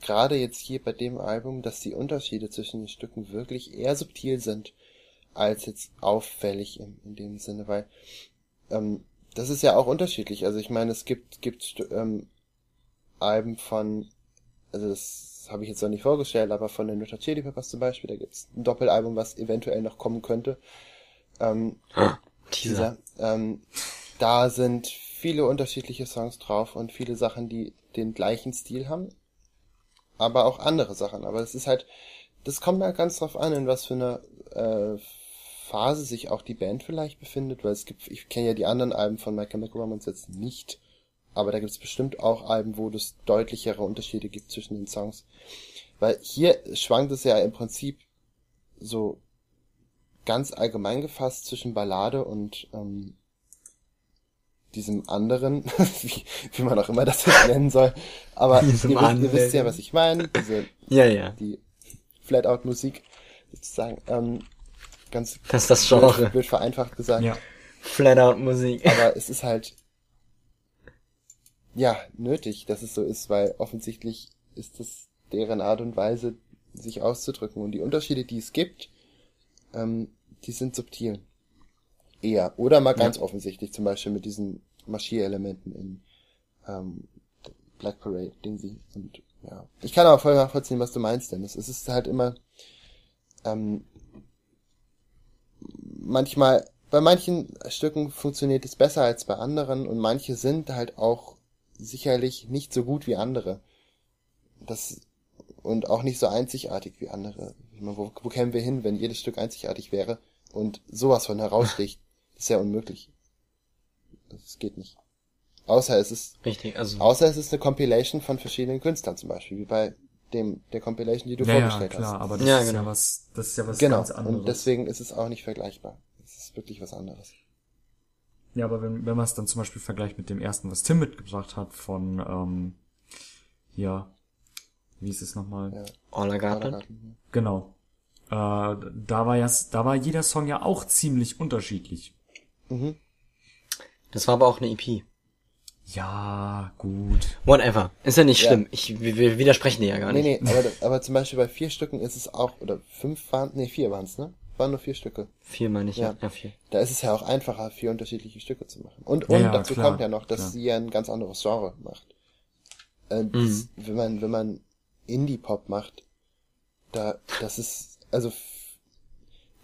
Speaker 1: gerade jetzt hier bei dem Album, dass die Unterschiede zwischen den Stücken wirklich eher subtil sind, als jetzt auffällig in, in dem Sinne, weil ähm, das ist ja auch unterschiedlich. Also ich meine, es gibt, gibt ähm, Alben von, also das habe ich jetzt noch nicht vorgestellt, aber von den Hot Chili Peppers zum Beispiel, da gibt's ein Doppelalbum, was eventuell noch kommen könnte. Ähm,
Speaker 3: Teaser.
Speaker 1: dieser, ähm, da sind viele unterschiedliche Songs drauf und viele Sachen, die den gleichen Stil haben, aber auch andere Sachen. Aber es ist halt, das kommt halt ganz drauf an, in was für einer äh, Phase sich auch die Band vielleicht befindet, weil es gibt, ich kenne ja die anderen Alben von My Chemical Romance jetzt nicht, aber da gibt es bestimmt auch Alben, wo es deutlichere Unterschiede gibt zwischen den Songs. Weil hier schwankt es ja im Prinzip so ganz allgemein gefasst zwischen Ballade und ähm, diesem anderen, wie, wie man auch immer das jetzt nennen soll. Aber ihr, wisst- ihr wisst ja, was ich meine. Diese,
Speaker 3: Ja, ja.
Speaker 1: die Flat-Out-Musik sozusagen. Ähm, ganz
Speaker 3: Das ist das Genre.
Speaker 1: blöd vereinfacht gesagt.
Speaker 2: Ja.
Speaker 3: Flat-Out-Musik.
Speaker 1: Aber es ist halt ja nötig, dass es so ist, weil offensichtlich ist es deren Art und Weise, sich auszudrücken. Und die Unterschiede, die es gibt, ähm, die sind subtil. Eher. Oder mal ganz offensichtlich, zum Beispiel mit diesen Marschierelementen in ähm, Black Parade, Ding sie. Und ja. Ich kann aber voll nachvollziehen, was du meinst, Dennis. Es ist halt immer ähm, manchmal, bei manchen Stücken funktioniert es besser als bei anderen und manche sind halt auch sicherlich nicht so gut wie andere. Das, und auch nicht so einzigartig wie andere. Meine, wo, wo kämen wir hin, wenn jedes Stück einzigartig wäre und sowas von heraussticht? Das ist ja unmöglich. Das geht nicht. Außer es ist,
Speaker 3: Richtig, also
Speaker 1: außer es ist eine Compilation von verschiedenen Künstlern zum Beispiel, wie bei dem, der Compilation, die du
Speaker 2: Ja, ja,
Speaker 1: vorgestellt
Speaker 2: klar,
Speaker 1: hast.
Speaker 2: aber das
Speaker 3: Ja,
Speaker 2: ist
Speaker 3: genau.
Speaker 2: ja was, das ist ja was
Speaker 1: Genau.
Speaker 2: ganz anderes.
Speaker 1: Und deswegen ist es auch nicht vergleichbar. Es ist wirklich was anderes.
Speaker 2: Ja, aber wenn, wenn man es dann zum Beispiel vergleicht mit dem ersten, was Tim mitgebracht hat von, ähm, ja, wie ist es nochmal?
Speaker 1: Ja.
Speaker 3: All I Got It.
Speaker 1: Kindergarten,
Speaker 2: Genau. Äh, da war ja, da war jeder Song ja auch ziemlich unterschiedlich.
Speaker 1: Mhm.
Speaker 3: Das war aber auch eine EP.
Speaker 2: Ja, gut.
Speaker 3: Whatever. Ist ja nicht
Speaker 1: Ja.
Speaker 3: schlimm. Ich, wir, wir widersprechen dir ja gar
Speaker 1: Nee,
Speaker 3: nicht.
Speaker 1: nee, aber, aber zum Beispiel bei vier Stücken ist es auch, oder fünf waren, nee, vier waren's, ne? Waren nur vier Stücke.
Speaker 3: Vier meine ich, ja.
Speaker 1: Ja.
Speaker 3: Ja, vier.
Speaker 1: Da ist es ja auch einfacher, vier unterschiedliche Stücke zu machen. Und,
Speaker 2: Ja,
Speaker 1: und
Speaker 2: ja,
Speaker 1: dazu
Speaker 2: klar,
Speaker 1: kommt ja noch, dass
Speaker 2: klar.
Speaker 1: sie ja ein ganz anderes Genre macht. Äh, das, wenn man, wenn man Indie-Pop macht, da, das ist, also,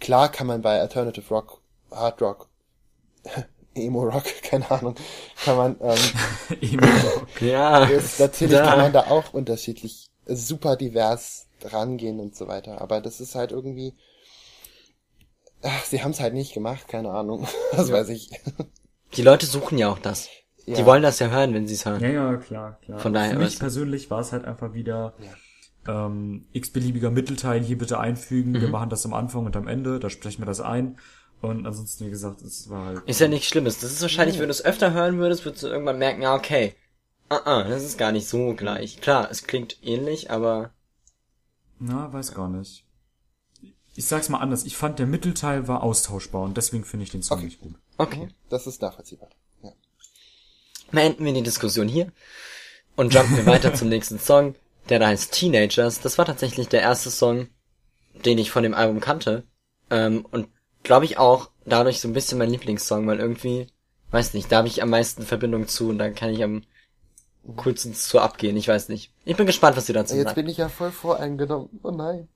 Speaker 1: klar kann man bei Alternative Rock, Hard Rock, Emo Rock, keine Ahnung, kann man, ähm,
Speaker 2: Eben.
Speaker 3: Ja.
Speaker 1: ist, natürlich
Speaker 3: da.
Speaker 1: kann man da auch unterschiedlich, äh, super divers rangehen und so weiter. Aber das ist halt irgendwie, ach, sie haben es halt nicht gemacht, keine Ahnung, was weiß ich.
Speaker 3: Die Leute suchen ja auch das. Die
Speaker 1: Ja.
Speaker 3: wollen das ja hören, wenn sie es hören.
Speaker 2: Ja, ja, klar, klar.
Speaker 3: Von daher,
Speaker 2: Für mich persönlich war es halt einfach wieder ähm, x-beliebiger Mittelteil hier bitte einfügen. Wir machen das am Anfang und am Ende, da sprechen wir das ein. Und ansonsten, wie gesagt, es war halt.
Speaker 3: Ist ja nichts Schlimmes. Das ist wahrscheinlich, wenn du es öfter hören würdest, würdest du irgendwann merken, ja, okay. Ah, ah, das ist gar nicht so gleich. Klar, es klingt ähnlich, aber
Speaker 2: Na, weiß gar nicht. Ich sag's mal anders, ich fand der Mittelteil war austauschbar und deswegen finde ich den Song
Speaker 1: Okay.
Speaker 2: nicht gut.
Speaker 3: okay.
Speaker 1: Das ist nachvollziehbar. Ja.
Speaker 3: Beenden wir die Diskussion hier und jumpen wir weiter zum nächsten Song, der da heißt Teenagers. Das war tatsächlich der erste Song, den ich von dem Album kannte. Ähm, und glaube ich auch dadurch so ein bisschen mein Lieblingssong, weil irgendwie, weiß nicht, da habe ich am meisten Verbindung zu und da kann ich am coolsten zu abgehen. Ich weiß nicht. Ich bin gespannt, was ihr dazu
Speaker 1: Jetzt
Speaker 3: sagt.
Speaker 1: bin ich ja voll voreingenommen. Oh nein.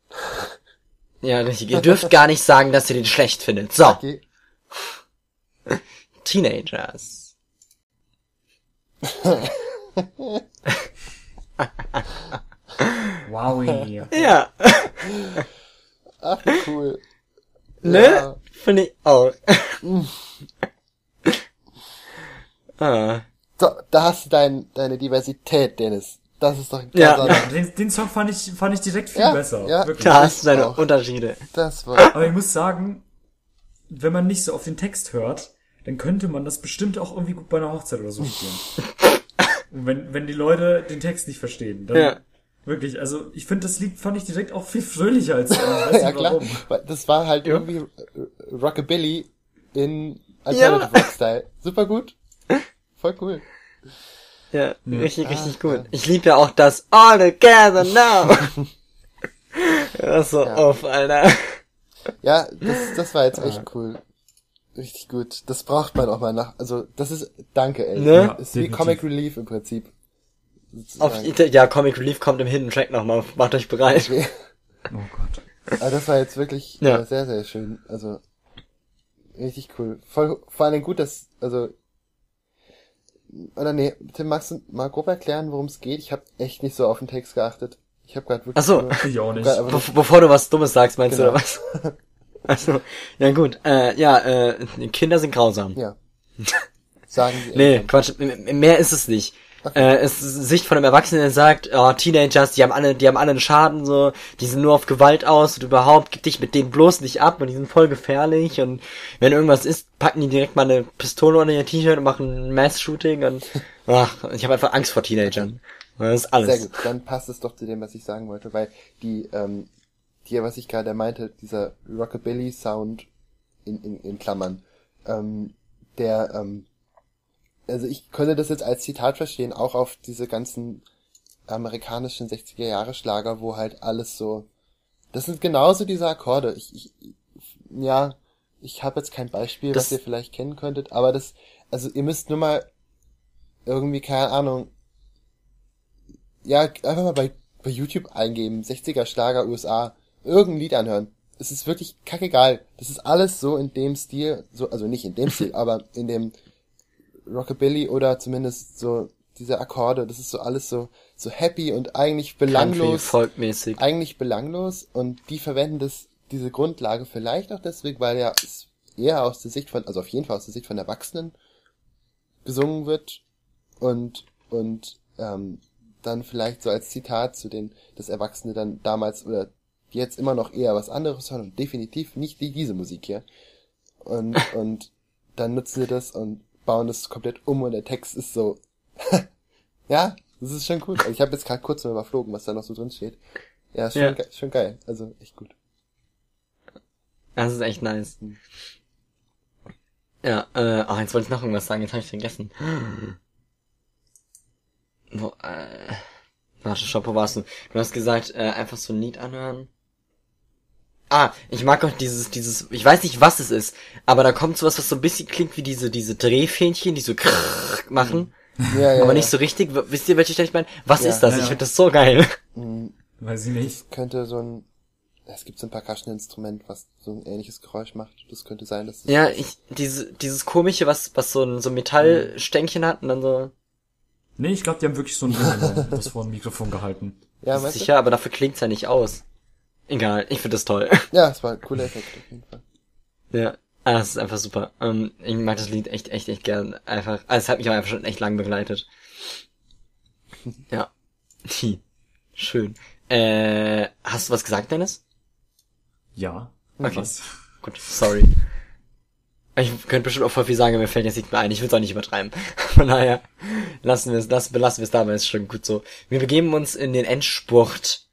Speaker 3: Ja, richtig. Ihr dürft gar nicht sagen, dass ihr den schlecht findet. So,
Speaker 1: Okay.
Speaker 3: Teenagers.
Speaker 2: Wowie.
Speaker 3: Ja,
Speaker 1: Ach, wie cool.
Speaker 3: ne?
Speaker 1: Ja.
Speaker 3: Finde ich auch. ah.
Speaker 1: So, da hast du dein, deine Diversität, Dennis. Das ist doch ein
Speaker 3: Ja.
Speaker 2: Ja, den, den Song fand ich, fand ich direkt viel
Speaker 1: Ja,
Speaker 2: besser.
Speaker 1: ja.
Speaker 2: Wirklich.
Speaker 3: Da hast du deine
Speaker 1: auch.
Speaker 3: Unterschiede.
Speaker 1: Das war,
Speaker 2: Aber ich muss sagen, wenn man nicht so auf den Text hört, dann könnte man das bestimmt auch irgendwie gut bei einer Hochzeit oder so spielen. Wenn, wenn die Leute den Text nicht verstehen, dann
Speaker 3: Ja.
Speaker 2: Wirklich, also ich finde das Lied fand ich direkt auch viel fröhlicher als ich
Speaker 1: ja klar.
Speaker 2: warum.
Speaker 1: Weil Das war halt
Speaker 3: Ja.
Speaker 1: irgendwie äh, Rockabilly in Alternative Rock Style. Super gut. Voll cool.
Speaker 3: Ja, richtig, richtig
Speaker 1: Ah,
Speaker 3: gut.
Speaker 1: ja.
Speaker 3: Ich liebe ja auch das All Together Now. das so
Speaker 1: Ja.
Speaker 3: auf, Alter.
Speaker 1: Ja, das, das war jetzt echt cool. Richtig gut. Das braucht man auch mal nach. Also, das ist, danke, ey.
Speaker 3: Ne?
Speaker 2: Ja,
Speaker 1: ist wie
Speaker 2: definitiv.
Speaker 1: Comic Relief im Prinzip.
Speaker 3: Auf, ja, Comic Relief kommt im Hidden Track nochmal. Macht euch bereit.
Speaker 1: Okay.
Speaker 2: Oh Gott.
Speaker 1: Aber das war jetzt wirklich
Speaker 3: Ja.
Speaker 1: äh, sehr, sehr schön. Also, richtig cool. Voll, vor allem gut, dass, also, oder nee, Tim, magst du mal grob erklären, worum es geht? Ich habe echt nicht so auf den Text geachtet. Ich habe gerade wirklich
Speaker 3: Ach so.
Speaker 1: nur,
Speaker 2: Ich auch nicht.
Speaker 1: grad einfach nur-
Speaker 3: Be bevor du was Dummes sagst, meinst
Speaker 1: Genau.
Speaker 3: du, oder was? Also, ja gut. Äh, ja, äh, Kinder sind grausam.
Speaker 1: ja. Sagen sie.
Speaker 3: Nee. Quatsch, mehr ist es nicht. Äh, es ist Sicht von einem Erwachsenen, der sagt, oh, Teenagers, die haben alle, die haben alle einen Schaden, so, die sind nur auf Gewalt aus und überhaupt, gib dich mit denen bloß nicht ab und die sind voll gefährlich und wenn irgendwas ist, packen die direkt mal eine Pistole unter ihr T-Shirt und machen ein Mass-Shooting und, ach, ich habe einfach Angst vor Teenagern. Das ist alles.
Speaker 1: Sehr gut, dann passt es doch zu dem, was ich sagen wollte, weil die, ähm, die, was ich gerade meinte, dieser Rockabilly-Sound in, in, in Klammern, ähm, der, ähm, also ich könnte das jetzt als Zitat verstehen, auch auf diese ganzen amerikanischen 60er Jahre Schlager, wo halt alles so, das sind genauso diese Akkorde. Ich, ich, ja, ich habe jetzt kein Beispiel,
Speaker 3: Das-
Speaker 1: was ihr vielleicht kennen könntet, aber das, also ihr müsst nur mal irgendwie, keine Ahnung, ja, einfach mal bei, bei YouTube eingeben, 60er Schlager USA, irgendein Lied anhören. Es ist wirklich kackegal. Das ist alles so in dem Stil, so, also nicht in dem Stil, aber in dem Rockabilly oder zumindest so diese Akkorde, das ist so alles so, so happy und eigentlich
Speaker 3: Country,
Speaker 1: belanglos
Speaker 3: folkmäßig.
Speaker 1: eigentlich belanglos und die verwenden das, diese Grundlage vielleicht auch deswegen, weil ja es eher aus der Sicht von, also auf jeden Fall aus der Sicht von Erwachsenen gesungen wird und, und, ähm, dann vielleicht so als Zitat zu den, das Erwachsene dann damals oder jetzt immer noch eher was anderes hören und definitiv nicht die, diese Musik hier. Und, und dann nutzen sie das und bauen das komplett um und der Text ist so, ja, das ist schon gut. Also ich habe jetzt gerade kurz mal überflogen, was da noch so drin steht. Ja, schon,
Speaker 3: Ja.
Speaker 1: Ge schon geil. Also echt gut.
Speaker 3: Das ist echt nice. Ja, äh, ach, jetzt wollte ich noch irgendwas sagen, jetzt habe ich vergessen. Wo, äh, warte, stopp, wo warst du? Du hast gesagt, äh, einfach so ein Lied anhören. Ah, ich mag auch dieses, dieses, ich weiß nicht, was es ist, aber da kommt sowas, was so ein bisschen klingt wie diese, diese Drehfähnchen, die so krrrr machen,
Speaker 1: Ja, ja,
Speaker 3: aber
Speaker 1: ja.
Speaker 3: nicht so richtig. Wisst ihr, welche Stelle ich meine? Was
Speaker 1: Ja.
Speaker 3: ist das?
Speaker 2: Ja,
Speaker 3: Ich finde das so geil.
Speaker 1: Mhm.
Speaker 2: Weiß ich nicht.
Speaker 1: Könnte so ein, es gibt so ein Percussion-Instrument, was so ein ähnliches Geräusch macht. Das könnte sein, dass es
Speaker 3: Ja, ich, diese, dieses komische, was, was so ein, so ein Metallstängchen hat und dann so,
Speaker 2: Nee, ich glaube, die haben wirklich so ein Ding das vor ein Mikrofon gehalten.
Speaker 1: ja, weißt
Speaker 3: Sicher, aber dafür klingt's ja nicht aus. Egal, ich finde das toll.
Speaker 1: Ja, es war ein cooler Effekt auf jeden Fall.
Speaker 3: ja, ah, das ist einfach super. Ähm, ich mag das Lied echt, echt, echt gern. Einfach, also es hat mich auch einfach schon echt lang begleitet. ja. Schön. Äh, hast du was gesagt, Dennis?
Speaker 2: Ja.
Speaker 3: Okay.
Speaker 2: Was?
Speaker 3: Gut, sorry. Ich könnte bestimmt auch voll viel sagen, mir fällt jetzt nicht mehr ein. Ich will es auch nicht übertreiben. Von daher lassen wir es, lassen, belassen wir es dabei, ist schon gut so. Wir begeben uns in den Endspurt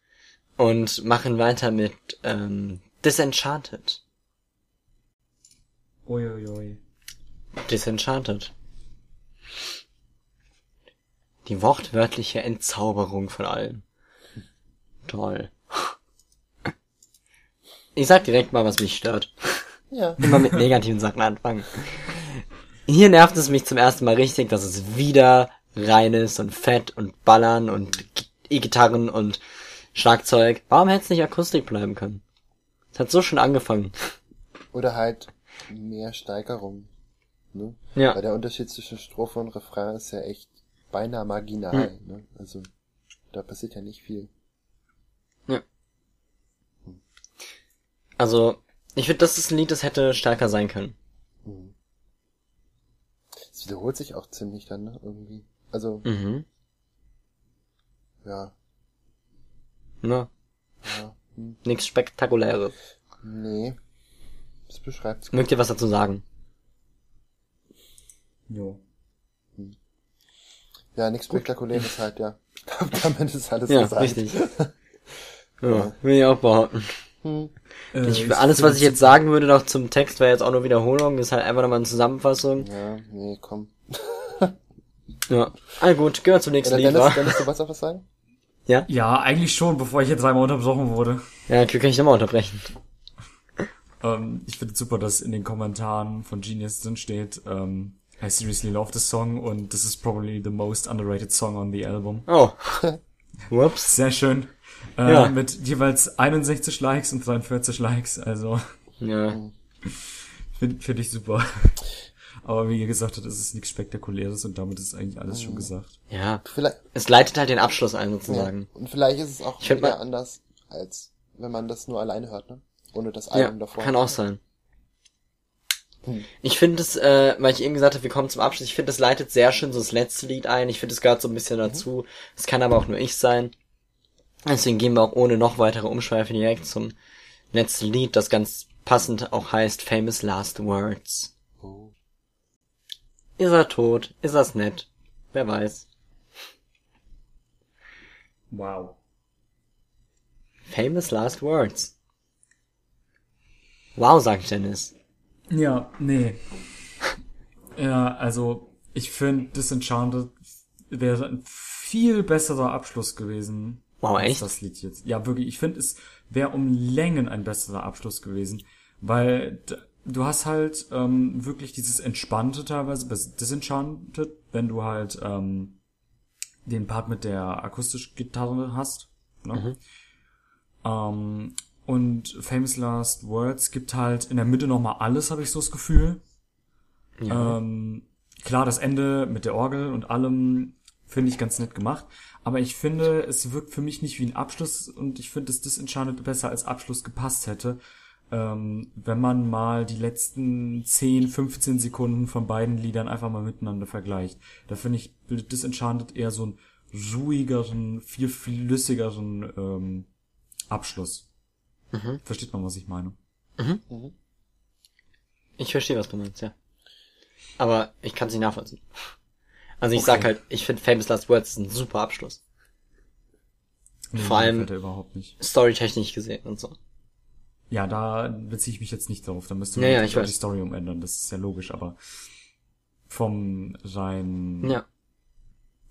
Speaker 3: und machen weiter mit ähm, Disenchanted.
Speaker 2: Uiuiui.
Speaker 3: Disenchanted. Die wortwörtliche Entzauberung von allem. Toll. Ich sag direkt mal, was mich stört.
Speaker 1: Ja.
Speaker 3: Immer mit negativen Sachen anfangen. Hier nervt es mich zum ersten Mal richtig, dass es wieder rein ist und fett und ballern und E-Gitarren und Schlagzeug. Warum hätte es nicht Akustik bleiben können? Es hat so schon angefangen.
Speaker 1: Oder halt mehr Steigerung. Ne?
Speaker 3: Ja.
Speaker 1: Weil der Unterschied zwischen Strophe und Refrain ist ja echt beinahe marginal. Ne? Also Da passiert ja nicht viel.
Speaker 3: Also, ich finde, das ist ein Lied, das hätte stärker sein können.
Speaker 1: Es wiederholt sich auch ziemlich dann, ne? Irgendwie. Also,
Speaker 3: Mhm.
Speaker 1: ja.
Speaker 3: Ne?
Speaker 1: Ja. Hm.
Speaker 3: Nichts Spektakuläres.
Speaker 1: Nee. Das beschreibt's gut.
Speaker 3: Mögt ihr was dazu sagen?
Speaker 2: Jo.
Speaker 1: Ja, nichts Spektakuläres halt, ja. Ich glaube, damit ist alles
Speaker 3: Ja,
Speaker 1: gesagt.
Speaker 3: richtig. ja, will ich auch behaupten.
Speaker 1: Hm.
Speaker 2: Äh,
Speaker 3: Ich, alles, was ich jetzt sagen würde noch zum Text, wäre jetzt auch nur Wiederholung. Ist halt einfach nochmal eine Zusammenfassung.
Speaker 1: Ja, nee, komm.
Speaker 3: Ja. Ah gut, gehen wir zum nächsten
Speaker 1: Oder
Speaker 3: Lied,
Speaker 1: Dennis? Dennis, du wolltest auch was sagen?
Speaker 2: Ja, eigentlich schon, bevor ich jetzt einmal unterbrochen wurde.
Speaker 3: Ja, okay, kann ich nochmal unterbrechen.
Speaker 2: Ähm, ich finde es super, dass in den Kommentaren von Genius drin steht, ähm, I seriously love this song und this is probably the most underrated song on the album.
Speaker 3: Oh. Whoops.
Speaker 2: Sehr schön. Äh,
Speaker 3: Ja.
Speaker 2: Mit jeweils 61 Likes und 43 Likes, also
Speaker 3: Ja.
Speaker 2: finde find ich super. Aber wie ihr gesagt habt, ist es nichts Spektakuläres und damit ist eigentlich alles schon gesagt.
Speaker 3: Ja.
Speaker 1: Vielleicht,
Speaker 3: Es leitet halt den Abschluss ein,
Speaker 1: ja.
Speaker 3: sozusagen.
Speaker 1: Und vielleicht ist es auch
Speaker 3: Ich
Speaker 1: wieder
Speaker 3: mal-
Speaker 1: anders, als wenn man das nur alleine hört, ne? Ohne das
Speaker 3: Ja,
Speaker 1: Album davor.
Speaker 3: kann auch sein.
Speaker 1: Hm.
Speaker 3: Ich finde es, äh, weil ich eben gesagt habe, wir kommen zum Abschluss, ich finde, es leitet sehr schön so das letzte Lied ein. Ich finde, es gehört so ein bisschen
Speaker 1: Mhm.
Speaker 3: dazu. Es kann aber auch nur ich sein. Deswegen gehen wir auch ohne noch weitere Umschweife direkt zum letzten Lied, das ganz passend auch heißt Famous Last Words. Ist er tot? Ist er's nett? Wer weiß.
Speaker 2: Wow.
Speaker 3: Famous Last Words. Wow, sagt Dennis.
Speaker 2: Ja, nee. ja, also ich finde Disenchanted wäre ein viel besserer Abschluss gewesen.
Speaker 3: Wow, echt?
Speaker 2: Das Lied jetzt. Ja, wirklich. Ich finde, es wäre um Längen ein besserer Abschluss gewesen, weil du hast halt ähm, wirklich dieses entspannte teilweise Disenchanted, wenn du halt ähm, den Part mit der akustischen Gitarre hast. Ne? Ähm, und Famous Last Words gibt halt in der Mitte nochmal alles, habe ich so das Gefühl.
Speaker 3: Ja.
Speaker 2: Ähm, klar, das Ende mit der Orgel und allem finde ich ganz nett gemacht. Aber ich finde, es wirkt für mich nicht wie ein Abschluss und ich finde, dass Disenchanted besser als Abschluss gepasst hätte. Ähm, wenn man mal die letzten 10, 15 Sekunden von beiden Liedern einfach mal miteinander vergleicht. Da finde ich bildet Disenchanted eher so einen ruhigeren, viel flüssigeren ähm, Abschluss. Versteht man, was ich meine?
Speaker 3: Ich verstehe, was du meinst, ja. Aber ich kann es nicht nachvollziehen. Also ich
Speaker 2: Okay.
Speaker 3: sag halt, ich finde Famous Last Words ist ein super Abschluss.
Speaker 2: Nee,
Speaker 3: Vor allem-
Speaker 2: gefällt er überhaupt nicht.
Speaker 3: Storytechnisch gesehen und so.
Speaker 2: Ja, da beziehe ich mich jetzt nicht drauf. Da müsste
Speaker 3: Ja,
Speaker 2: man
Speaker 3: ja, weiß.
Speaker 2: die Story umändern. Das ist ja logisch, aber vom rein,
Speaker 3: Ja.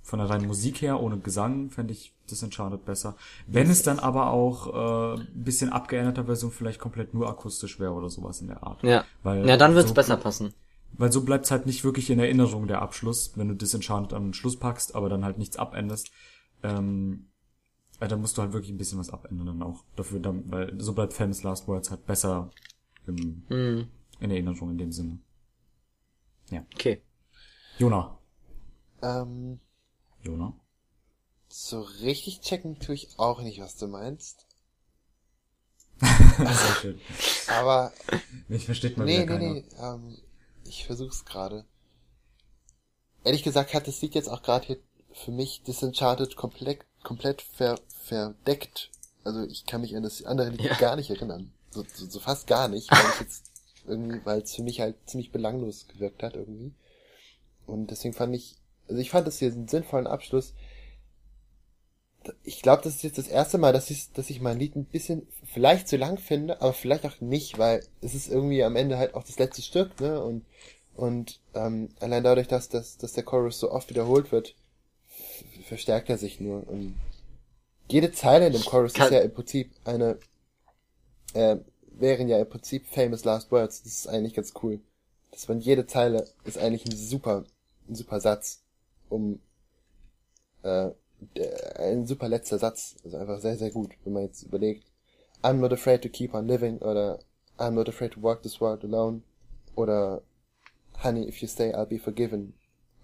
Speaker 2: von der reinen Musik her, ohne Gesang, fände ich Disenchanted besser. Wenn es dann aber auch äh, ein bisschen abgeänderter Version vielleicht komplett nur akustisch wäre oder sowas in der Art.
Speaker 3: Ja.
Speaker 2: Weil
Speaker 3: ja, dann wird's
Speaker 2: so,
Speaker 3: besser passen.
Speaker 2: Weil so bleibt's halt nicht wirklich in Erinnerung der Abschluss, wenn du Disenchanted am Schluss packst, aber dann halt nichts abänderst. Ähm, äh, dann musst du halt wirklich ein bisschen was abändern dann auch. Dafür, dann, weil so bleibt Famous Last Words halt besser im,
Speaker 3: Hm,
Speaker 2: in Erinnerung in dem Sinne.
Speaker 3: okay.
Speaker 2: Jona.
Speaker 1: Ähm,
Speaker 2: Jona?
Speaker 1: so richtig checken tue ich auch nicht, was du meinst.
Speaker 2: Sehr schön.
Speaker 1: Aber,
Speaker 2: Mich versteht mal
Speaker 1: nee,
Speaker 2: wieder
Speaker 1: nee,
Speaker 2: keiner.
Speaker 1: nee, ähm, ich versuch's gerade. Ehrlich gesagt hat das Lied jetzt auch gerade hier für mich Disenchanted komplett, komplett ver, verdeckt. Also ich kann mich an das andere Lied
Speaker 3: Ja.
Speaker 1: gar nicht erinnern. So, so, so fast gar nicht, weil ich jetzt irgendwie, weil es für mich halt ziemlich belanglos gewirkt hat irgendwie. Und deswegen fand ich, also ich fand das hier einen sinnvollen Abschluss. Ich glaube, das ist jetzt das erste Mal, dass ich, dass ich mein Lied ein bisschen vielleicht zu lang finde, aber vielleicht auch nicht, weil es ist irgendwie am Ende halt auch das letzte Stück, ne? Und und ähm, allein dadurch, dass, dass, dass der Chorus so oft wiederholt wird, verstärkt er sich nur. Und jede Zeile in dem Chorus
Speaker 3: Kann-
Speaker 1: ist ja im Prinzip eine, äh, wären ja im Prinzip famous last words. Das ist eigentlich ganz cool. Dass man jede Zeile ist eigentlich ein super, ein super Satz, um äh, ein super letzter Satz. Also einfach sehr, sehr gut, wenn man jetzt überlegt. I'm not afraid to keep on living oder I'm not afraid to walk this world alone oder Honey, if you stay, I'll be forgiven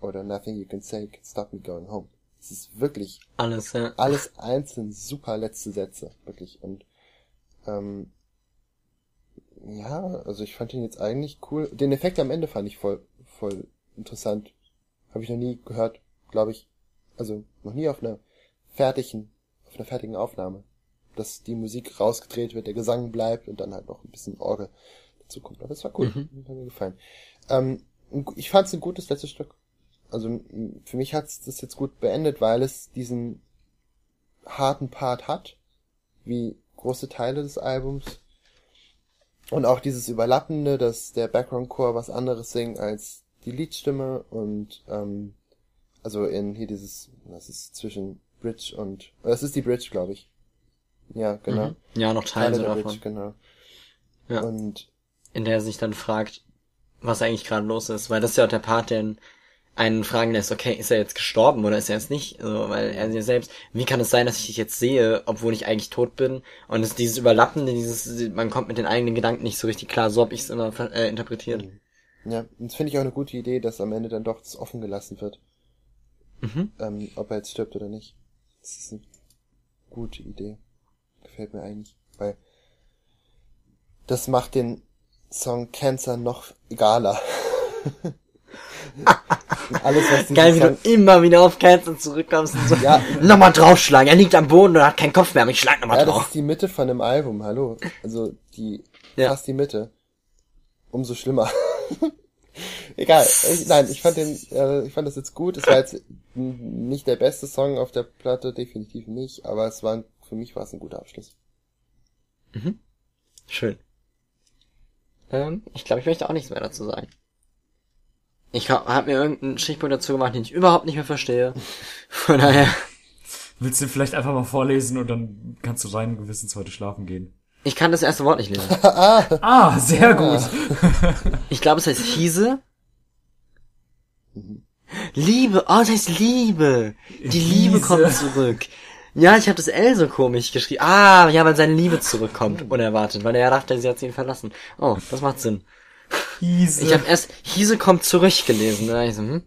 Speaker 1: oder Nothing you can say can stop me going home. Es ist wirklich
Speaker 3: Alles, ja.
Speaker 1: alles einzeln super letzte Sätze, wirklich. Und ähm, ja, also ich fand ihn jetzt eigentlich cool. Den Effekt am Ende fand ich voll, voll interessant. Habe ich noch nie gehört, glaube ich. Also noch nie auf einer fertigen, auf einer fertigen Aufnahme. Dass die Musik rausgedreht wird, der Gesang bleibt und dann halt noch ein bisschen Orgel dazu kommt. Aber das war cool.
Speaker 3: Mhm.
Speaker 1: Hat mir gefallen. Ähm, ich fand es ein gutes letztes Stück. Also für mich hat's das jetzt gut beendet, weil es diesen harten Part hat, wie große Teile des Albums. Und auch dieses Überlappende, dass der Background-Chor was anderes singt als die Liedstimme und ähm, also in hier dieses, was ist zwischen Bridge und das ist die Bridge, glaube ich. Ja, genau.
Speaker 3: Mhm. Ja, noch Teile
Speaker 1: der
Speaker 3: davon.
Speaker 1: Bridge, genau.
Speaker 3: Ja.
Speaker 1: Und
Speaker 3: in der er sich dann fragt, was eigentlich gerade los ist, weil das ist ja auch der Part, der einen fragen lässt, okay, ist er jetzt gestorben oder ist er es nicht? Also, weil er sich selbst, wie kann es sein, dass ich dich jetzt sehe, obwohl ich eigentlich tot bin? Und es ist dieses Überlappende, dieses, man kommt mit den eigenen Gedanken nicht so richtig klar, so habe ich es immer äh, interpretiert.
Speaker 1: ja, und das finde ich auch eine gute Idee, dass am Ende dann doch das offen gelassen wird.
Speaker 3: Mhm.
Speaker 1: ähm, ob er jetzt stirbt oder nicht. Das ist eine gute Idee. Gefällt mir eigentlich, weil das macht den Song Cancer noch egaler. Und Alles, was
Speaker 3: Geil, wie du immer wieder auf Cancer zurückkommst und so,
Speaker 1: Ja.
Speaker 3: nochmal draufschlagen, er liegt am Boden und hat keinen Kopf mehr, aber ich schlag nochmal
Speaker 1: ja, das
Speaker 3: drauf.
Speaker 1: ist die Mitte von dem Album, hallo. Also die,
Speaker 3: Ja.
Speaker 1: fast die Mitte. Umso schlimmer. Egal, ich, nein, ich fand den, äh, ich fand das jetzt gut. Es war jetzt nicht der beste Song auf der Platte, definitiv nicht, aber es war, ein- für mich war es ein guter Abschluss.
Speaker 3: Schön. Ähm, ich glaube, ich möchte auch nichts mehr dazu sagen. Ich habe mir irgendeinen Stichpunkt dazu gemacht, den ich überhaupt nicht mehr verstehe. Von daher,
Speaker 2: Willst du vielleicht einfach mal vorlesen und dann kannst du rein gewissens heute schlafen gehen?
Speaker 3: ich kann das erste Wort nicht lesen.
Speaker 2: Ah, sehr gut.
Speaker 3: Ich glaube, es heißt Hiese. Liebe, oh, das heißt Liebe. Die Liebe
Speaker 2: Hiese.
Speaker 3: kommt zurück. Ja, ich habe das L so komisch geschrieben. Ah, ja, weil seine Liebe zurückkommt, unerwartet, weil er dachte, sie hat ihn verlassen. Oh, das macht Sinn.
Speaker 2: Hiese.
Speaker 3: Ich habe erst Hiese kommt zurück gelesen. Da ich so, hm?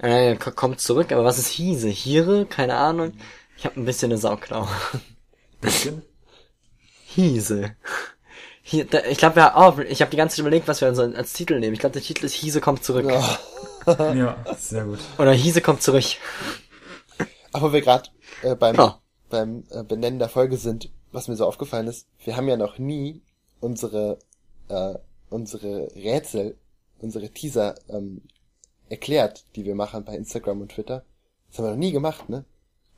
Speaker 3: Äh, ko- kommt zurück, aber was ist Hiese? Hiere? Keine Ahnung. Ich habe ein bisschen eine Sauklaue.
Speaker 2: bisschen.
Speaker 3: Hiese. Hier, da, ich glaube, ja, oh, ich habe die ganze Zeit überlegt, was wir so als Titel nehmen. Ich glaube, der Titel ist Hiese kommt zurück.
Speaker 2: Ja, sehr gut.
Speaker 3: Oder Hiese kommt zurück.
Speaker 1: Wo wir gerade äh, beim,
Speaker 3: Ja.
Speaker 1: beim äh, Benennen der Folge sind, was mir so aufgefallen ist, wir haben ja noch nie unsere, äh, unsere Rätsel, unsere Teaser ähm, erklärt, die wir machen bei Instagram und Twitter. Das haben wir noch nie gemacht, ne?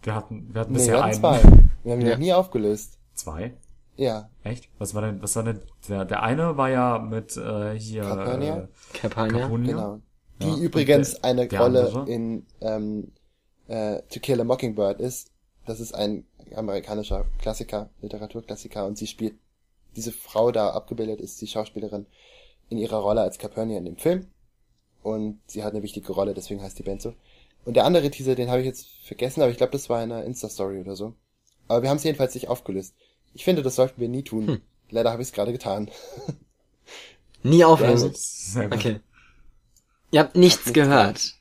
Speaker 2: Wir hatten, wir hatten
Speaker 1: Nee, wir
Speaker 2: bisher
Speaker 1: hatten
Speaker 2: einen.
Speaker 1: zwei. Wir haben die
Speaker 3: Ja.
Speaker 1: noch nie aufgelöst.
Speaker 2: Zwei?
Speaker 1: Ja.
Speaker 2: Echt? Was war denn, was war denn, der, der eine war ja mit, äh, hier,
Speaker 1: Campania?
Speaker 2: äh. Capunia.
Speaker 1: Genau. Die
Speaker 2: Ja,
Speaker 1: übrigens
Speaker 2: der-
Speaker 1: eine
Speaker 2: der
Speaker 1: Rolle
Speaker 2: andere?
Speaker 1: in ähm, äh, To Kill a Mockingbird ist. Das ist ein amerikanischer Klassiker, Literaturklassiker und sie spielt, diese Frau da abgebildet ist die Schauspielerin in ihrer Rolle als Capernia in dem Film und sie hat eine wichtige Rolle, deswegen heißt die Band so. Und der andere Teaser, den habe ich jetzt vergessen, aber ich glaube, das war in einer Insta-Story oder so. Aber wir haben es jedenfalls nicht aufgelöst. Ich finde, das sollten wir nie tun.
Speaker 2: Hm.
Speaker 1: Leider habe ich es gerade getan.
Speaker 3: Nie auflösen.
Speaker 2: Sehr gut.
Speaker 3: Okay. Ihr habt nichts
Speaker 1: nichts
Speaker 3: gehört.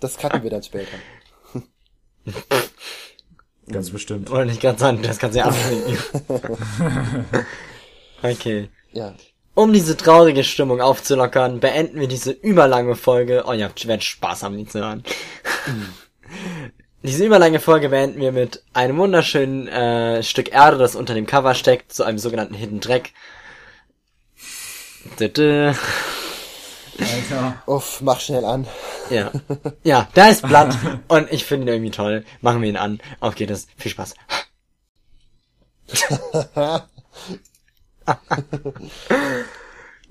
Speaker 1: Das cutten wir dann später.
Speaker 2: Ganz bestimmt.
Speaker 3: Oder nicht ganz an, das kannst du ja. okay.
Speaker 1: Ja.
Speaker 3: Um diese traurige Stimmung aufzulockern, beenden wir diese überlange Folge. Oh, ihr habt werdet Spaß haben, die zu hören. diese überlange Folge beenden wir mit einem wunderschönen äh, Stück Erde, das unter dem Cover steckt, zu einem sogenannten Hidden Track. Dü-dü.
Speaker 2: Alter.
Speaker 1: Uff, mach schnell an.
Speaker 3: Ja. Ja, da ist Blatt und ich finde ihn irgendwie toll. Machen wir ihn an. Auf geht es. Viel Spaß.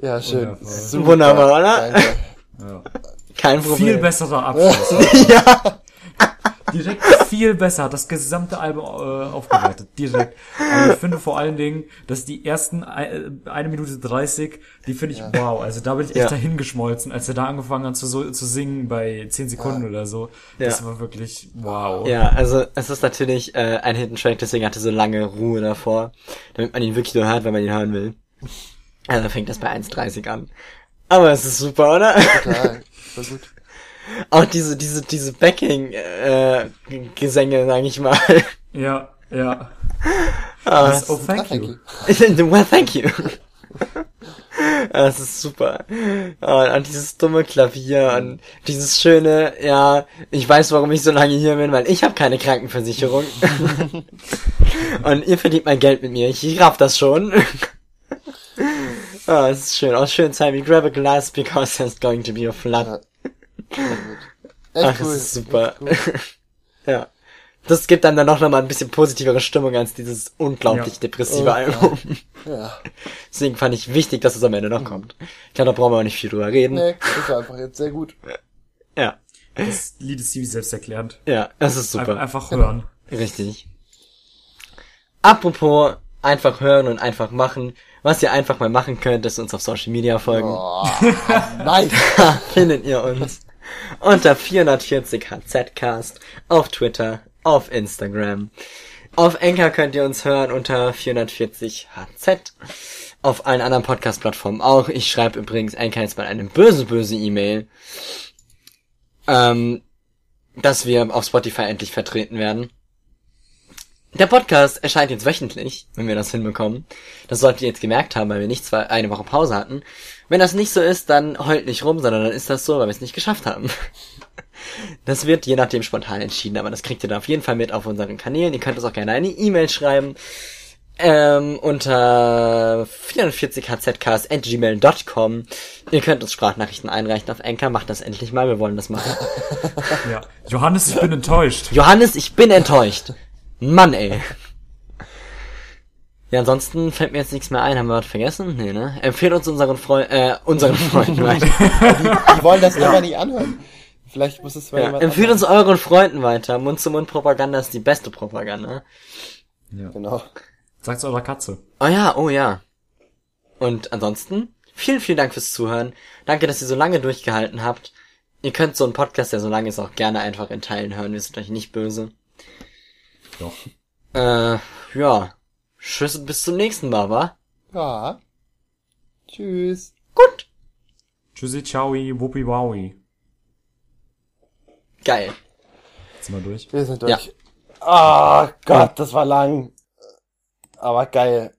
Speaker 1: Ja, schön.
Speaker 2: Wundervoll.
Speaker 1: Super.
Speaker 3: Wunderbar, oder?
Speaker 1: Danke.
Speaker 2: Ja.
Speaker 3: Kein Problem.
Speaker 2: Viel besserer Abschluss.
Speaker 3: Ja.
Speaker 2: Direkt viel besser, hat das gesamte Album äh, aufgewertet. Direkt. Aber ich finde vor allen Dingen, dass die ersten äh, eine Minute 30, die finde ich wow. Also da bin ich echt
Speaker 3: Ja.
Speaker 2: dahin geschmolzen, als er da angefangen hat zu, so, zu singen bei 10 Sekunden oder so. Das
Speaker 3: Ja.
Speaker 2: war wirklich wow.
Speaker 3: Ja, also es ist natürlich äh, ein Hidden Track, deswegen hatte so lange Ruhe davor, damit man ihn wirklich nur hört, wenn man ihn hören will. Also fängt das bei 1.30 an. Aber es ist super, oder?
Speaker 1: Total. Voll gut.
Speaker 3: Auch diese, diese, diese Backing, äh, Gesänge, sag ich mal.
Speaker 2: Ja, ja.
Speaker 3: Ah,
Speaker 2: Das, oh, thank you.
Speaker 1: you.
Speaker 3: well, thank you. Das ist super. Und, und dieses dumme Klavier und dieses schöne, ja, ich weiß, warum ich so lange hier bin, weil ich habe keine Krankenversicherung. und ihr verdient mein Geld mit mir. Ich raff das schon. Ah, es ist schön. Auch schön wie grab a glass because there's going to be a flood.
Speaker 1: Ja.
Speaker 3: Ach,
Speaker 1: Echt
Speaker 3: das
Speaker 1: cool.
Speaker 3: ist super.
Speaker 1: Echt cool.
Speaker 3: ja. Das gibt dann dann noch mal ein bisschen positivere Stimmung als dieses unglaublich
Speaker 2: Ja.
Speaker 3: depressive
Speaker 1: Oh,
Speaker 3: Album.
Speaker 1: Ja.
Speaker 3: Deswegen fand ich wichtig, dass es am Ende noch kommt. Ich glaube, da brauchen wir auch nicht viel drüber reden.
Speaker 1: Nee, das war einfach jetzt sehr gut.
Speaker 3: Ja,
Speaker 2: Das Lied ist ziemlich selbsterklärend.
Speaker 3: ja, das ist
Speaker 2: Ein-
Speaker 3: super.
Speaker 2: Einfach hören.
Speaker 3: Richtig. Apropos einfach hören und einfach machen. Was ihr einfach mal machen könnt, ist uns auf Social Media folgen.
Speaker 1: Oh, nice.
Speaker 3: Da findet ihr uns unter 440 HZcast auf Twitter, auf Instagram. Auf Anchor könnt ihr uns hören unter 440 HZ. Auf allen anderen Podcast-Plattformen auch. Ich schreibe übrigens Anchor jetzt mal eine böse, böse E-Mail. Ähm, dass wir auf Spotify endlich vertreten werden. Der Podcast erscheint jetzt wöchentlich, wenn wir das hinbekommen. Das solltet ihr jetzt gemerkt haben, weil wir nicht zwei, eine Woche Pause hatten. Wenn das nicht so ist, dann heult nicht rum, sondern dann ist das so, weil wir es nicht geschafft haben. Das wird je nachdem spontan entschieden, aber das kriegt ihr da auf jeden Fall mit auf unseren Kanälen. Ihr könnt uns auch gerne eine E-Mail schreiben. Ähm, unter 44hzcast.gmail.com. Ihr könnt uns Sprachnachrichten einreichen auf Anchor. Macht das endlich mal, wir wollen das machen.
Speaker 2: Ja. Johannes, ich bin enttäuscht.
Speaker 3: Johannes, ich bin enttäuscht. Mann, ey. Ja, ansonsten fällt mir jetzt nichts mehr ein. Haben wir was vergessen? Nee, ne? Empfehlt uns unseren Freund, äh, unseren Freunden weiter.
Speaker 1: Die wollen das einfach nicht anhören. Vielleicht muss es mal
Speaker 3: Ja,
Speaker 1: jemand
Speaker 3: empfehlt uns
Speaker 1: anderes-
Speaker 3: euren Freunden weiter. Mund-zu-Mund-Propaganda ist die beste Propaganda.
Speaker 1: Genau.
Speaker 2: Sagt's eurer Katze.
Speaker 3: Oh ja, oh ja. Und ansonsten, vielen, vielen Dank fürs Zuhören. Danke, dass ihr so lange durchgehalten habt. Ihr könnt so einen Podcast, der so lang ist, auch gerne einfach in Teilen hören. Wir sind euch nicht böse.
Speaker 2: Doch.
Speaker 3: Äh, ja. Tschüss und bis zum nächsten Mal, wa?
Speaker 1: Ja. Tschüss.
Speaker 3: Gut.
Speaker 2: Tschüssi, ciao, wuppi, wowi.
Speaker 3: Geil.
Speaker 2: Jetzt sind wir durch.
Speaker 1: Wir sind
Speaker 3: Ja.
Speaker 1: durch. Ah Gott, das war lang. Aber geil.